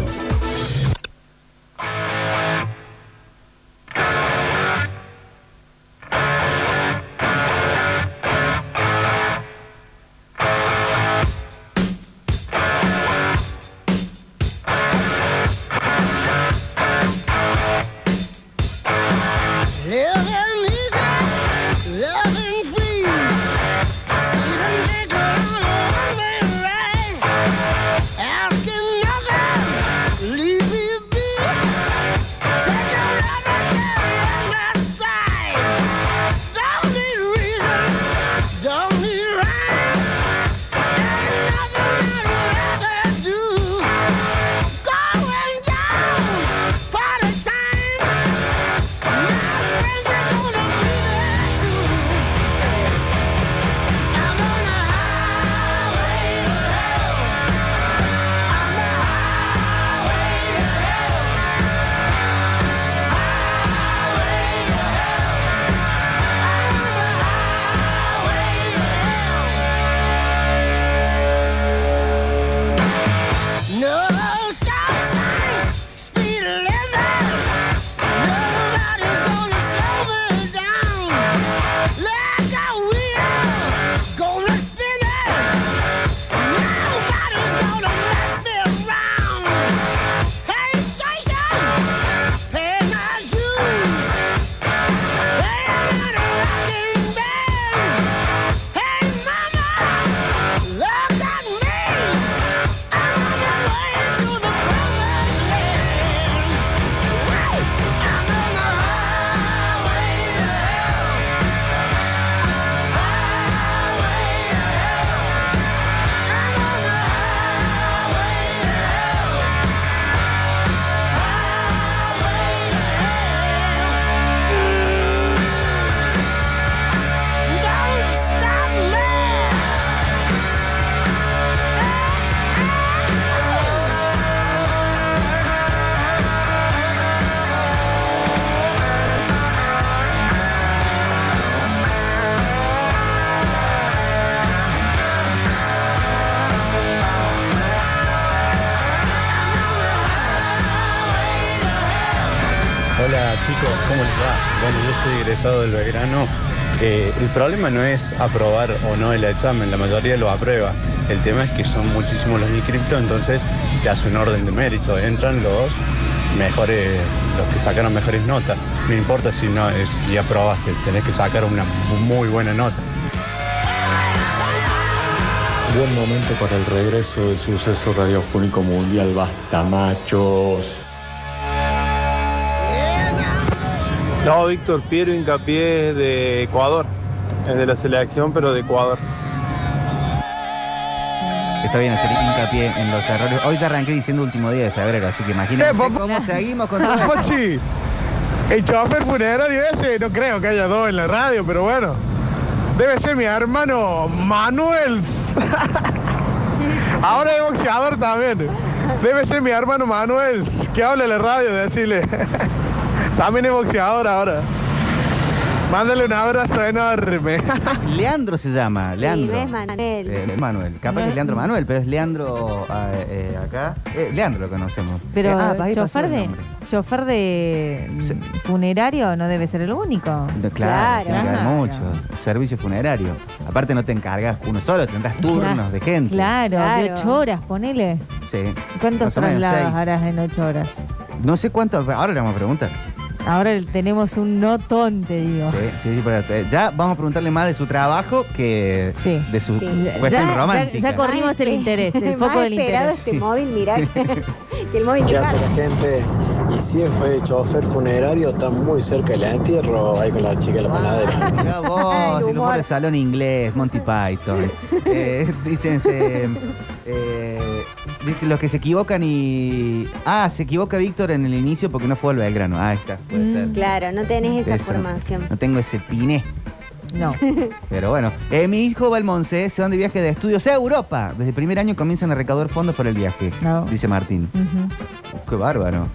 Del Belgrano. Eh, el problema no es aprobar o no el examen, la mayoría lo aprueba. El tema es que son muchísimos los inscriptos, entonces se hace un orden de mérito. Entran los mejores, los que sacaron mejores notas. No importa si no eh, si aprobaste, tenés que sacar una muy buena nota. Buen momento para el regreso del suceso radiofónico mundial. Basta, machos. No, Víctor Piero Hincapié es de Ecuador. Es de la selección, pero de Ecuador. Está bien hacer hincapié en los errores. Hoy te arranqué diciendo último día de febrero, así que papá. cómo seguimos con todo. Pochi, el chofer funerario ese, no creo que haya dos en la radio, pero bueno. Debe ser mi hermano Manuel. Ahora es boxeador también. Debe ser mi hermano Manuel, que habla en la radio, decirle. También es boxeador ahora. Mándale un abrazo enorme. Leandro se llama, Leandro. no es Manuel. Eh, Manuel, capaz que es Leandro Manuel, pero es Leandro ah, eh, acá. Eh, Leandro lo conocemos. Pero Eh, ah, ahí chofer de, chofer de mm, funerario no debe ser el único. No, Claro, tiene que haber mucho. Servicio funerario. Aparte no te encargas uno solo, tendrás turnos Claro. de gente. Claro, de Claro. ocho horas, ponele. Sí. ¿Cuántos traslados harás en ocho horas? No sé cuánto, ahora le vamos a preguntar. Ahora tenemos un notón, te digo. Sí, sí, sí, pero, eh, ya vamos a preguntarle más de su trabajo que de su cuestión Ya- romántica. ya- ya corrimos el interés, el foco del esperado interés. este móvil, mirá. que el móvil ¿Qué hace la gente? Y si fue chofer funerario, está muy cerca del entierro, ahí con la chica de la panadera. Mirá vos, el humor de salón inglés, Monty Python. Eh, dicen, se, dicen los que se equivocan y... Ah, se equivoca Víctor en el inicio porque no fue al Belgrano. Ah, ahí está, puede ser. Claro, no tenés esa Eso. formación. No tengo ese piné. No. Pero bueno, eh, mi hijo va al Monse, se van de viaje de estudios a Europa. Desde el primer año comienzan a recaudar fondos para el viaje, dice Martín. Qué bárbaro.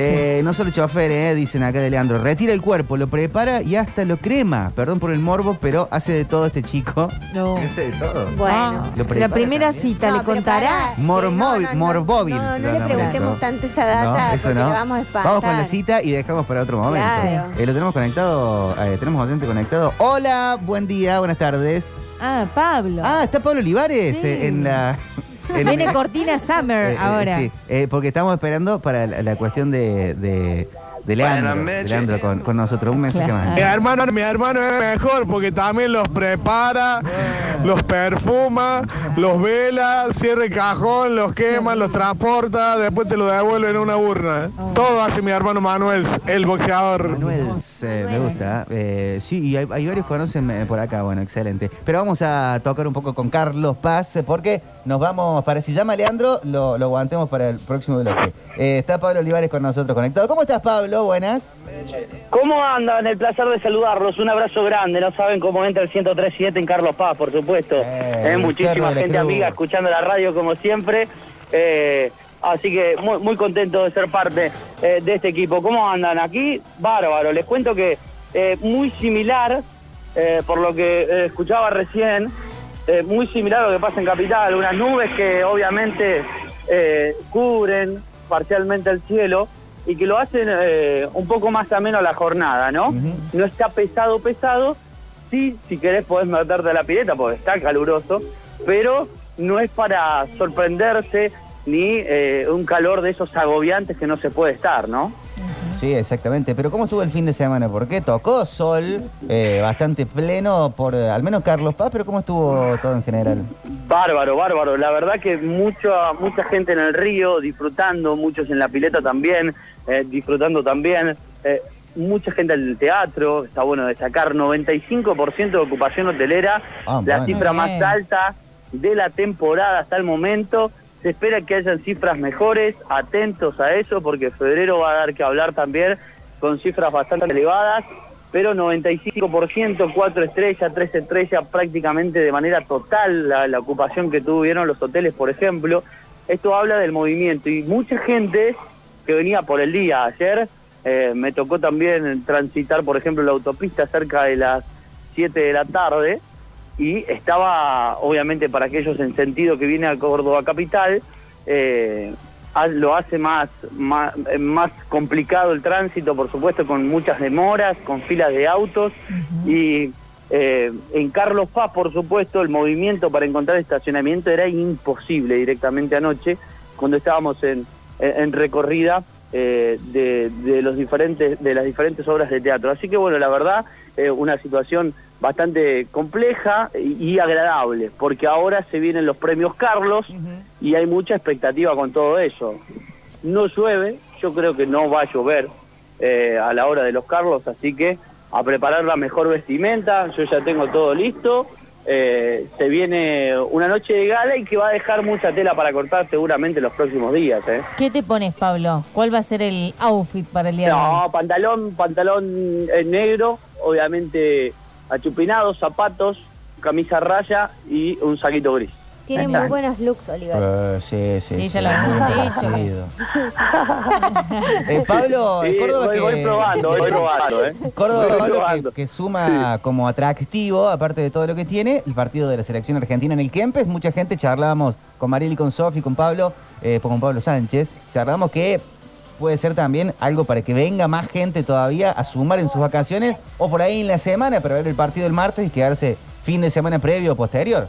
Eh, No solo chofer, eh, dicen acá de Leandro. Retira el cuerpo, lo prepara y hasta lo crema. Perdón por el morbo, pero hace de todo este chico. No. Hace de todo. Bueno. Lo La primera también. cita le contará. pará, Mormóvil, no, no, no, morbóvil. No, no le preguntemos tanto esa data No, eso no. le vamos a. Vamos con la cita y dejamos para otro momento. Claro. Eh, lo tenemos conectado, eh, tenemos oyente conectado. Hola, buen día, buenas tardes. Ah, Pablo. Ah, está Pablo Olivares Sí. eh, en la. En- Viene Cortina Summer eh, eh, ahora. sí, eh, porque estamos esperando para la, la cuestión de, de- de Leandro, de Leandro con, con nosotros. Un mensaje más. Mi hermano, mi hermano es mejor porque también los prepara, los perfuma, los vela, cierra el cajón, los quema, los transporta, después te lo devuelve en una urna. Todo hace mi hermano Manuel, el boxeador. Manuel, eh, me gusta. Eh, sí, y hay, hay varios que conocen eh, por acá, bueno, excelente. Pero vamos a tocar un poco con Carlos Paz, porque nos vamos, para si llama Leandro, lo, lo aguantemos para el próximo bloque. Eh, está Pablo Olivares con nosotros conectado. ¿Cómo estás, Pablo? Buenas. ¿Cómo andan? El placer de saludarlos. Un abrazo grande. No saben cómo entra el 103.7 en Carlos Paz, por supuesto. Eh, el muchísima gente Cruz. amiga escuchando la radio como siempre. Eh, así que muy, muy contento de ser parte eh, de este equipo. ¿Cómo andan? Aquí, bárbaro. Les cuento que eh, muy similar, eh, por lo que eh, escuchaba recién, eh, muy similar a lo que pasa en Capital. Unas nubes que obviamente eh, cubren parcialmente el cielo y que lo hacen eh, un poco más ameno a la jornada, ¿no? No está pesado, pesado. Sí, si querés podés meterte a la pileta porque está caluroso, pero no es para sorprenderse ni eh, un calor de esos agobiantes que no se puede estar, ¿no? Sí, exactamente. Pero ¿cómo estuvo el fin de semana? ¿Por qué tocó sol eh, bastante pleno por al menos Carlos Paz? Pero ¿cómo estuvo todo en general? Bárbaro, bárbaro. La verdad que mucha, mucha gente en el río disfrutando, muchos en la pileta también, eh, disfrutando también. eh, mucha gente en el teatro, está bueno destacar, 95% de ocupación hotelera, Ah, la bueno. cifra más alta de la temporada hasta el momento. Se espera que hayan cifras mejores, atentos a eso, porque febrero va a dar que hablar también con cifras bastante elevadas, pero 95%, 4 estrellas, 3 estrellas, prácticamente de manera total la, la ocupación que tuvieron los hoteles, por ejemplo. Esto habla del movimiento y mucha gente que venía por el día ayer, eh, me tocó también transitar, por ejemplo, la autopista cerca de las 7 de la tarde y estaba, obviamente, para aquellos en sentido que viene a Córdoba Capital, eh, lo hace más, más, más complicado el tránsito, por supuesto, con muchas demoras, con filas de autos y eh, en Carlos Paz, por supuesto, el movimiento para encontrar estacionamiento era imposible directamente anoche, cuando estábamos en, en- en recorrida eh, de, de los diferentes, de las diferentes obras de teatro. Así que bueno, la verdad, eh, una situación bastante compleja y, y agradable, porque ahora se vienen los premios Carlos y hay mucha expectativa con todo eso. No llueve, yo creo que no va a llover eh, a la hora de los Carlos, así que a preparar la mejor vestimenta, yo ya tengo todo listo. Eh, se viene una noche de gala y que va a dejar mucha tela para cortar seguramente los próximos días. ¿eh? ¿Qué te pones, Pablo? ¿Cuál va a ser el outfit para el día de hoy? No, pantalón, pantalón eh, negro, obviamente achupinado, zapatos, camisa raya y un saquito gris. Tiene muy buenos looks, Oliver. Eh, sí, sí, Sí, ya lo hemos dicho. Eh, Pablo, Sí, Córdoba voy- que... voy probando, voy probando, ¿eh? Córdoba Voy Pablo, probando. que, que suma como atractivo, aparte de todo lo que tiene, el partido de la selección argentina en el Kempes. Mucha gente charlábamos con Mariel y con Sofi, con Pablo, eh, con Pablo Sánchez, charlábamos que puede ser también algo para que venga más gente todavía a sumar en sus vacaciones o por ahí en la semana para ver el partido el martes y quedarse fin de semana previo o posterior.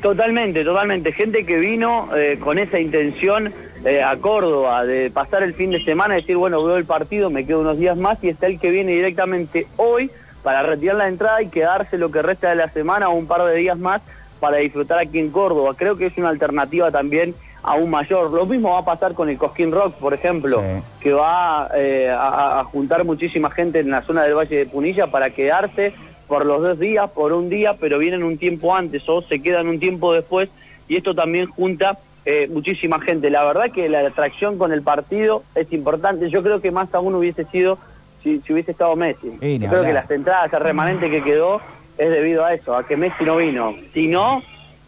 Totalmente, totalmente. Gente que vino eh, con esa intención eh, a Córdoba de pasar el fin de semana, decir, bueno, veo el partido, me quedo unos días más y está el que viene directamente hoy para retirar la entrada y quedarse lo que resta de la semana o un par de días más para disfrutar aquí en Córdoba. Creo que es una alternativa también aún mayor. Lo mismo va a pasar con el Cosquín Rock, por ejemplo, que va eh, a, a juntar muchísima gente en la zona del Valle de Punilla para quedarse por los dos días, por un día, pero vienen un tiempo antes o se quedan un tiempo después y esto también junta eh, muchísima gente. La verdad que la atracción con el partido es importante. Yo creo que más aún hubiese sido si, si hubiese estado Messi. Yo creo que las entradas, el remanente que quedó es debido a eso, a que Messi no vino. Si no,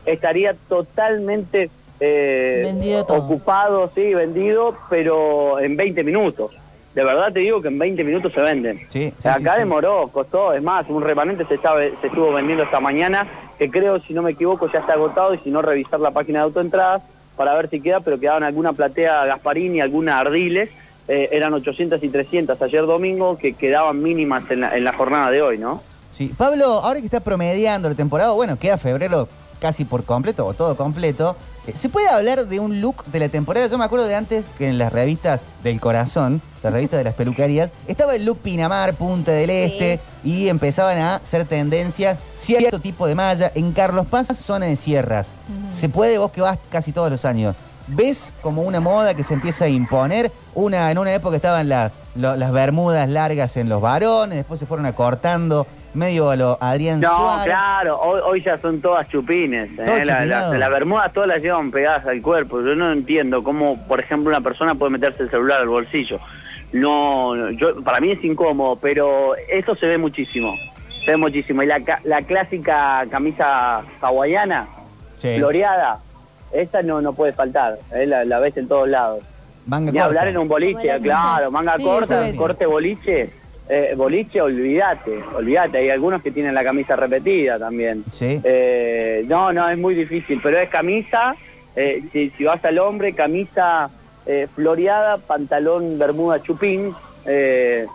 estaría totalmente eh, ocupado, sí, vendido, pero en 20 minutos. De verdad te digo que en 20 minutos se venden. Sí, Acá demoró, costó, es más, un remanente se, sabe- se estuvo vendiendo esta mañana, que creo, si no me equivoco, ya está agotado, y si no, revisar la página de autoentradas para ver si queda, pero quedaban alguna platea Gasparini, alguna Ardiles, eh, eran 800 y 300 ayer domingo, que quedaban mínimas en la, en la jornada de hoy, ¿no? Sí. Pablo, ahora que está promediando la temporada, bueno, queda febrero casi por completo o todo completo. Eh, ¿Se puede hablar de un look de la temporada? Yo me acuerdo de antes que en las revistas del corazón, la revista de las peluquerías, estaba el look Pinamar, Punta del Este, y empezaban a hacer tendencias cierto tipo de malla. En Carlos Paz, zona de sierras. Se puede, vos que vas casi todos los años. ¿Ves como una moda que se empieza a imponer? Una, en una época estaban las- las bermudas largas en los varones, después se fueron acortando medio a lo Adrián No, Suárez. claro, hoy, hoy ya son todas chupines. Todo ¿eh? La, la, la bermuda todas las llevan pegadas al cuerpo. Yo no entiendo cómo, por ejemplo, una persona puede meterse el celular al bolsillo. No, no, yo, para mí es incómodo, pero eso se ve muchísimo. Se ve muchísimo. Y la, ca- la clásica camisa hawaiana, Sí. floreada, esa no, no puede faltar. ¿eh? La, la ves en todos lados. Manga Ni corta. hablar en un boliche, claro, manga Sí, corta, es. corte boliche. Eh, boliche, olvídate, olvídate. Hay algunos que tienen la camisa repetida también. Sí. Eh, no, no, es muy difícil, pero es camisa, eh, si, si vas al hombre, camisa eh, floreada, pantalón, bermuda, chupín. eh,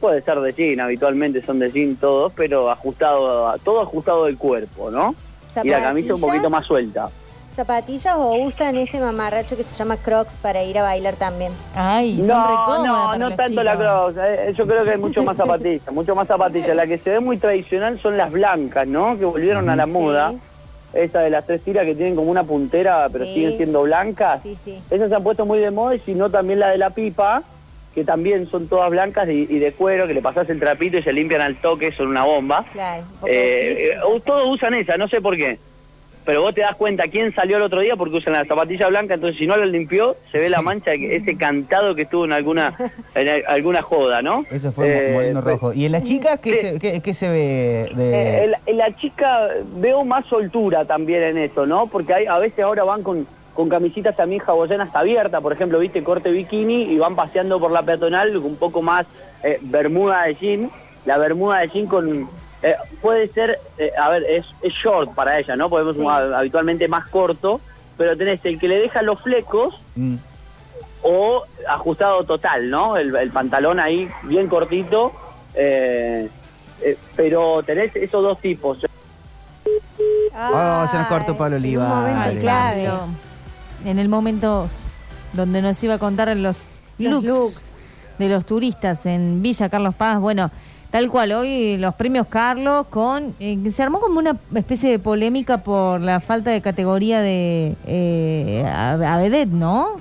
puede ser de jean, habitualmente son de jean todos, pero ajustado, a- todo ajustado del cuerpo, ¿no? Y la camisa un poquito más suelta. ¿Zapatillas o usan ese mamarracho que se llama Crocs para ir a bailar también? Ay, No, no, no tanto la cross. eh, yo creo que hay mucho más zapatillas, mucho más zapatillas. La que se ve muy tradicional son las blancas, ¿no? Que volvieron a la moda. Esa de las tres tiras que tienen como una puntera, pero Sí. siguen siendo blancas. Sí, sí. Esas se han puesto muy de moda y si no también la de la pipa, que también son todas blancas y, y de cuero, que le pasás el trapito y se limpian al toque, son una bomba. Claro. un Eh, eh, todos usan esa, no sé por qué. Pero vos te das cuenta quién salió el otro día porque usan la zapatilla blanca, entonces si no lo limpió, se ve la mancha, de ese cantado que estuvo en alguna en alguna joda, ¿no? Ese fue Eh, Molino Rojo. ¿Y en qué, se, qué- qué se ve de...? Eh, en la- en la chica veo más soltura también en eso, ¿no? Porque hay, a veces ahora van con, con camisitas también hawaianas abiertas, por ejemplo, viste, corte bikini y van paseando por la peatonal un poco más eh, bermuda de jean. La bermuda de jean con... eh, puede ser, eh, a ver, es, es short para ella, ¿no? Podemos usar habitualmente más corto, pero tenés el que le deja los flecos Mm. o ajustado total, ¿no? El, el pantalón ahí bien cortito, eh, eh, pero tenés esos dos tipos. Oh, se nos cortó Pablo Oliva. Ay, claro. En el momento donde nos iba a contar los, Los looks, de los turistas en Villa Carlos Paz. Bueno, tal cual, hoy los premios Carlos con... eh, se armó como una especie de polémica por la falta de categoría de eh, a, a vedette, ¿no?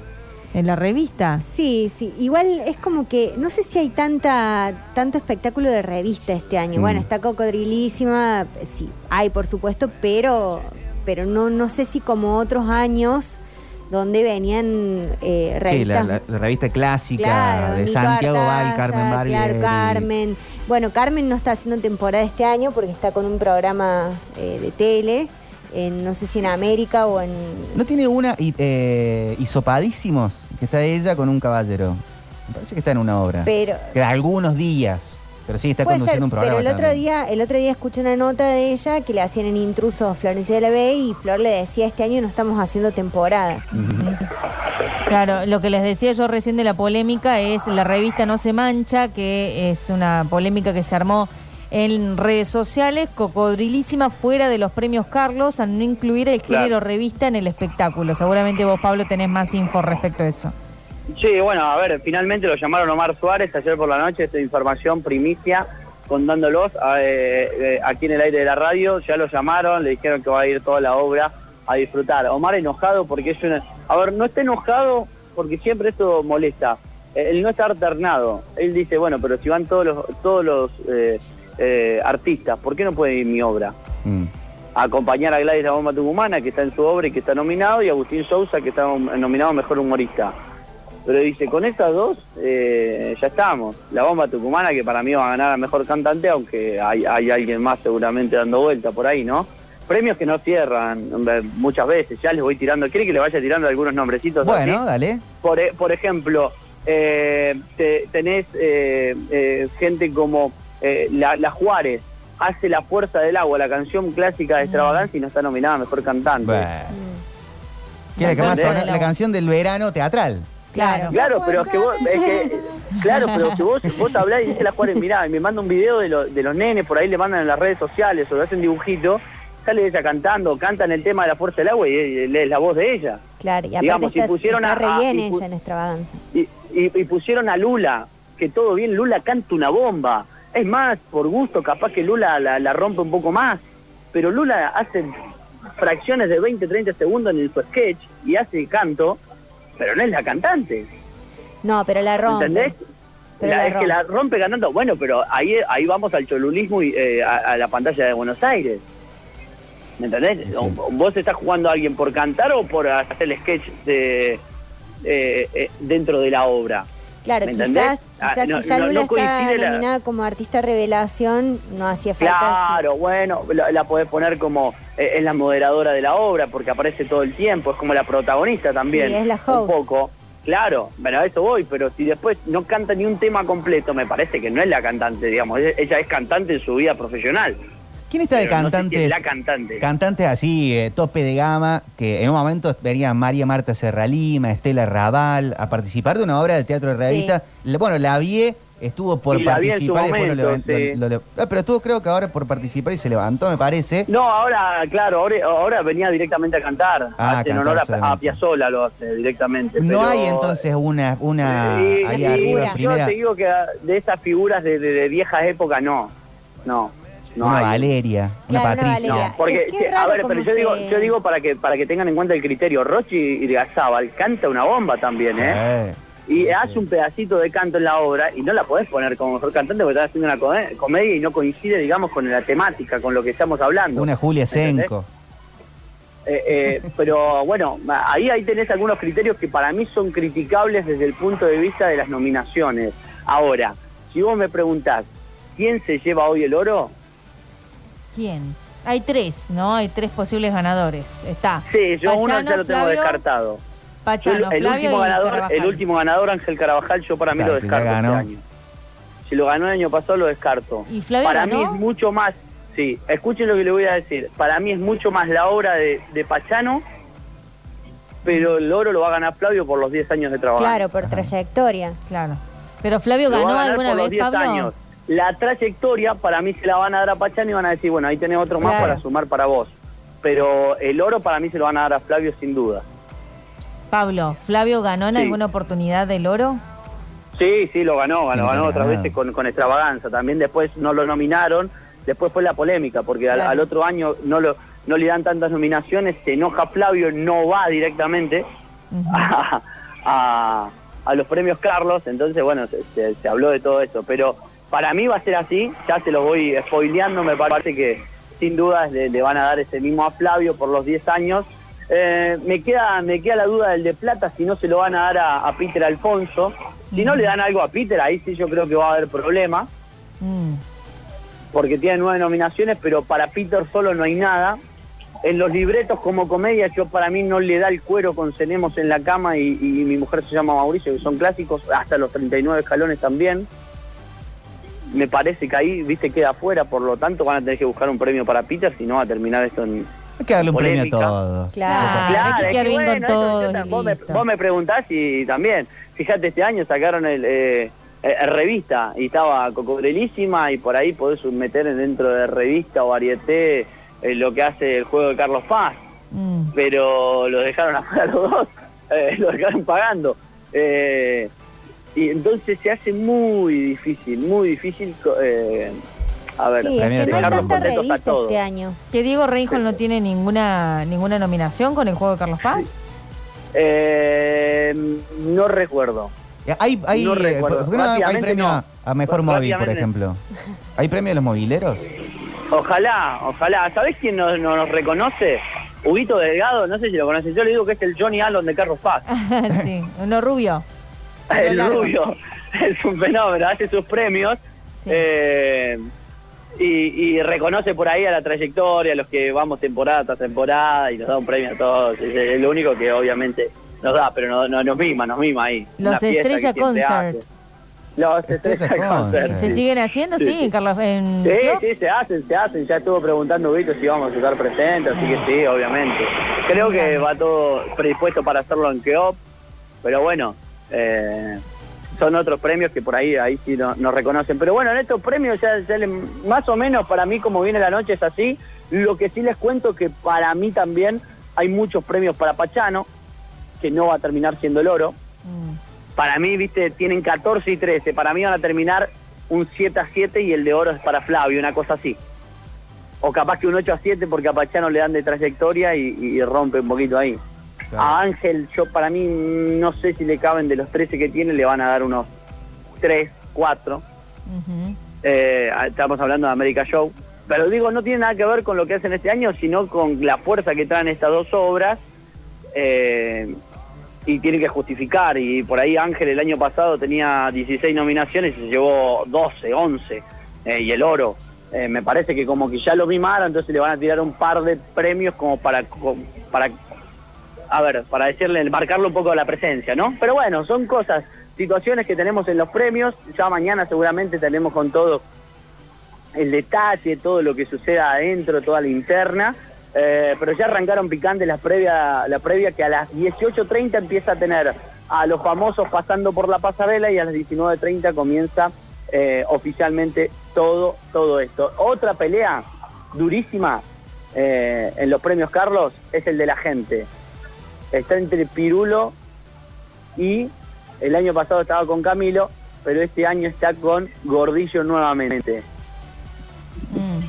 En la revista. Sí, sí. Igual es como que no sé si hay tanta tanto espectáculo de revista este año. Mm. Bueno, está Cocodrilísima, sí, hay por supuesto, pero pero no no sé si como otros años donde venían eh, Sí, revistas. la, la- la revista clásica Claro, de Nico Santiago Val, Carmen. Claro, Carmen. Bueno, Carmen no está haciendo temporada este año porque está con un programa eh, de tele, en, no sé si en América o en... ¿No tiene una y, eh, hisopadísimos? Que está ella con un caballero. Me parece que está en una obra. Pero- Que algunos días. Pero sí, está Puede ser, conduciendo un programa. pero el otro día, el otro día escuché una nota de ella que le hacían en intrusos Florencia de la B y Flor le decía este año no estamos haciendo temporada. Claro, lo que les decía yo recién de la polémica es la revista No se mancha, que es una polémica que se armó en redes sociales, cocodrilísima fuera de los premios Carlos, al no incluir el Claro. género revista en el espectáculo. Seguramente vos, Pablo, tenés más info respecto a eso. Sí, bueno, a ver, finalmente lo llamaron Omar Suárez ayer por la noche, esta información primicia, contándolos eh, eh, aquí en el aire de la radio, ya lo llamaron, le dijeron que va a ir toda la obra a disfrutar. Omar enojado porque es una... A ver, no está enojado porque siempre esto molesta, Eh, él no está alternado, él dice, bueno, pero si van todos los, todos los eh, eh, artistas, ¿por qué no puede ir mi obra? Mm. a acompañar a Gladys La Bomba Tucumana, que está en su obra y que está nominado, y Agustín Sousa, que está nominado Mejor Humorista. Pero dice, con estas dos eh, ya estamos. La Bomba Tucumana, que para mí va a ganar a Mejor Cantante, aunque hay, hay alguien más seguramente dando vuelta por ahí, ¿no? Premios que no cierran muchas veces, ya les voy tirando. ¿Quiere que le vaya tirando algunos nombrecitos? Bueno, así? dale. Por, e- por ejemplo, eh, te- tenés eh, eh, gente como eh, la, la Juárez, hace La Fuerza del Agua, la canción clásica de Extravaganza y no está nominada a Mejor Cantante. Que la, que más ¿Entendés? sonó- la canción del verano teatral. Claro. Claro, pero es que vos, es que, claro, pero que vos, vos hablás y dice la Juárez, mirá, y me manda un video de, lo- de los nenes, por ahí le mandan en las redes sociales o le hacen dibujito, sale ella cantando, cantan el tema de la fuerza del agua y, y es la voz de ella. Claro, y aparte Digamos, si está, pusieron está a- re bien y ella en extravaganza. Y, y- y pusieron a Lula, que todo bien, Lula canta una bomba. Es más, por gusto, capaz que Lula la, la rompe un poco más, pero Lula hace fracciones de 20, 30 segundos en el- su sketch y hace canto, pero no es la cantante. No, pero la rompe. ¿Entendés? Pero La- la es que la rompe cantando. Bueno, pero ahí, ahí vamos al cholulismo y eh, a, a la pantalla de Buenos Aires. ¿Me entendés? ¿Vos estás jugando a alguien por cantar o por hacer el sketch de, eh, eh, dentro de la obra? Claro, quizás, Ah, quizás no- si ya no- Lula no está la- como artista revelación, no hacía falta. Claro, bueno, la, la podés poner como eh, es la moderadora de la obra porque aparece todo el tiempo, es como la protagonista también. Sí, es la Un host. poco. Claro, bueno, a eso voy, pero si después no canta ni un tema completo, me parece que no es la cantante, digamos, ella es cantante en su vida profesional. ¿Quién está de Pero no sé si es cantantes? la cantante. Cantantes así, eh, tope de gama, que en un momento venían María Marta Serralima, Estela Raval, a participar de una obra de teatro de revista. Bueno, la vi, estuvo por Y la vi en su participar y después lo momento, sí. lo- lo- ah, pero estuvo creo que ahora por participar y se levantó, me parece. No, ahora, claro, ahora, ahora venía directamente a cantar, Ah, hace en cantar honor a, solamente. a Piazzolla lo hace directamente. No pero- hay entonces una, una Sí, ahí sí, arriba Yo te digo que de esas figuras de, de, de viejas épocas, no, no. No una hay. Valeria, una Claro, una Patricia. Valeria. No, porque, que a ver, pero yo digo, yo digo para que para que tengan en cuenta el criterio, Rochi y Gazábal canta una bomba también, ¿eh? Eh, Y hace un pedacito de canto en la obra y no la podés poner como mejor cantante porque estás haciendo una come- comedia y no coincide, digamos, con la temática, con lo que estamos hablando. una Julia. Senco. Eh, eh, pero bueno, ahí, ahí tenés algunos criterios que para mí son criticables desde el punto de vista de las nominaciones. Ahora, si vos me preguntás, ¿quién se lleva hoy el oro? ¿Quién? Hay tres, ¿no? Hay tres posibles ganadores. Está. Sí, yo uno ya lo tengo Flavio, descartado. Yo Pachano, el, el Flavio último y ganador, el último ganador, Ángel Carabajal, yo para mí Claro, lo descarto este año. Si lo ganó el año pasado, lo descarto. ¿Y Flavio para ganó? mí es mucho más, sí, escuchen lo que le voy a decir, para mí es mucho más la obra de, de Pachano, pero el oro lo va a ganar Flavio por los 10 años de trabajo. Claro, por trayectoria. Claro. Pero Flavio Lo va a ganó ganar alguna por los vez, 10 Pablo. años. La trayectoria para mí se la van a dar a Pachano y van a decir, bueno, ahí tenés otro más Claro. para sumar para vos. Pero el oro para mí se lo van a dar a Flavio sin duda. Pablo, ¿Flavio ganó en Sí. alguna oportunidad del oro? Sí, sí, lo ganó, ganó, ganó otras veces con, con extravaganza. También después no lo nominaron, después fue la polémica, porque al, Claro. al otro año no lo no le dan tantas nominaciones, se enoja Flavio, no va directamente a, a- a los premios Carlos, entonces bueno, se, se- se habló de todo eso, pero para mí va a ser así, ya se los voy spoileando, me parece que sin dudas le, le van a dar ese mismo a Flavio por los 10 años. Eh, me queda me queda la duda del de plata si no se lo van a dar a, a Peter Alfonso. Si no le dan algo a Peter, ahí sí yo creo que va a haber problema, Mm. porque tiene nueve nominaciones, pero para Peter solo no hay nada. En los libretos como comedia, yo para mí no le da el cuero con Cenemos en la cama y, y mi mujer se llama Mauricio, que son clásicos, hasta los 39 escalones también. Me parece que ahí, viste, queda afuera, por lo tanto van a tener que buscar un premio para Peter, si no va a terminar esto en, Hay que darle un premio a Polémica. todos. Claro, hay que quedar bien con bueno, eso todos. yo vos, me, vos me preguntás y también, fíjate, este año sacaron el eh, eh, revista y estaba cocodrilísima y por ahí podés meter dentro de revista o varieté eh, lo que hace el juego de Carlos Paz, Mm. pero lo dejaron afuera los dos, eh, lo dejaron pagando. Eh, y entonces se hace muy difícil, muy difícil, co- eh, a ver, Sí, es que no hay tanta contentos a revista todos. este año. ¿Que Diego Reinhold no tiene ninguna ninguna nominación con el juego de Carlos Paz? Eh, no recuerdo. Eh, Hay, hay, No eh, recuerdo. ¿por qué no hay Rápidamente premio no. a- mejor móvil, por ejemplo? ¿Hay premio a los mobileros? Ojalá, ojalá. ¿Sabés quién nos, nos- nos reconoce? Huguito Delgado, no sé si lo conoces. Yo le digo que es el Johnny Allen de Carlos Paz. sí, uno rubio. El largo. rubio. Es un fenómeno, hace sus premios. eh, y, y reconoce por ahí a la trayectoria, a los que vamos temporada tras temporada y nos da un premio a todos. Es el único que obviamente nos da, pero no, no- nos mima, nos mima ahí. Los Estrella Concert. Los Estrella Concert. ¿Se sí. siguen haciendo? Sí, Sí, sí. Carlos. En Sí, clubs? sí, se hacen, se hacen. Ya estuvo preguntando Vito si vamos a estar presentes, así que sí, obviamente. Creo que va todo predispuesto para hacerlo en Keop, pero bueno, eh, son otros premios que por ahí ahí sí no- nos reconocen. Pero bueno, en estos premios ya, ya le- más o menos para mí como viene la noche es así. Lo que sí les cuento que para mí también hay muchos premios para Pachano, que no va a terminar siendo el oro. Para mí, viste, tienen 14 y 13. Para mí van a terminar un 7 a 7 y el de oro es para Flavio, una cosa así. O capaz que un 8 a 7 porque a Pachano le dan de trayectoria y, y rompe un poquito ahí. A Ángel, yo para mí no sé si le caben de los 13 que tiene, le van a dar unos 3, 4. Eh, estamos hablando de America Show. Pero digo, no tiene nada que ver con lo que hacen este año, sino con la fuerza que traen estas dos obras. eh, y tiene que justificar. Y por ahí Ángel el año pasado tenía 16 nominaciones y se llevó 12, 11. eh, y el oro. Eh, me parece que como que ya lo mimaron, entonces le van a tirar un par de premios como para, co- para a ver, para decirle, marcarle un poco la presencia, ¿no? Pero bueno, son cosas, situaciones que tenemos en los premios. Ya mañana seguramente tenemos con todo el detalle, todo lo que suceda adentro, toda la interna. Eh, pero ya arrancaron picantes la previa, la previa que a las 18.30 empieza a tener a los famosos pasando por la pasarela y a las 19.30 comienza eh, oficialmente todo, todo esto. Otra pelea durísima eh, en los premios Carlos es el de la gente. Está entre Pirulo y el año pasado estaba con Camilo, pero este año está con Gordillo nuevamente.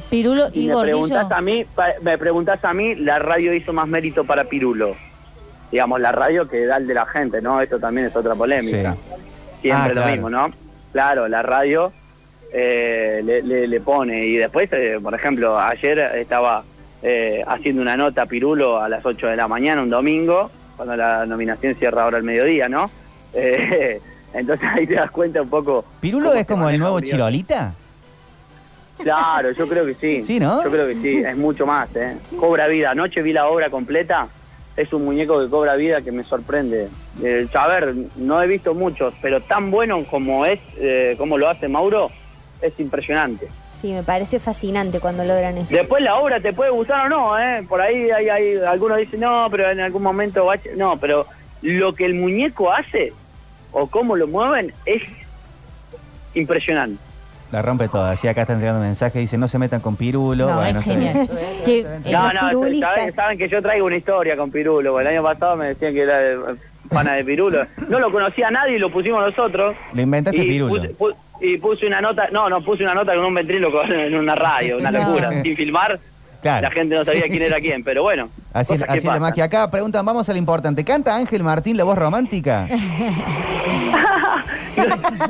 Pirulo Si y me Gordillo. preguntás a mí, me preguntás a mí, la radio hizo más mérito para Pirulo. Digamos, la radio que da el de la gente, ¿no? Esto también es otra polémica. Siempre Ah, lo claro. mismo, ¿no? Claro, la radio eh, le, le- le pone. Y después, eh, por ejemplo, ayer estaba eh, haciendo una nota a Pirulo a las 8 de la mañana, un domingo, cuando la nominación cierra ahora al mediodía, ¿no? Eh, entonces ahí te das cuenta un poco... ¿Pirulo es como el nuevo. Chirolita? Claro, yo creo que sí. Sí, ¿no? Yo creo que sí, es mucho más, ¿eh? Cobra vida. Anoche vi la obra completa. Es un muñeco que cobra vida que me sorprende. Eh, a ver, no he visto muchos, pero tan bueno como es, eh, como lo hace Mauro, es impresionante. Sí, me parece fascinante cuando logran eso. Después la obra te puede gustar o no, ¿eh? Por ahí hay, hay- algunos dicen, no, pero en algún momento va a... ch-". No, pero lo que el muñeco hace o cómo lo mueven es impresionante. La rompe toda. Así acá están llegando mensajes, dice no se metan con Pirulo. No, bueno, es está bien. genial. Que, No, no, saben, saben que yo traigo una historia con Pirulo. porque El año pasado me decían que era pana de Pirulo. No lo conocía nadie y lo pusimos nosotros. Le inventaste y Pirulo. Puse, y puse una nota, no, no, puse una nota con un ventríloco en una radio, una No. locura. Sin filmar, Claro. la gente no sabía quién era quién, pero bueno. Así, cosas que así es la magia. Acá preguntan, vamos a lo importante. ¿Canta Ángel Martín la voz romántica?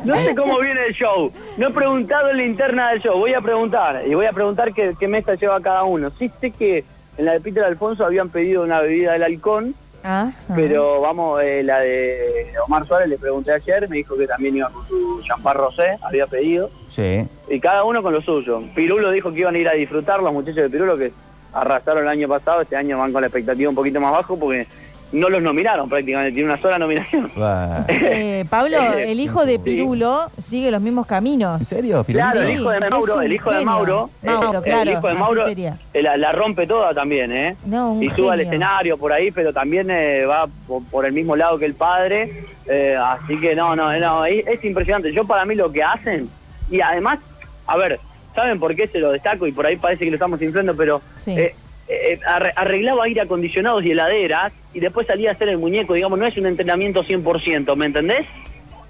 No sé cómo viene el show. No he preguntado en la interna del show. Voy a preguntar. Y voy a preguntar qué, qué mesa lleva cada uno. Sí sé que en la de Peter Alfonso habían pedido una bebida del halcón. Ah, Pero vamos, eh, la de Omar Suárez le pregunté ayer, me dijo que también iba con su champán rosé, había pedido, Sí. y cada uno con lo suyo. Pirulo dijo que iban a ir a disfrutar, los muchachos de Pirulo que arrasaron el año pasado, este año van con la expectativa un poquito más bajo porque no los nominaron prácticamente, tiene una sola nominación. Eh, Pablo, el hijo de Pirulo sigue los mismos caminos. ¿En serio? Claro, el hijo de Mauro, un el hijo de. Mauro, eh, Mauro, el claro, hijo de Mauro sería. eh, la, la rompe toda también, ¿eh? No, un y sube al escenario por ahí, pero también eh, va por, por el mismo lado que el padre, eh, así que no, no, no, es, es impresionante. Yo para mí lo que hacen, y además, a ver, ¿saben por qué se lo destaco? Y por ahí parece que lo estamos inflando, pero Sí. eh, eh, arre- arreglaba aire acondicionados y heladeras y después salía a hacer el muñeco, digamos, no es un entrenamiento 100%, ¿me entendés?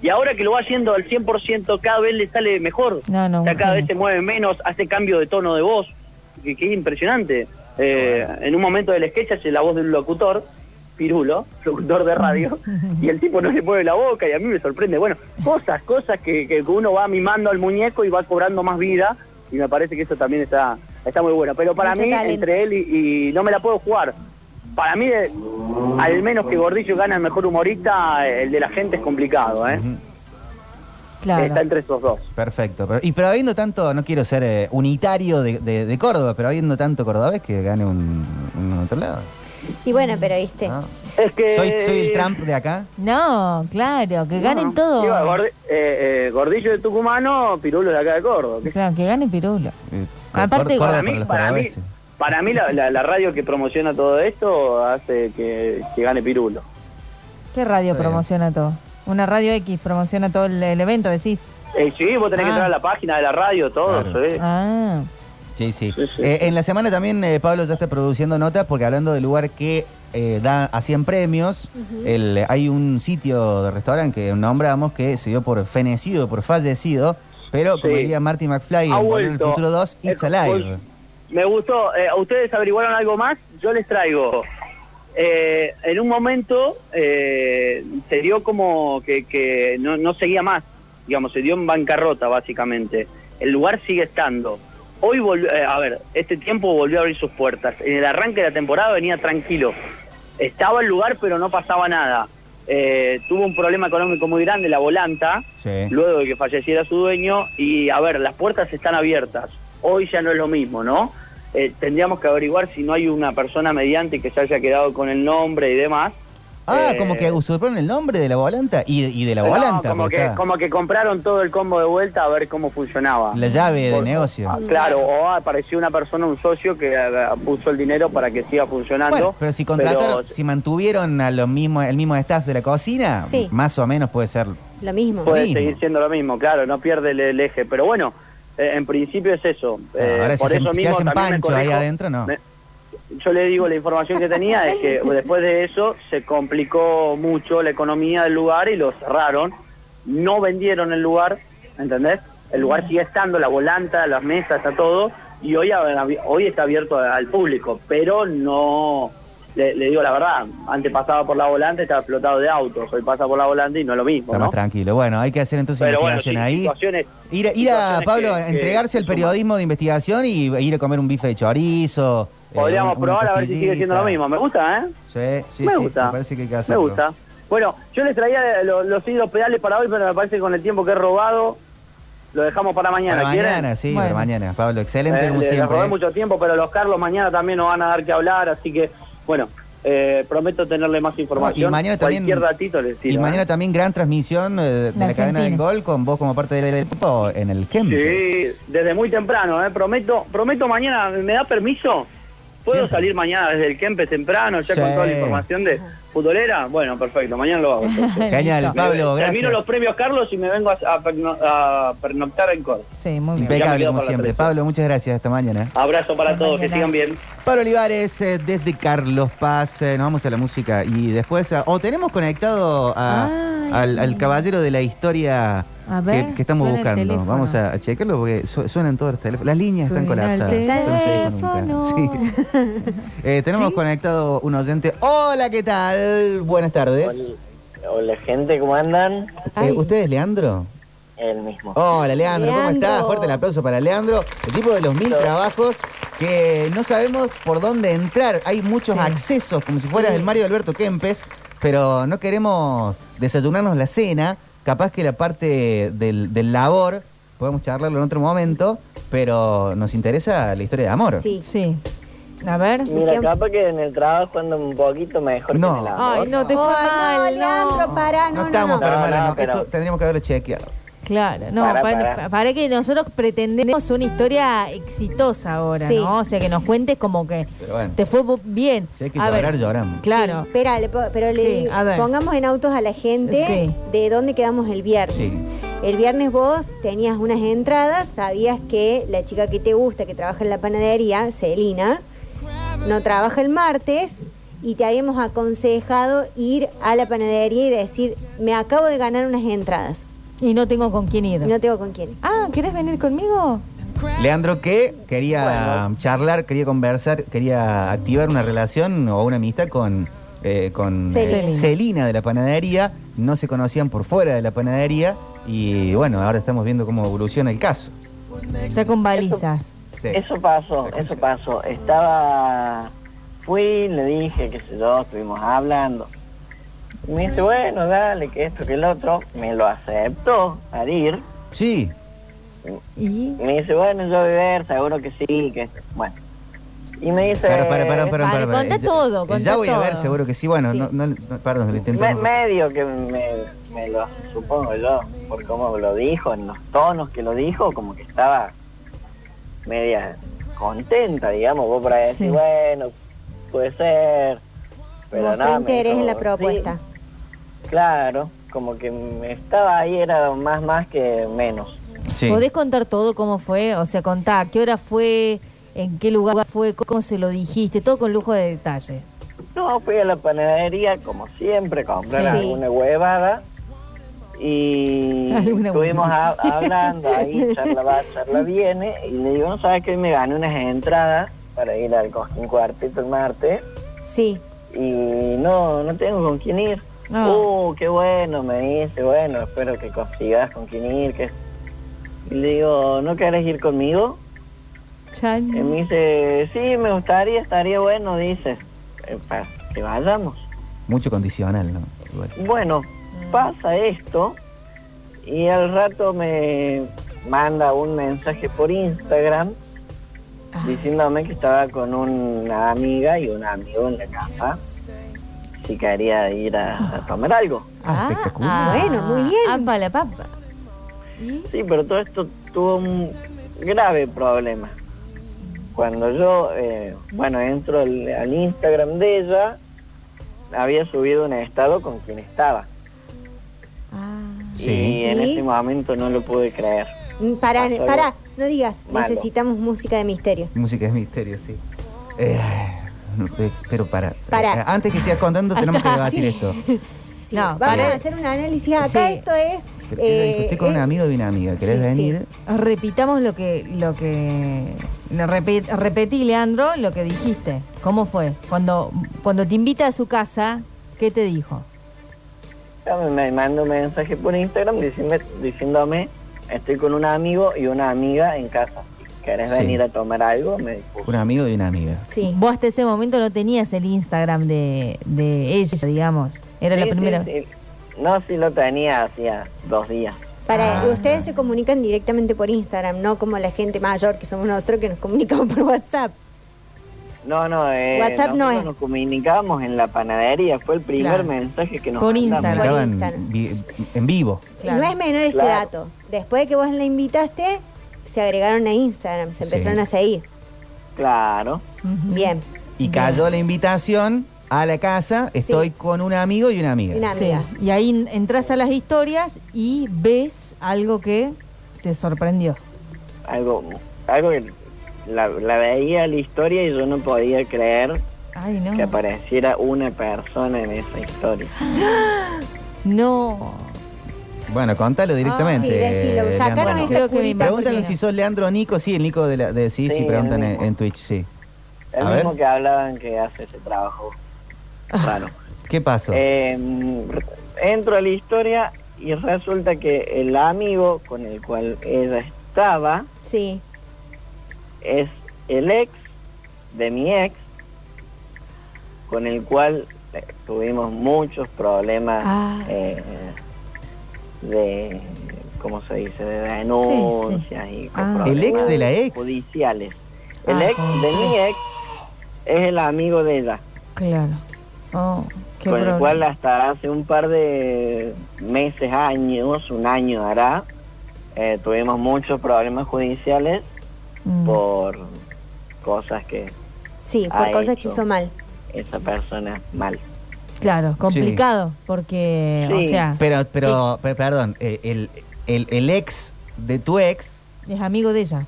Y ahora que lo va haciendo al 100% cada vez le sale mejor. No, no, O sea, cada vez se mueve menos, hace cambio de tono de voz, que, que es impresionante. Eh, en un momento del sketch hace la voz de un locutor, Pirulo, locutor de radio, y el tipo no le mueve la boca y a mí me sorprende. Bueno, cosas, cosas que, que uno va mimando al muñeco y va cobrando más vida y me parece que eso también está, está muy bueno. Pero para Mucho mí, talento. entre él y, y no me la puedo jugar. Para mí, eh, al menos que Gordillo gana el mejor humorista, el de la gente es complicado, ¿eh? Claro. Está entre esos dos. Perfecto. Pero, y pero habiendo tanto, no quiero ser eh, unitario de, de- de Córdoba, pero habiendo tanto cordobés que gane un, un otro lado. Y bueno, pero viste. Es que... Soy, soy el Trump de acá. No, claro, que ganen todo. Iba, Gordi- eh, eh, Gordillo de Tucumano, Pirulo de acá de Córdoba. ¿qué Claro, que gane Pirulo. Aparte, para mí, para mí, para mí la, la- la radio que promociona todo esto hace que, que gane Pirulo. ¿Qué radio Está bien. promociona todo? Una radio X promociona todo el, el evento, decís. Eh, sí, vos tenés que Ah. entrar a la página de la radio, todo, Claro. ¿sí? Ah, Sí, sí. Eh, en la semana también eh, Pablo ya está produciendo notas porque hablando del lugar que eh, da hacían premios, Ujú. el- hay un sitio de restaurante que nombramos que se dio por fenecido, por fallecido, pero como diría Marty McFly Ha vuelto. Futuro 2, It's Alive. Me gustó. Eh, ¿Ustedes averiguaron algo más? Yo les traigo. Eh, en un momento eh, se dio como que, que no, no seguía más, digamos, se dio en bancarrota básicamente. El lugar sigue estando. Hoy volvió, eh, a ver, este tiempo volvió a abrir sus puertas. En el arranque de la temporada venía tranquilo. Estaba el lugar pero no pasaba nada. Eh, tuvo un problema económico muy grande la volanta Sí. luego de que falleciera su dueño y a ver, las puertas están abiertas. Hoy ya no es lo mismo, ¿no? Eh, tendríamos que averiguar si no hay una persona mediante que se haya quedado con el nombre y demás. Ah, Eh, como que usurparon el nombre de la volanta y, y de la no, volanta. como, que, está como que compraron todo el combo de vuelta a ver cómo funcionaba. La llave de Por- negocio. Ah, Claro, o apareció una persona, un socio que eh, puso el dinero para que siga funcionando. Bueno, pero si contrataron, pero- si mantuvieron a lo mismo, el mismo staff de la cocina, Sí. más o menos puede ser. Lo mismo. puede mismo. seguir siendo lo mismo, claro, no pierde el, el eje. Pero bueno, eh, en principio es eso. Eh, Ahora, si por se- eso si mismo hacen también me pancho ahí adentro, no. Me- yo le digo la información que tenía es que después de eso se complicó mucho la economía del lugar y lo cerraron. No vendieron el lugar, ¿entendés? El lugar sigue estando, la volanta, las mesas, está todo. Y hoy, hoy está abierto al público, pero no... Le, le digo la verdad, antes pasaba por la volante, estaba explotado de autos, hoy pasa por la volante y no es lo mismo, Está ¿no? tranquilo. Bueno, hay que hacer entonces Pero bueno, investigación sí, ahí. situaciones, Ir, a- ir a, Pablo, que- entregarse al periodismo de investigación y ir a comer un bife de chorizo. Eh, Podríamos un- una probar a ver si sigue siendo lo mismo. Me gusta, ¿eh? Sí, sí, me sí, gusta. Me parece que hay que Me hacerlo. gusta. Bueno, yo les traía lo- los hilos pedales para hoy, pero me parece que con el tiempo que he robado, lo dejamos para mañana. Para ¿quieren? mañana, sí, para mañana. Pablo, excelente Eh, como les siempre. robé eh. mucho tiempo, pero los Carlos mañana también nos van a dar que hablar, así que, bueno, eh, prometo tenerle más información. y mañana también- Cualquier datito les Y tiro, mañana ¿eh? también gran transmisión eh, de la, La cadena del gol con vos como parte del equipo en el Kempes. Sí, desde muy temprano, ¿eh? Prometo, prometo mañana, ¿me da permiso? ¿Puedo salir mañana desde el Kempes temprano, ya con toda la información de futbolera? Bueno, perfecto, mañana lo hago. Genial, Me- Pablo, Termino gracias. los premios Carlos y me vengo a, a perno- a pernoctar en Córdoba. Sí, muy me Impecable como siempre. Pablo, muchas gracias. Hasta mañana. Abrazo para todos, que sigan bien. Pablo Olivares, eh, desde Carlos Paz, eh, nos vamos a la música y después, eh, o tenemos conectado a- al, al caballero de la historia A ver, que, que estamos buscando. Vamos a, a checarlo porque su- suenan todos los teléfonos. Las líneas están Suena colapsadas. No. Sí. Eh, tenemos conectado un oyente. Hola, ¿qué tal? Buenas tardes. Hola gente, ¿cómo andan? Eh, ¿Usted es Leandro? El mismo. Hola, Leandro, ¿cómo Leandro. estás? Fuerte el aplauso para Leandro, el tipo de los mil trabajos que no sabemos por dónde entrar. Hay muchos accesos, como si fueras Sí. el Mario Alberto Kempes, pero no queremos desayunarnos la cena. Capaz que la parte del, del labor podemos charlarlo en otro momento, pero nos interesa la historia de amor. Sí. Sí. A ver. Mira, capaz que en el trabajo ando un poquito mejor No. que en el amor. Ay, no te fue Oh, mal. no, Leandro, pará, no, No no, estamos, no. pero No, esto tendríamos que haberlo chequeado. Claro, no, para, que nosotros pretendemos una historia exitosa ahora, Sí. ¿no? O sea, que nos cuentes como que Pero bueno, te fue bien. si hay que A ver, lloramos. Claro. Sí, espera, le po- pero le Sí, digo, a ver. pongamos en autos a la gente Sí. de dónde quedamos el viernes. Sí. El viernes vos tenías unas entradas, sabías que la chica que te gusta, que trabaja en la panadería, Celina, no trabaja el martes y te habíamos aconsejado ir a la panadería y decir, me acabo de ganar unas entradas. Y no tengo con quién ir. No tengo con quién. Ah, ¿querés venir conmigo? Leandro que quería charlar, quería conversar, quería activar una relación o una amistad con, eh, con Celina. eh, Celina de la panadería. No se conocían por fuera de la panadería y bueno, ahora estamos viendo cómo evoluciona el caso. Está con balizas. Sí. Eso pasó, eso pasó. Estaba, fui, le dije, qué sé yo, estuvimos hablando. Y me dice, bueno, dale, que esto, que el otro. Me lo aceptó al ir. Sí. ¿Y? Me dice, bueno, yo voy a ver, seguro que sí, que bueno. Y me dice... Para, para, para, para, para, contá Ya- todo, Ya, contá voy a ver, todo. seguro que sí. Bueno, Sí. no, no, no, perdón, lo intento. Me- medio que me, me lo supongo yo, por cómo lo dijo, en los tonos que lo dijo, como que estaba media contenta, digamos, vos para decir, Sí. bueno, puede ser, pero Mostró nada. me interés dijo, en la "Sí". Claro, como que me estaba ahí, era más más que menos, Sí. ¿Podés contar todo cómo fue? O sea, contá, ¿qué hora fue? ¿En qué lugar fue? ¿Cómo se lo dijiste? Todo con lujo de detalle. No, fui a la panadería como siempre, a comprar Sí. alguna huevada y Alguna estuvimos a- hablando ahí, charla va, charla viene, y le digo, no sabes que hoy me gané unas entradas para ir al Cosquín Cuarteto el martes Sí. y no, no tengo con quién ir. Ah. Uh, qué bueno, me dice, bueno, espero que consigas con quién ir. Que... Y le digo, ¿no querés ir conmigo? Y me dice, sí, me gustaría, estaría bueno, dice, "Eh, para que vayamos. Mucho condicional, ¿no? Igual. Bueno, pasa esto y al rato me manda un mensaje por Instagram diciéndome que estaba con una amiga y un amigo en la casa si quería ir a, a tomar algo. Ah, espectacular. Bueno, muy bien. Ampa la papa. Sí, pero todo esto tuvo un grave problema. Cuando yo, eh, bueno, entro al, al Instagram de ella, había subido un estado con quien estaba. Sí. Y en ¿Y? ese momento no lo pude creer. Mm, pará, algo no digas, malo. necesitamos música de misterio. Música de misterio, sí. Eh, pero para. Para. eh, antes que sigas contando, tenemos que debatir Sí. esto. Sí, No, vamos para- a hacer un análisis acá. Sí. Esto es. Eh, estoy con un amigo y una amiga. ¿Querés sí, sí. venir? Repitamos lo que, lo que, lo repetí, Leandro, lo que dijiste. ¿Cómo fue? Cuando, cuando te invita a su casa, ¿qué te dijo? Me, mandó un mensaje por Instagram diciendo, diciéndome, estoy con un amigo y una amiga en casa. ¿Querés Sí. venir a tomar algo? Me dijo. Un amigo y una amiga. Sí. Vos hasta ese momento no tenías el Instagram de, de ella, digamos. Era la Sí, sí, primera. sí. No, sí lo tenía hacía dos días. Para, Ah. ustedes se comunican directamente por Instagram, no como la gente mayor que somos nosotros que nos comunicamos por WhatsApp. No, no, eh, WhatsApp no es. nos comunicábamos en la panadería, fue el primer Claro. mensaje que nos Por. Instagram. Por Instagram. vi- en vivo. Claro. No es menor este Claro. dato. Después de que vos la invitaste, se agregaron a Instagram, se Sí. empezaron a seguir. Claro. Bien. Y cayó la invitación a la casa. Estoy con un amigo y una amiga. Y Sí. ahí entras a las historias y ves algo que te sorprendió. Algo, algo que la, la veía la historia y yo no podía creer Ay, no. que apareciera una persona en esa historia. No. Bueno, contalo directamente. sí, decilo. eh, Sacaron Leandro. esta Creo que mi curita Pregúntale si sos Leandro o Nico. Sí, el Nico de, la, de sí, sí, Sí, preguntan el en, mismo. en Twitch, sí. El A mismo ver. que hablaban que hace ese trabajo raro. ¿Qué pasó? Eh, entro a la historia y resulta que el amigo con el cual ella estaba Sí. es el ex de mi ex, con el cual eh, tuvimos muchos problemas Ah. eh, de, ¿cómo se dice?, de denuncias y Ah. ¿El ex de la ex? judiciales. El Ah, ex de mi ex es el amigo de ella, Claro. Oh, qué con el cual hasta hace un par de meses, años, un año hará, eh, tuvimos muchos problemas judiciales Mm. por cosas que Sí, por Ha cosas que hizo mal. esa persona mal. Claro, complicado, porque, o Sí. sea, Pero, pero, pe- perdón, eh, el, el, el ex de tu ex es amigo de ella.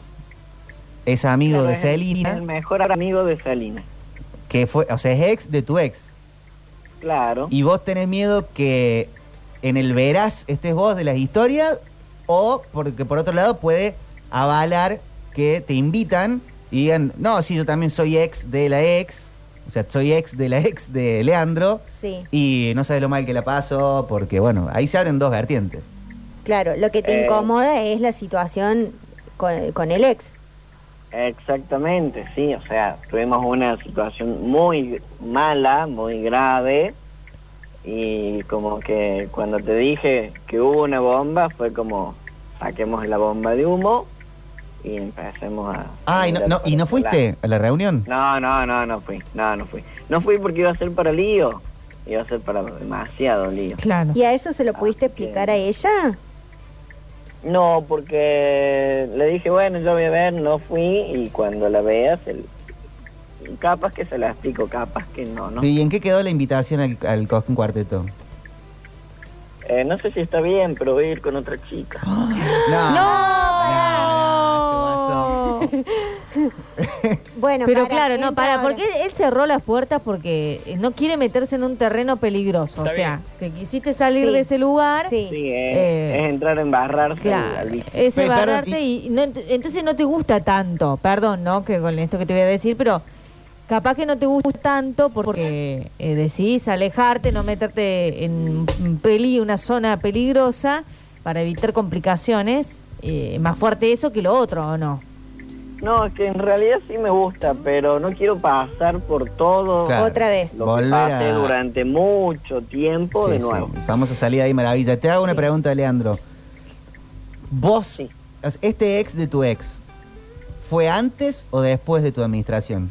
es amigo Claro, de es el- Celina, El mejor amigo de Salina. que fue, o sea, es ex de tu ex. Claro. ¿Y vos tenés miedo que en el verás estés vos de las historias? O porque por otro lado puede avalar que te invitan y digan, no, sí, yo también soy ex de la ex, o sea, soy ex de la ex de Leandro, Sí, y no sabes lo mal que la paso, porque bueno, ahí se abren dos vertientes. claro. Lo que te Eh. incomoda es la situación con, con el ex. Exactamente, sí. O sea, tuvimos una situación muy mala, muy grave. Y como que cuando te dije que hubo una bomba, fue como saquemos la bomba de humo y empecemos a... Ah, ¿y no, no- ¿y no fuiste a la reunión? No, no, no, no fui. No, no fui. No fui porque iba a ser para lío. Iba a ser para demasiado lío. Claro. ¿Y a eso se lo pudiste explicar a ella? No, porque le dije, bueno, yo voy a ver, no fui y cuando la veas, el... capaz que se la explico, capaz que no, ¿no? ¿Y en qué quedó la invitación al, al Cosquín Cuarteto? Eh, no sé si está bien, pero voy a ir con otra chica. No. ¡No! Bueno, Pero para, claro, no, para, ahora. porque él, cerró las puertas porque eh, no quiere meterse en un terreno peligroso. Está o sea, que quisiste salir Sí. de ese lugar. Sí. Sí, es, Eh, es entrar a embarrarse Claro, al, barrarte y, no, ent- entonces no te gusta tanto, perdón, ¿no? Que con esto que te voy a decir, pero capaz que no te gusta tanto porque eh, decidís alejarte, no meterte en un peli, una zona peligrosa para evitar complicaciones. eh, más fuerte eso que lo otro, ¿o no? No, es que en realidad sí me gusta, pero no quiero pasar por todo Claro. Otra vez. lo Volver que pasé a- durante mucho tiempo de nuevo. sí, Famosa salida ahí, maravilla. Te hago una Sí. pregunta, Leandro. ¿Vos, Sí. este ex de tu ex, fue antes o después de tu administración?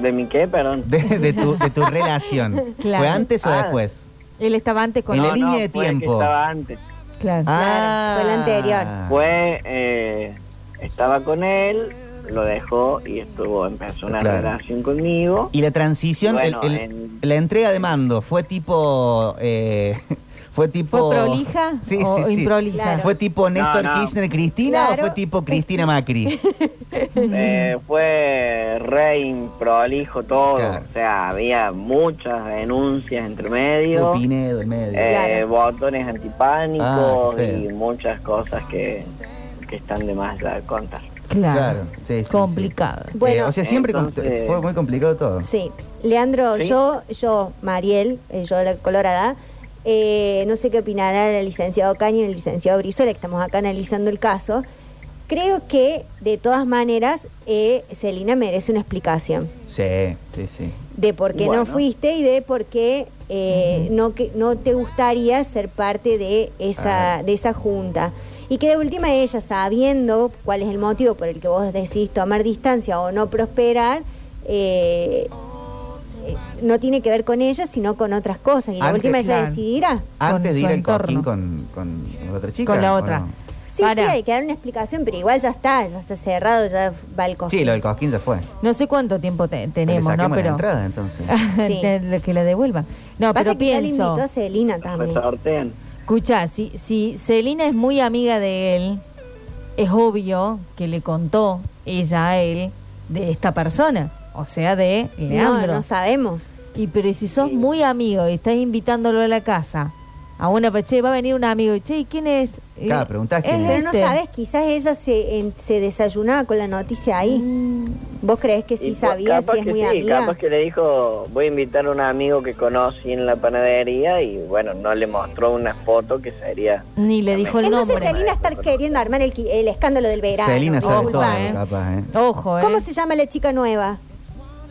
¿De mi qué, perdón? De, de tu, de tu relación. Claro. ¿Fue antes o Ah. después? Él estaba antes con En la No, línea no, de fue que tiempo. estaba antes. Claro. Ah. fue la anterior. Fue, eh, estaba con él, lo dejó y estuvo, empezó una Claro. relación conmigo. Y la transición, Bueno, el- el- en- la entrega de mando, fue tipo... eh, fue tipo... ¿Fue prolija Sí, o sí, sí. improlija? Claro. ¿Fue tipo Néstor no. Kirchner Cristina Claro. o fue tipo Cristina Macri? Eh, fue re prolijo todo, Claro. o sea, había muchas denuncias entre medio, Pinedo en medio. eh, Claro. botones antipánicos Ah, y muchas cosas que, que están de más de contar. Claro. Claro, sí, sí, Complicado. sí. Bueno, Eh, o sea, siempre entonces- fue muy complicado todo. Sí. Leandro, ¿Sí? yo, yo, Mariel, eh, yo la colorada, eh, no sé qué opinará el licenciado Caño y el licenciado Brizola, que estamos acá analizando el caso. Creo que, de todas maneras, eh, Celina merece una explicación Sí, sí, sí. de por qué Bueno. no fuiste y de por qué eh, no, que, no te gustaría ser parte de esa, de esa junta. Y que de última ella, sabiendo cuál es el motivo por el que vos decidís tomar distancia o no prosperar, eh, eh, no tiene que ver con ella, sino con otras cosas. Y Antes- última ella claro. decidirá. Antes de ir al coquín con, con la otra chica. Con la ¿o otra. no? Sí, Para. sí, hay que dar una explicación, pero igual ya está, ya está cerrado, ya va el costo. Sí, lo del cosquín ya fue. No sé cuánto tiempo te- tenemos, ¿no? saquemos la Pero entrada, entonces. Sí. de- que la devuelvan. No, Pasa pero que ya le invitó pienso. a Celina también. Escucha, si, si Celina es muy amiga de él, es obvio que le contó ella a él de esta persona, o sea, de No, Leandro. no sabemos. Y pero si sos muy amigo y estás invitándolo a la casa, a una che, va a venir un amigo y che, ¿y quién es? Claro, preguntás quién es es. Pero no este. sabes, quizás ella se, en- se desayunaba con la noticia ahí. Mm, ¿Vos crees que sí Y sabía capaz si es que muy sí, amiga? capaz que le dijo, voy a invitar a un amigo que conocí en la panadería y bueno, no le mostró una foto que sería... Ni le dijo el Entonces nombre. Celina está queriendo armar el, el escándalo del verano. Celina sabe Ojo, todo, eh. capaz, ¿eh? Ojo, ¿eh? ¿Cómo se llama la chica nueva?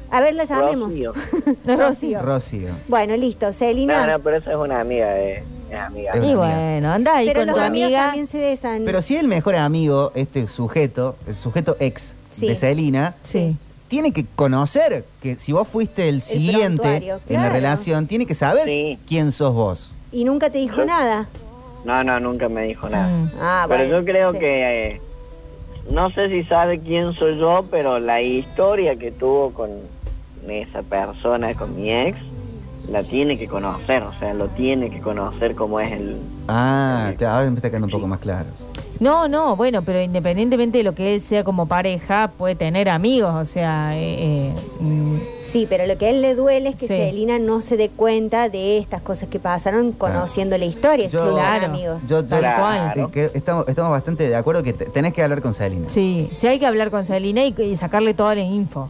A ver, la llamemos. Rocío. Rocío. Rocío. Bueno, listo. No, Celina. no, pero esa es una amiga, eh, es amiga. Es Y amiga. bueno, anda ahí pero con los tu amigos amiga. también se besan. Pero si el mejor amigo, este sujeto, el sujeto ex Sí. de Celina, Sí. tiene que conocer que si vos fuiste el siguiente en la relación, tiene que saber Sí. quién sos vos. Y nunca te dijo nada. No, no, nunca me dijo nada. Mm. Ah, pero bueno. yo creo sí. que... eh, no sé si sabe quién soy yo, pero la historia que tuvo con esa persona, con mi ex, la tiene que conocer, o sea, lo tiene que conocer como es el... Ah, claro, ahora me está quedando un poco más claro. No, no, bueno, pero independientemente de lo que él sea como pareja, puede tener amigos, o sea, eh, eh, mm, Sí, pero lo que a él le duele es que Sí. Celina no se dé cuenta de estas cosas que pasaron conociendo la historia. Yo- Claro. amigos. Yo, yo- Tal cual. eh, que estamos, estamos bastante de acuerdo que te- tenés que hablar con Celina. sí, sí hay que hablar con Celina y, y sacarle toda la info,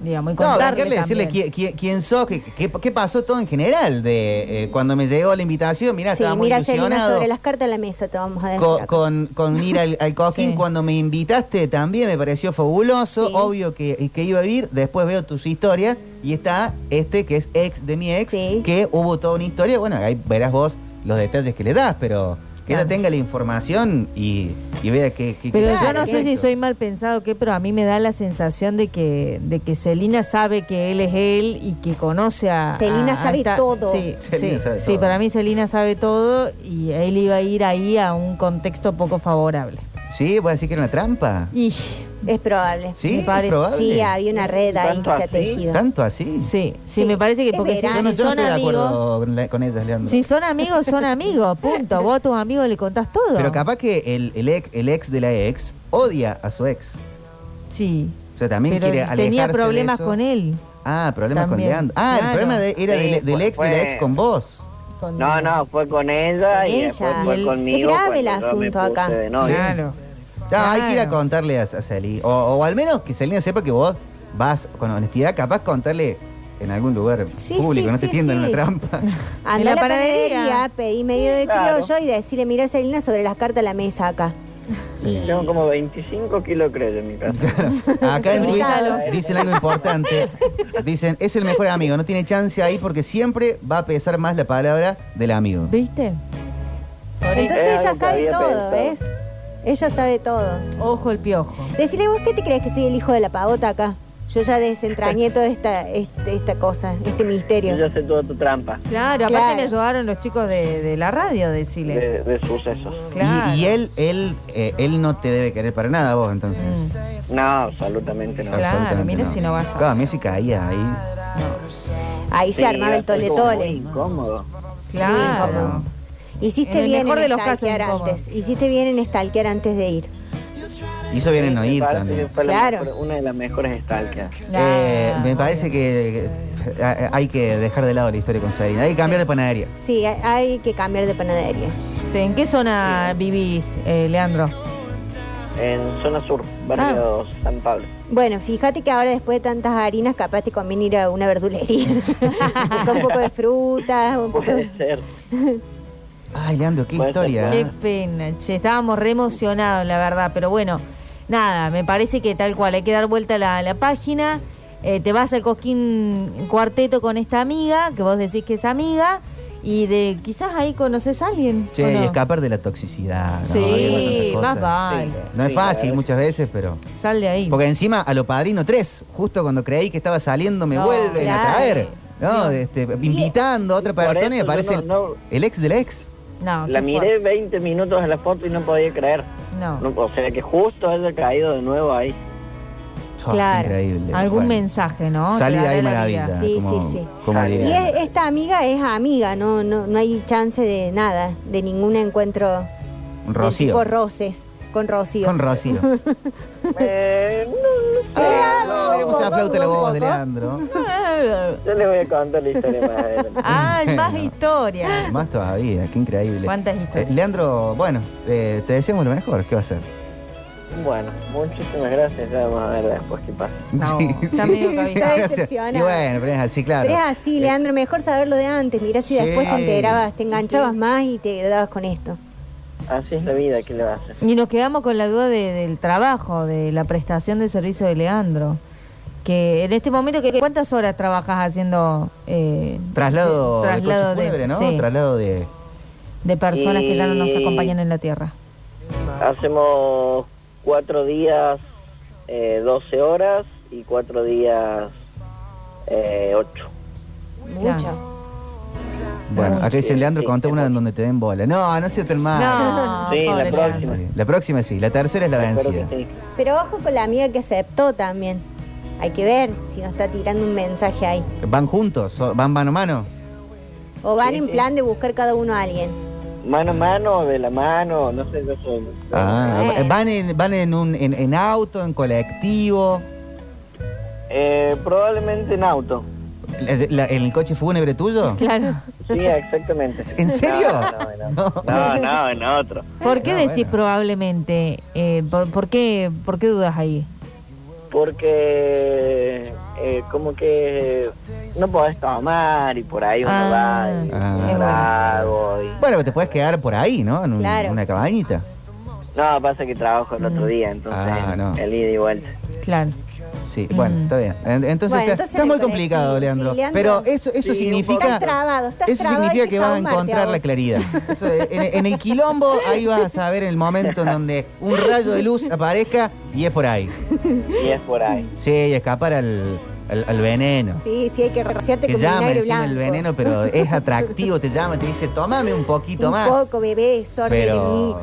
digamos, y No, decirle quién, quién- quién sos, qué, qué- qué pasó todo en general. De eh, Cuando me llegó la invitación, mirá, Sí, estaba muy mira, ilusionado. sobre las cartas de la mesa te vamos a dejar. Con, con, con ir al, al Coquín Sí. cuando me invitaste también me pareció fabuloso, Sí. obvio que, que iba a ir, después veo tus historias y está este que es ex de mi ex, Sí. que hubo toda una historia, bueno, ahí verás vos los detalles que le das, pero que Claro. ella tenga la información y, y vea que... que- Pero que- yo no sé si soy mal pensado que, pero a mí me da la sensación de que de que Celina sabe que él es él y que conoce a. Celina a- sabe todo. Sí, sí, sabe sí, todo. para mí Celina sabe todo y él iba a ir ahí a un contexto poco favorable. Sí, voy a decir que era una trampa. Y Es probable. Sí, Me es parece. probable. Sí, había una red ahí que ¿Tanto se ha así? tejido. ¿Tanto así? sí, sí, Sí. me parece que Es porque si, verano. Yo no, si yo no son estoy de amigos, acuerdo con, la- con ellas, Leandro. si son amigos, son amigos, punto. Vos a tus amigos le contás todo. Pero capaz que el, el ex, el ex de la ex odia a su ex. Sí. O sea, también Pero quiere alejarse tenía de problemas eso. con él. Ah, problemas También. con Leandro. Ah, el Claro. problema de- era Sí, del, ex de la ex con vos. No, no, fue con ella y Ella. después Y fue el- conmigo. es grave el asunto acá. de novio. Claro. Ya, hay que ir a Claro. contarle a, a Celina. O, o al menos que Celina sepa que vos vas con honestidad, capaz contarle en algún lugar Sí, público, sí, no te sí, tiendan sí. una trampa. Anda En a la panadería, pedí medio de Claro. criollo y decirle, mira Celina sobre las cartas a la mesa acá. Tengo como 25 kilos creo en mi casa. Acá en Twitch Avisalos. dicen algo importante. Dicen, es el mejor amigo, no tiene chance ahí porque siempre va a pesar más la palabra del amigo. ¿Viste? Entonces Es ella sabe todo, pensado. ¿ves? Ella sabe todo. Ojo el piojo. Decirle, ¿vos qué te crees que soy el hijo de la pavota acá? Yo ya desentrañé toda esta, este- esta cosa, este misterio. Yo ya sé toda tu trampa Claro, aparte Claro. me ayudaron los chicos de, de la radio, decirle. de, de sucesos. Claro. Y, y él, él, eh, él no te debe querer para nada vos, entonces. Mm. No, absolutamente no. Claro, Absolutamente mira no. si no vas a- Claro, mira si caía ahí. Ahí se Sí, armaba el tole como Muy tole. incómodo. Claro. Hiciste En el bien mejor en de los casos, incómodo. antes. Hiciste bien en stalkear antes de ir. Hizo bien en no Me ir parece también. que fue la Claro. mejor- una de las mejores stalkers. Eh, me parece que hay que dejar de lado la historia con Sabina. Hay que cambiar de panadería. Sí, hay- que cambiar de panadería. Sí, ¿En qué zona vivís, eh, Leandro? En zona sur, barrio Ah. San Pablo. Bueno, fíjate que ahora después de tantas harinas, capaz te conviene ir a una verdulería. Buscar un poco de fruta, un poco Puede de... ser. Ay, Leandro, qué Puede ser, historia. Qué ¿eh? pena, che. Estábamos re emocionados, la verdad. Pero bueno, nada, me parece que tal cual. Hay que dar vuelta a la, la página. Eh, te vas al Cosquín Cuarteto con esta amiga, que vos decís que es amiga. Y de quizás ahí conoces a alguien. Che, y escapar de la toxicidad. ¿no? Sí, más vale. No es Sí, fácil muchas veces, pero. Sal de ahí. Porque encima a lo padrino 3, justo cuando creí que estaba saliendo, me No, vuelven claro. a traer. ¿no? No. Este, invitando a otra persona y aparece no- el, no- el ex del ex. No, La miré 20 minutos a la foto y no podía creer. No. No, o sea que justo haya caído de nuevo ahí. Oh, Claro. Increíble. Algún Bueno, mensaje, ¿no? De ahí la maravilla. Sí, como, sí, sí. como Y es- esta amiga es amiga, no, no, no hay chance de nada, de ningún encuentro Rocío. tipo roces con Rocío. Con Rocío. Eh, no, no sé. Veremos a flauta la voz de Leandro. Yo les voy a contar la historia más adelante. Ah, más historia. Más todavía, qué increíble. ¿Cuántas Eh, historias? Leandro, bueno, eh, te deseamos lo mejor. ¿Qué va a hacer? Bueno, muchísimas gracias. Ya vamos a ver después qué pasa. No, está medio cabizbajo. Está. Y bueno, pero es así, claro. Pero es así, Leandro, mejor saberlo de antes. Mirá si Sí. después te enterabas, te enganchabas más y te dabas con esto. Así es la vida, ¿qué le va a hacer? Y nos quedamos con la duda de- del trabajo, de la prestación de servicio de Leandro. Que en este momento, que ¿cuántas horas trabajas haciendo eh, Traslado, de traslado coche fúnebre, ¿no? sí, Traslado de... de personas que ya no nos acompañan en la tierra? Hacemos cuatro días, eh, 12 horas y cuatro días, eh, 8. Mucho. Bueno, acá dice Leandro, conté una donde te den bola. No, no tan mal. No, Sí, la próxima. Sí, La próxima sí, la tercera es la vencida. Pero ojo con la amiga que aceptó también. Hay que ver si nos está tirando un mensaje ahí. ¿Van juntos? ¿O ¿Van mano a mano? O van Sí, en sí. plan de buscar cada uno a alguien. Mano a mano, de la mano, no sé, yo soy... Ah, Bueno. ¿Van, en, van en, un, en, en auto, en colectivo? Eh, probablemente en auto. ¿La- la- ¿En el coche fúnebre tuyo? Claro. Sí, exactamente. ¿En serio? No, no, no, no, no, en otro. ¿Por qué No, decís bueno. probablemente? Eh, por, por qué, ¿Por qué dudas ahí? Porque eh, como que no podés tomar y por ahí uno Ah, va y Ah. trago y... Bueno, pero te puedes quedar por ahí, ¿no? En un- Claro. una cabañita. No, pasa que trabajo el otro día, entonces Ah, no. el ida y vuelta. Claro. Sí, bueno, Mm. está bien. En- Entonces, Bueno, está, entonces está en muy complicado, Leandro. sí, Leandro. Pero eso, eso Sí, significa... Estás trabado, estás Eso trabado. significa que vas a encontrar la claridad. Eso, en, en el quilombo, ahí vas a saber el momento en donde un rayo de luz aparezca y es por ahí. Y es por ahí. Sí, y escapar al, al- al veneno. Sí, sí, hay que rociarte Que con llama vinagre encima blanco. el veneno, pero es atractivo, te llama, te dice, tomame un poquito Un más. poco, bebé, sorbe Pero, de mí,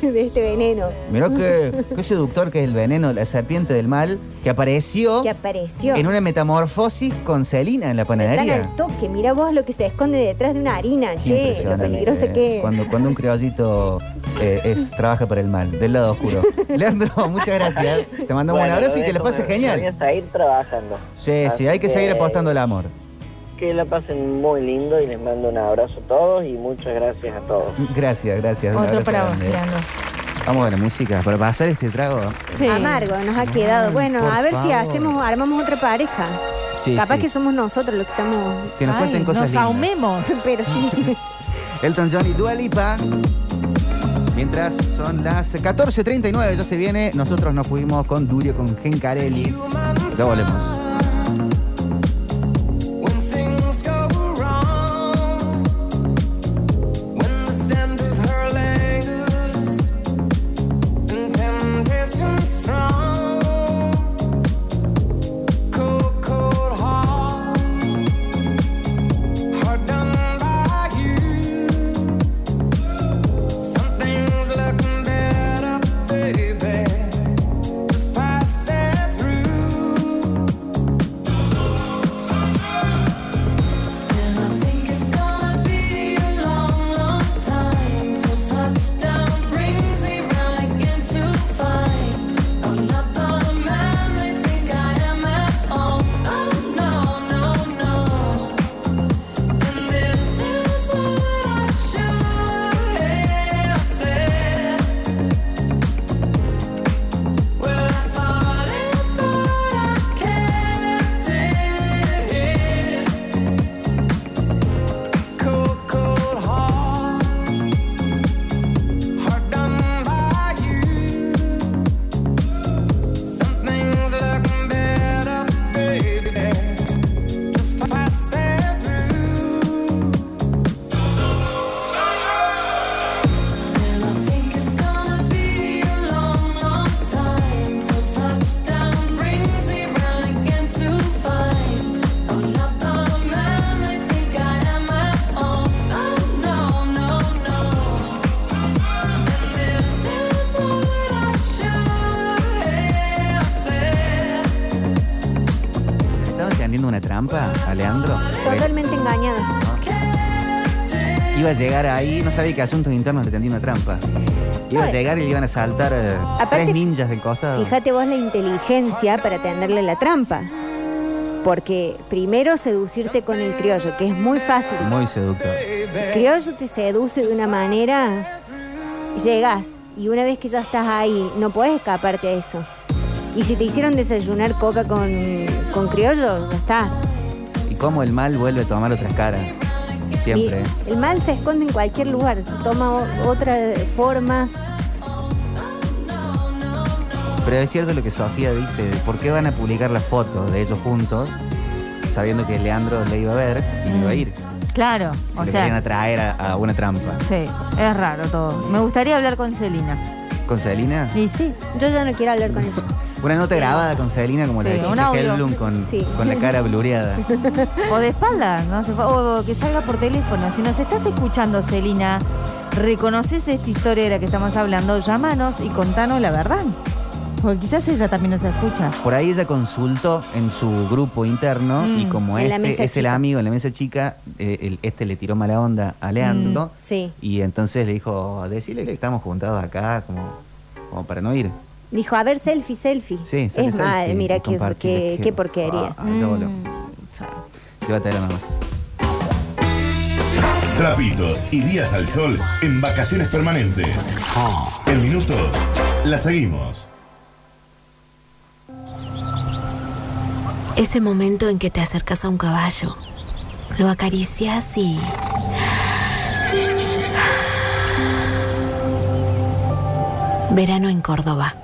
no. de este veneno. Mirá qué, qué seductor que es el veneno, la serpiente del mal, que apareció Que apareció. en una metamorfosis con Celina en la panadería. al toque, mira vos lo que se esconde detrás de una harina, Qué che, lo peligroso que es. Cuando, cuando un criollito eh, es, trabaja para el mal, del lado oscuro. Leandro, muchas gracias. Te mandamos Bueno, un abrazo y que la pases me- genial. Voy a seguir trabajando. Sí, sí, hay que seguir apostando al amor. Que la pasen muy lindo y les mando un abrazo a todos y muchas gracias a todos. Gracias, gracias. Otro para vos. Leandro. Vamos a la música, para pasar este trago. Amargo, nos ha quedado. Bueno, por a ver si hacemos, armamos otra pareja. Sí, Capaz sí. que somos nosotros los que estamos. Que nos cuenten cosas Nos lindas. ahumemos. Pero sí. Elton John y Dua Lipa. Mientras son las 14.39, ya se viene. Nosotros nos fuimos con Durio, con Gencarelli. Ya volvemos. Totalmente engañada. Iba a llegar ahí, no sabía que asuntos internos le tendía una trampa. Iba a llegar y le iban a saltar eh, Aparte, tres ninjas del costado. Fíjate vos la inteligencia para tenderle la trampa. Porque primero seducirte con el criollo, que es muy fácil. Muy seductor. El criollo te seduce de una manera, llegas y una vez que ya estás ahí, no puedes escaparte a eso. Y si te hicieron desayunar coca con, con criollo, ya está. Y cómo el mal vuelve a tomar otras caras. Siempre. Y el mal se esconde en cualquier lugar, toma otras formas. Pero es cierto lo que Sofía dice, ¿por qué van a publicar las fotos de ellos juntos sabiendo que Leandro le iba a ver y no iba a ir? Claro, Si o le querían sea, atraer a, a una trampa. sí, es raro todo. Me gustaría hablar con Celina. ¿Con Celina? Y sí. Yo ya no quiero hablar con ella. Una nota grabada con Celina como la Sí, de un Chicha audio. Hellblum con, Sí. con la cara blureada. O de espalda, ¿no? hace fa- O que salga por teléfono. Si nos estás escuchando, Celina, reconoces esta historia de la que estamos hablando, llámanos y contanos la verdad. Porque quizás ella también nos escucha. Por ahí ella consultó en su grupo interno Mm, y como en la este es el chica. amigo en la mesa chica, eh, el- este le tiró mala onda a Leandro Mm, sí. y entonces le dijo, decirle que estamos juntados acá como, como para no ir. Dijo, a ver, selfie, selfie. Sí, sale es mal, selfie mira qué, compartir, qué, qué porquería. Ah, ya voló. Llévatela nomás. Trapitos y días al sol en vacaciones permanentes. En minutos, la seguimos. Ese momento en que te acercas a un caballo, lo acaricias y... Verano en Córdoba.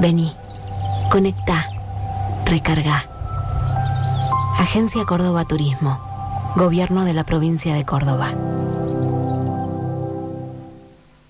Vení, conecta, recarga. Agencia Córdoba Turismo. Gobierno de la provincia de Córdoba.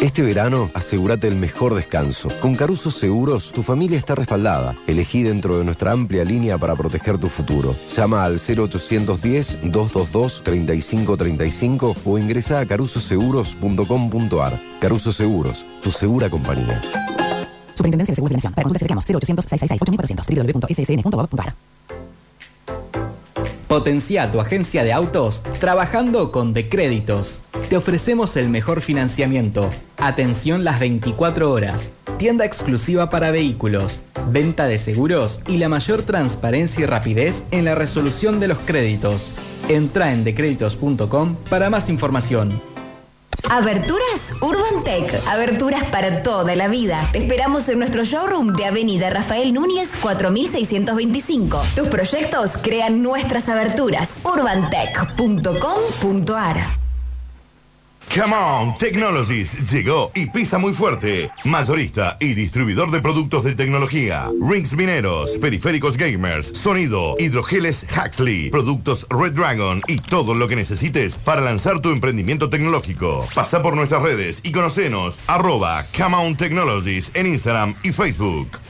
Este verano, asegúrate el mejor descanso. Con Caruso Seguros, tu familia está respaldada. Elegí dentro de nuestra amplia línea para proteger tu futuro. Llama al 0810-222-3535 o ingresa a carusoseguros.com.ar. Caruso Seguros, tu segura compañía. Superintendencia de Seguros de Nación. Para consultas cercanos 0800 666 www.ssn.gov.ar. Potencia tu agencia de autos trabajando con Decréditos. Te ofrecemos el mejor financiamiento, atención las 24 horas, tienda exclusiva para vehículos, venta de seguros y la mayor transparencia y rapidez en la resolución de los créditos. Entra en decréditos.com para más información. Aberturas Urban Tech. Aberturas para toda la vida. Te esperamos en nuestro showroom de Avenida Rafael Núñez 4625. Tus proyectos crean nuestras aberturas. urbantech.com.ar Come on Technologies llegó y pisa muy fuerte. Mayorista y distribuidor de productos de tecnología. Rings mineros, periféricos gamers, sonido, hidrogeles Huxley, productos Red Dragon y todo lo que necesites para lanzar tu emprendimiento tecnológico. Pasa por nuestras redes y conocenos arroba Come on Technologies en Instagram y Facebook.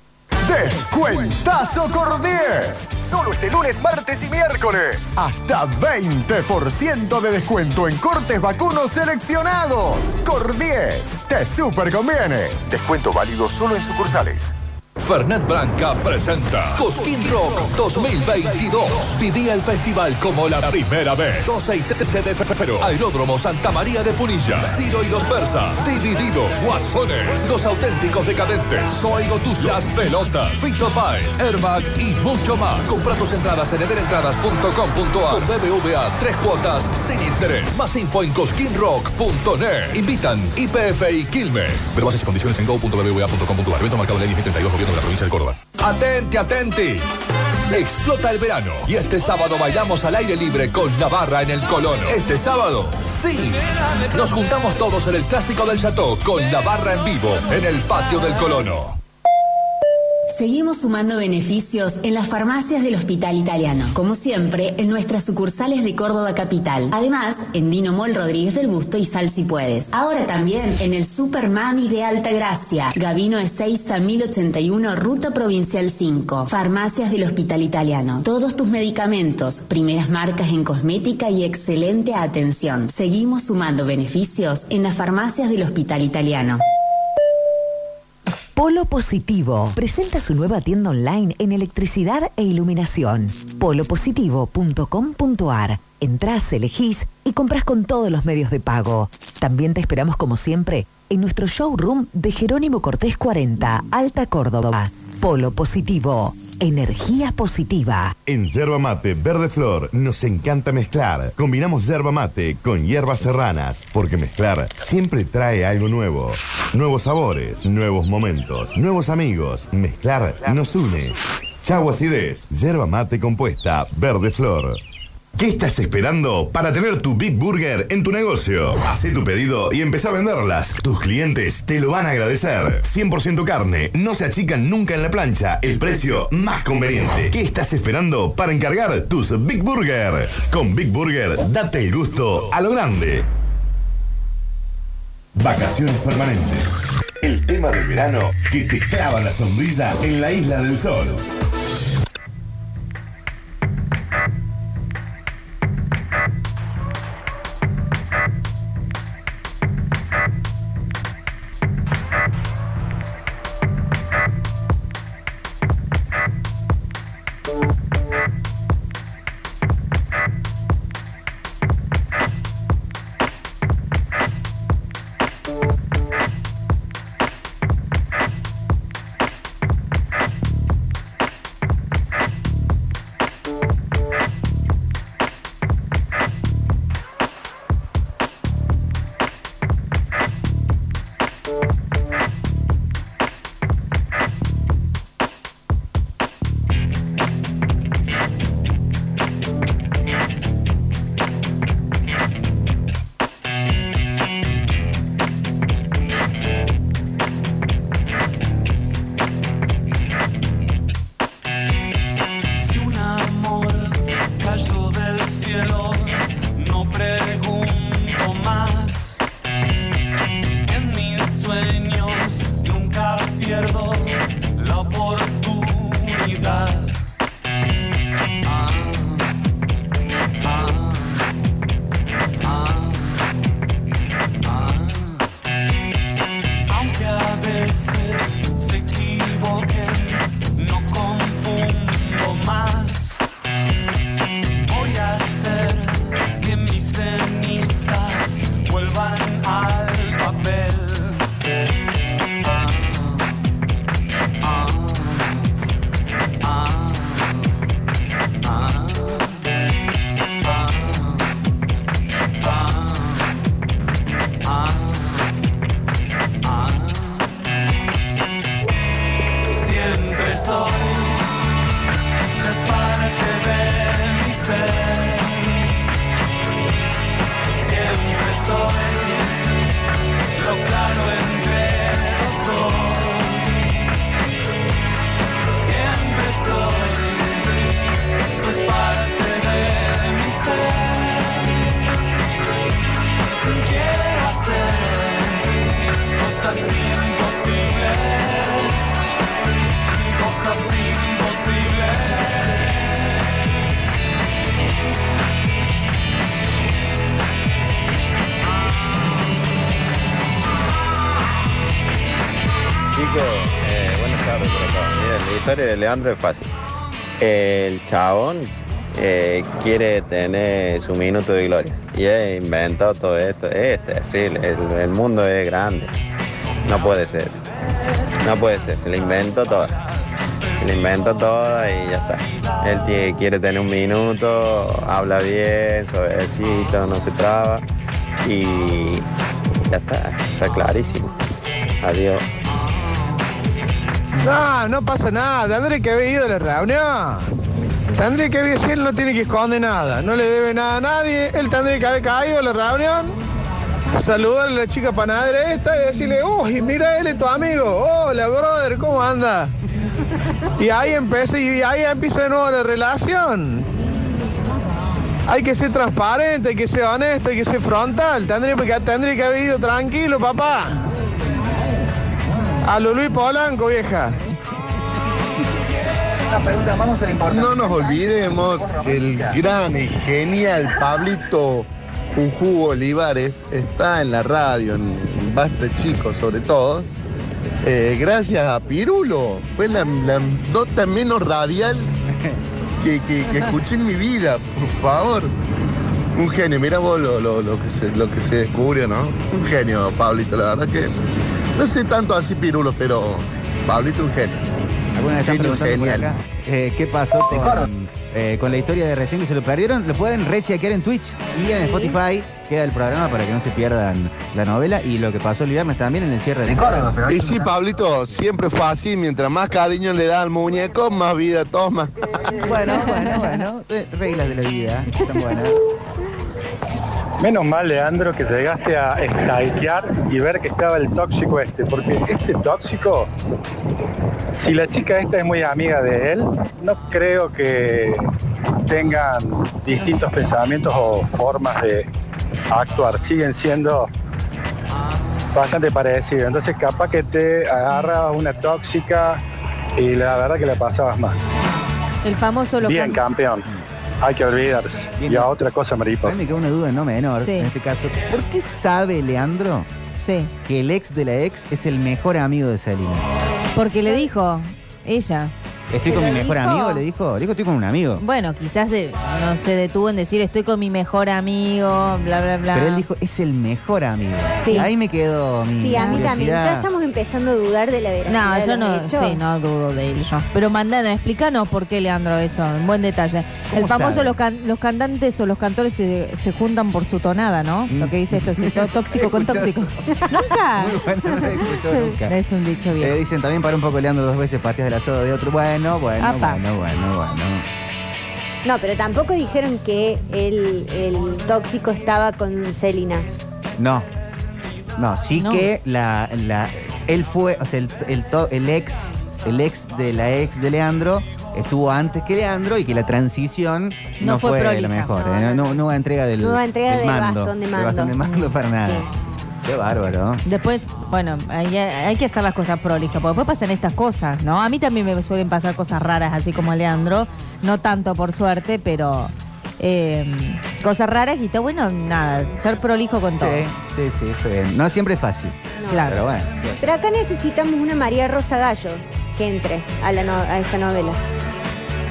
Descuentazo Cordies. Solo este lunes, martes y miércoles. Hasta 20% de descuento en cortes vacunos seleccionados. Cordies. Te super conviene. Descuento válido solo en sucursales. Fernet Branca presenta Cosquín Rock 2022. Vivía el festival como la primera vez. 12 y 13 de febrero. Aeródromo Santa María de Punilla. Ciro y los persas. Divididos. Guasones. Los auténticos decadentes. Soy Gotuso. Las pelotas. Fito Páez. Airbag y mucho más. Compra tus entradas en ederentradas.com.ar. Con BBVA. Tres cuotas sin interés. Más info en cosquinrock.net. Invitan IPF y Quilmes. Pero bases y condiciones en go.bbva.com.ar. Evento marcado ley vigente 32 gobierno la provincia de Córdoba. Atenti, atenti. Explota el verano y este sábado bailamos al aire libre con Navarra en el Colono. Este sábado, sí. Nos juntamos todos en el clásico del Chateau con Navarra en vivo en el patio del Colono. Seguimos sumando beneficios en las farmacias del Hospital Italiano, como siempre en nuestras sucursales de Córdoba Capital. Además, en Dino Mol Rodríguez del Busto y Sal si puedes. Ahora también en el Super Mami de Alta Gracia, Gavino Ezeiza 1081, Ruta Provincial 5. Farmacias del Hospital Italiano. Todos tus medicamentos, primeras marcas en cosmética y excelente atención. Seguimos sumando beneficios en las farmacias del Hospital Italiano. Polo Positivo presenta su nueva tienda online en electricidad e iluminación. polopositivo.com.ar. Entrás, elegís y compras con todos los medios de pago. También te esperamos como siempre en nuestro showroom de Jerónimo Cortés 40, Alta Córdoba. Polo Positivo. Energía positiva. En Yerba Mate Verde Flor nos encanta mezclar. Combinamos yerba mate con hierbas serranas, porque mezclar siempre trae algo nuevo. Nuevos sabores, nuevos momentos, nuevos amigos. Mezclar nos une. Chau acidez, yerba mate compuesta Verde Flor. ¿Qué estás esperando para tener tu Big Burger en tu negocio? Haz tu pedido y empezá a venderlas. Tus clientes te lo van a agradecer. 100% carne, no se achican nunca en la plancha. El precio más conveniente. ¿Qué estás esperando para encargar tus Big Burger? Con Big Burger, date el gusto a lo grande. Vacaciones permanentes. El tema del verano que te clava la sonrisa en la isla del sol. Historia de Leandro es fácil. El chabón eh, quiere tener su minuto de gloria y ha inventado todo esto. Es terrible, el, mundo es grande. No puede ser eso. No puede ser, se le inventó toda. Se le inventó toda y ya está. Él tie- quiere tener un minuto, habla bien, suavecito, no se traba y ya está, está clarísimo. Adiós. No, no pasa nada. Tendré que haber ido a la reunión. Tendría que haber, no tiene que esconder nada, no le debe nada a nadie, él tendría que haber caído a la reunión, saludarle a la chica panadera esta y decirle, uy, mira, él es tu amigo, hola, brother, ¿cómo anda? Y ahí empieza, y ahí empieza de nuevo la relación. Hay que ser transparente, hay que ser honesto, hay que ser frontal. Tendría, tendría que haber ido tranquilo, papá. A lo Luis Polanco, vieja. No nos olvidemos que el gran y genial Pablito Juju Olivares está en la radio, en Basta Chicos sobre todo. eh, gracias a Pirulo. Fue la, la nota menos radial que, que- que escuché en mi vida, por favor. Un genio, mira vos lo, lo- lo que se, lo que se descubrió, ¿no? Un genio, Pablito, la verdad que no sé tanto así Pirulo, pero Pablito un genio. Alguna vez están Genio preguntando por genial. acá, eh, qué pasó con, eh, con la historia de recién que se lo perdieron. Lo pueden rechequear en Twitch y en Spotify. Queda el programa para que no se pierdan la novela y lo que pasó el viernes también en el cierre de Y sí, Pablito, siempre fue así. Mientras más cariño le da al muñeco, más vida toma. Bueno, bueno, bueno. eh, Reglas de la vida. Están buenas. Menos mal, Leandro, que llegaste a stalkear y ver que estaba el tóxico este, porque este tóxico, si la chica esta es muy amiga de él, no creo que tengan distintos pensamientos o formas de actuar, siguen siendo bastante parecidos. Entonces capaz que te agarra una tóxica y la verdad que la pasabas mal. El famoso lo Bien, campeón. Hay que olvidarse. Y a otra cosa, mariposa. me queda una duda no menor Sí. en este caso. ¿Por qué sabe Leandro Sí. que el ex de la ex es el mejor amigo de Selina? Porque le dijo ella. Estoy ¿Se con mi mejor dijo? amigo, le dijo. Le dijo, estoy con un amigo. Bueno, quizás de- no se detuvo en decir estoy con mi mejor amigo, bla, bla, bla. Pero él dijo, es el mejor amigo. Sí. Ahí me quedó mi Sí, a mí también. Ya estamos empezando a dudar de la veracidad No, de yo no, hechos. sí, no dudo de él yo. Pero mandana, explícanos por qué, Leandro, eso, en buen detalle. ¿Cómo El famoso, los, can- los cantantes o los cantores se, se juntan por su tonada, ¿no? Lo que dice esto, es todo tóxico con tóxico. ¿Nunca? Muy bueno, no lo he escuchado nunca. Es un dicho bien. Eh, dicen también para un poco Leandro dos veces partidas de la soda de otro. Bueno, bueno, Apa. bueno, bueno, bueno. No, pero tampoco dijeron que el, el tóxico estaba con Celina. No. No, sí No. que la, la, él fue, o sea, el, el, to- el ex, el ex de la ex de Leandro estuvo antes que Leandro y que la transición no, No fue fue, prolija. la mejor. No, eh, no, No, hubo entrega del, No hubo entrega del del mando, bastón de del mando. bastón de mando para nada. Sí. Qué bárbaro. Después, bueno, hay, hay que hacer las cosas prolijas, porque después pasan estas cosas, ¿no? A mí también me suelen pasar cosas raras, así como a Leandro, no tanto por suerte, pero eh, cosas raras y está bueno, nada, ser prolijo con todo. Sí, sí, sí, está bien. No siempre es fácil. Claro. Pero bueno. Pero acá necesitamos una María Rosa Gallo que entre a, la no- a esta novela.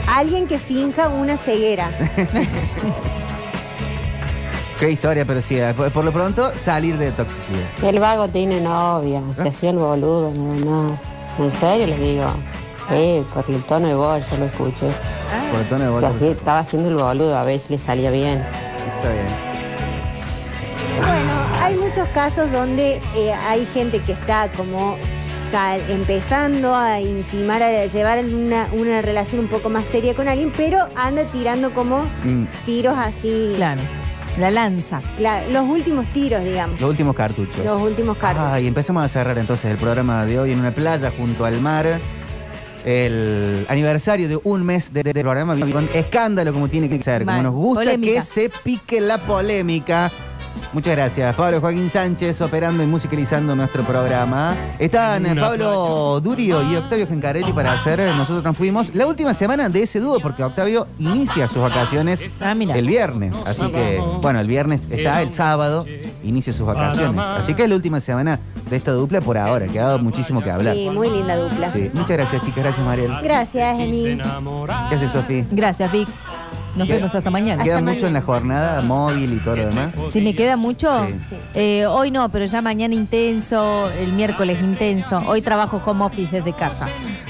Alguien que finja una ceguera. Qué historia, pero sí, eh, por, por lo pronto, salir de toxicidad. El vago tiene novia, se hacía el boludo, nada más. En serio les digo. Eh, por el tono de voz, yo lo escuché. Por el tono de voz. Estaba haciendo el boludo, a ver si le salía bien. Está bien. Bueno, hay muchos casos donde eh, hay gente que está como sal- empezando a intimar, a llevar una, una relación un poco más seria con alguien, pero anda tirando como Mm, tiros así. Claro, la lanza. Los últimos tiros, digamos. los últimos cartuchos. Los últimos. Ah, y empezamos a cerrar entonces el programa de hoy en una playa junto al mar. El aniversario de un mes de, de- de programa con escándalo como tiene que ser. Como Mal. nos gusta Polémica. que se pique la polémica. Muchas gracias, Pablo Joaquín Sánchez, operando y musicalizando nuestro programa. Están Una Pablo Durio y Octavio Gencarelli para hacer eh, Nosotros nos fuimos la última semana de ese dúo, porque Octavio inicia sus vacaciones Ah, el viernes. Así que, bueno, el viernes está, el sábado inicie sus vacaciones. Así que es la última semana de esta dupla por ahora, que ha dado muchísimo que hablar. Sí, muy linda dupla. Sí. Muchas gracias, chicas. Gracias, Mariel. Gracias, Emi. Gracias, Sofi. Gracias, Vic. Nos Queda- vemos hasta mañana. ¿Queda mucho en la jornada móvil y todo lo demás? Si me queda mucho, Sí. eh, hoy no, pero ya mañana intenso, el miércoles intenso. Hoy trabajo home office desde casa.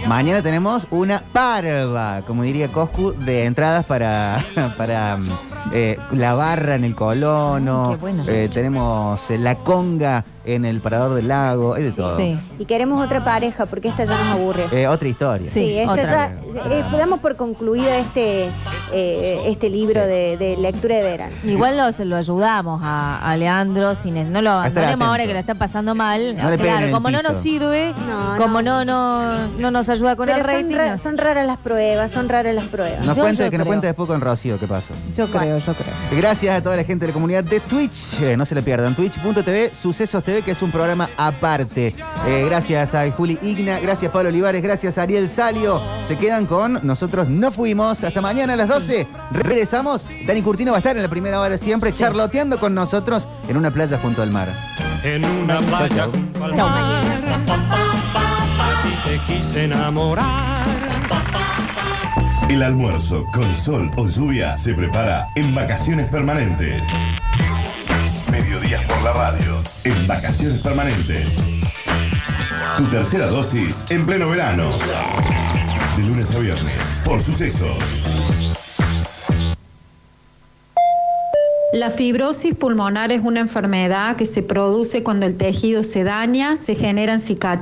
Mañana tenemos una parva, como diría Coscu, de entradas para, para mm, eh, la barra en el colono. Qué bueno. Eh, tenemos eh, la conga en el parador del lago, es de todo. Y queremos otra pareja porque esta ya nos aburre. Eh, otra historia. Sí, esta otra. ya, eh, damos por concluido este, eh, este libro de, de lectura de verano. Igual lo, se lo ayudamos a, a Leandro, sin, no lo abandonemos ahora que la está pasando mal. No claro, como no nos sirve, No, como no. no, no, no nos ayuda con Pero el son, rating. ra- son raras las pruebas, son raras las pruebas. Nos Yo- cuente, yo que nos creo. cuente después con Rocío qué pasó. Yo creo, yo creo. Gracias a toda la gente de la comunidad de Twitch. Eh, no se le pierdan. Twitch.tv, Sucesos TV, que es un programa aparte. Eh, gracias a Juli Igna, gracias Pablo Olivares, gracias a Ariel Salio. Se quedan con nosotros. No fuimos. Hasta mañana a las 12. Regresamos. Dani Curtino va a estar en la primera hora siempre, charloteando con nosotros en una playa junto al mar. En una playa junto al mar. Ti te quise enamorar. El almuerzo con sol o lluvia se prepara en vacaciones permanentes. Mediodías por la radio. En vacaciones permanentes. Tu tercera dosis en pleno verano. De lunes a viernes. Por sucesos. La fibrosis pulmonar es una enfermedad que se produce cuando el tejido se daña, se generan cicatrices.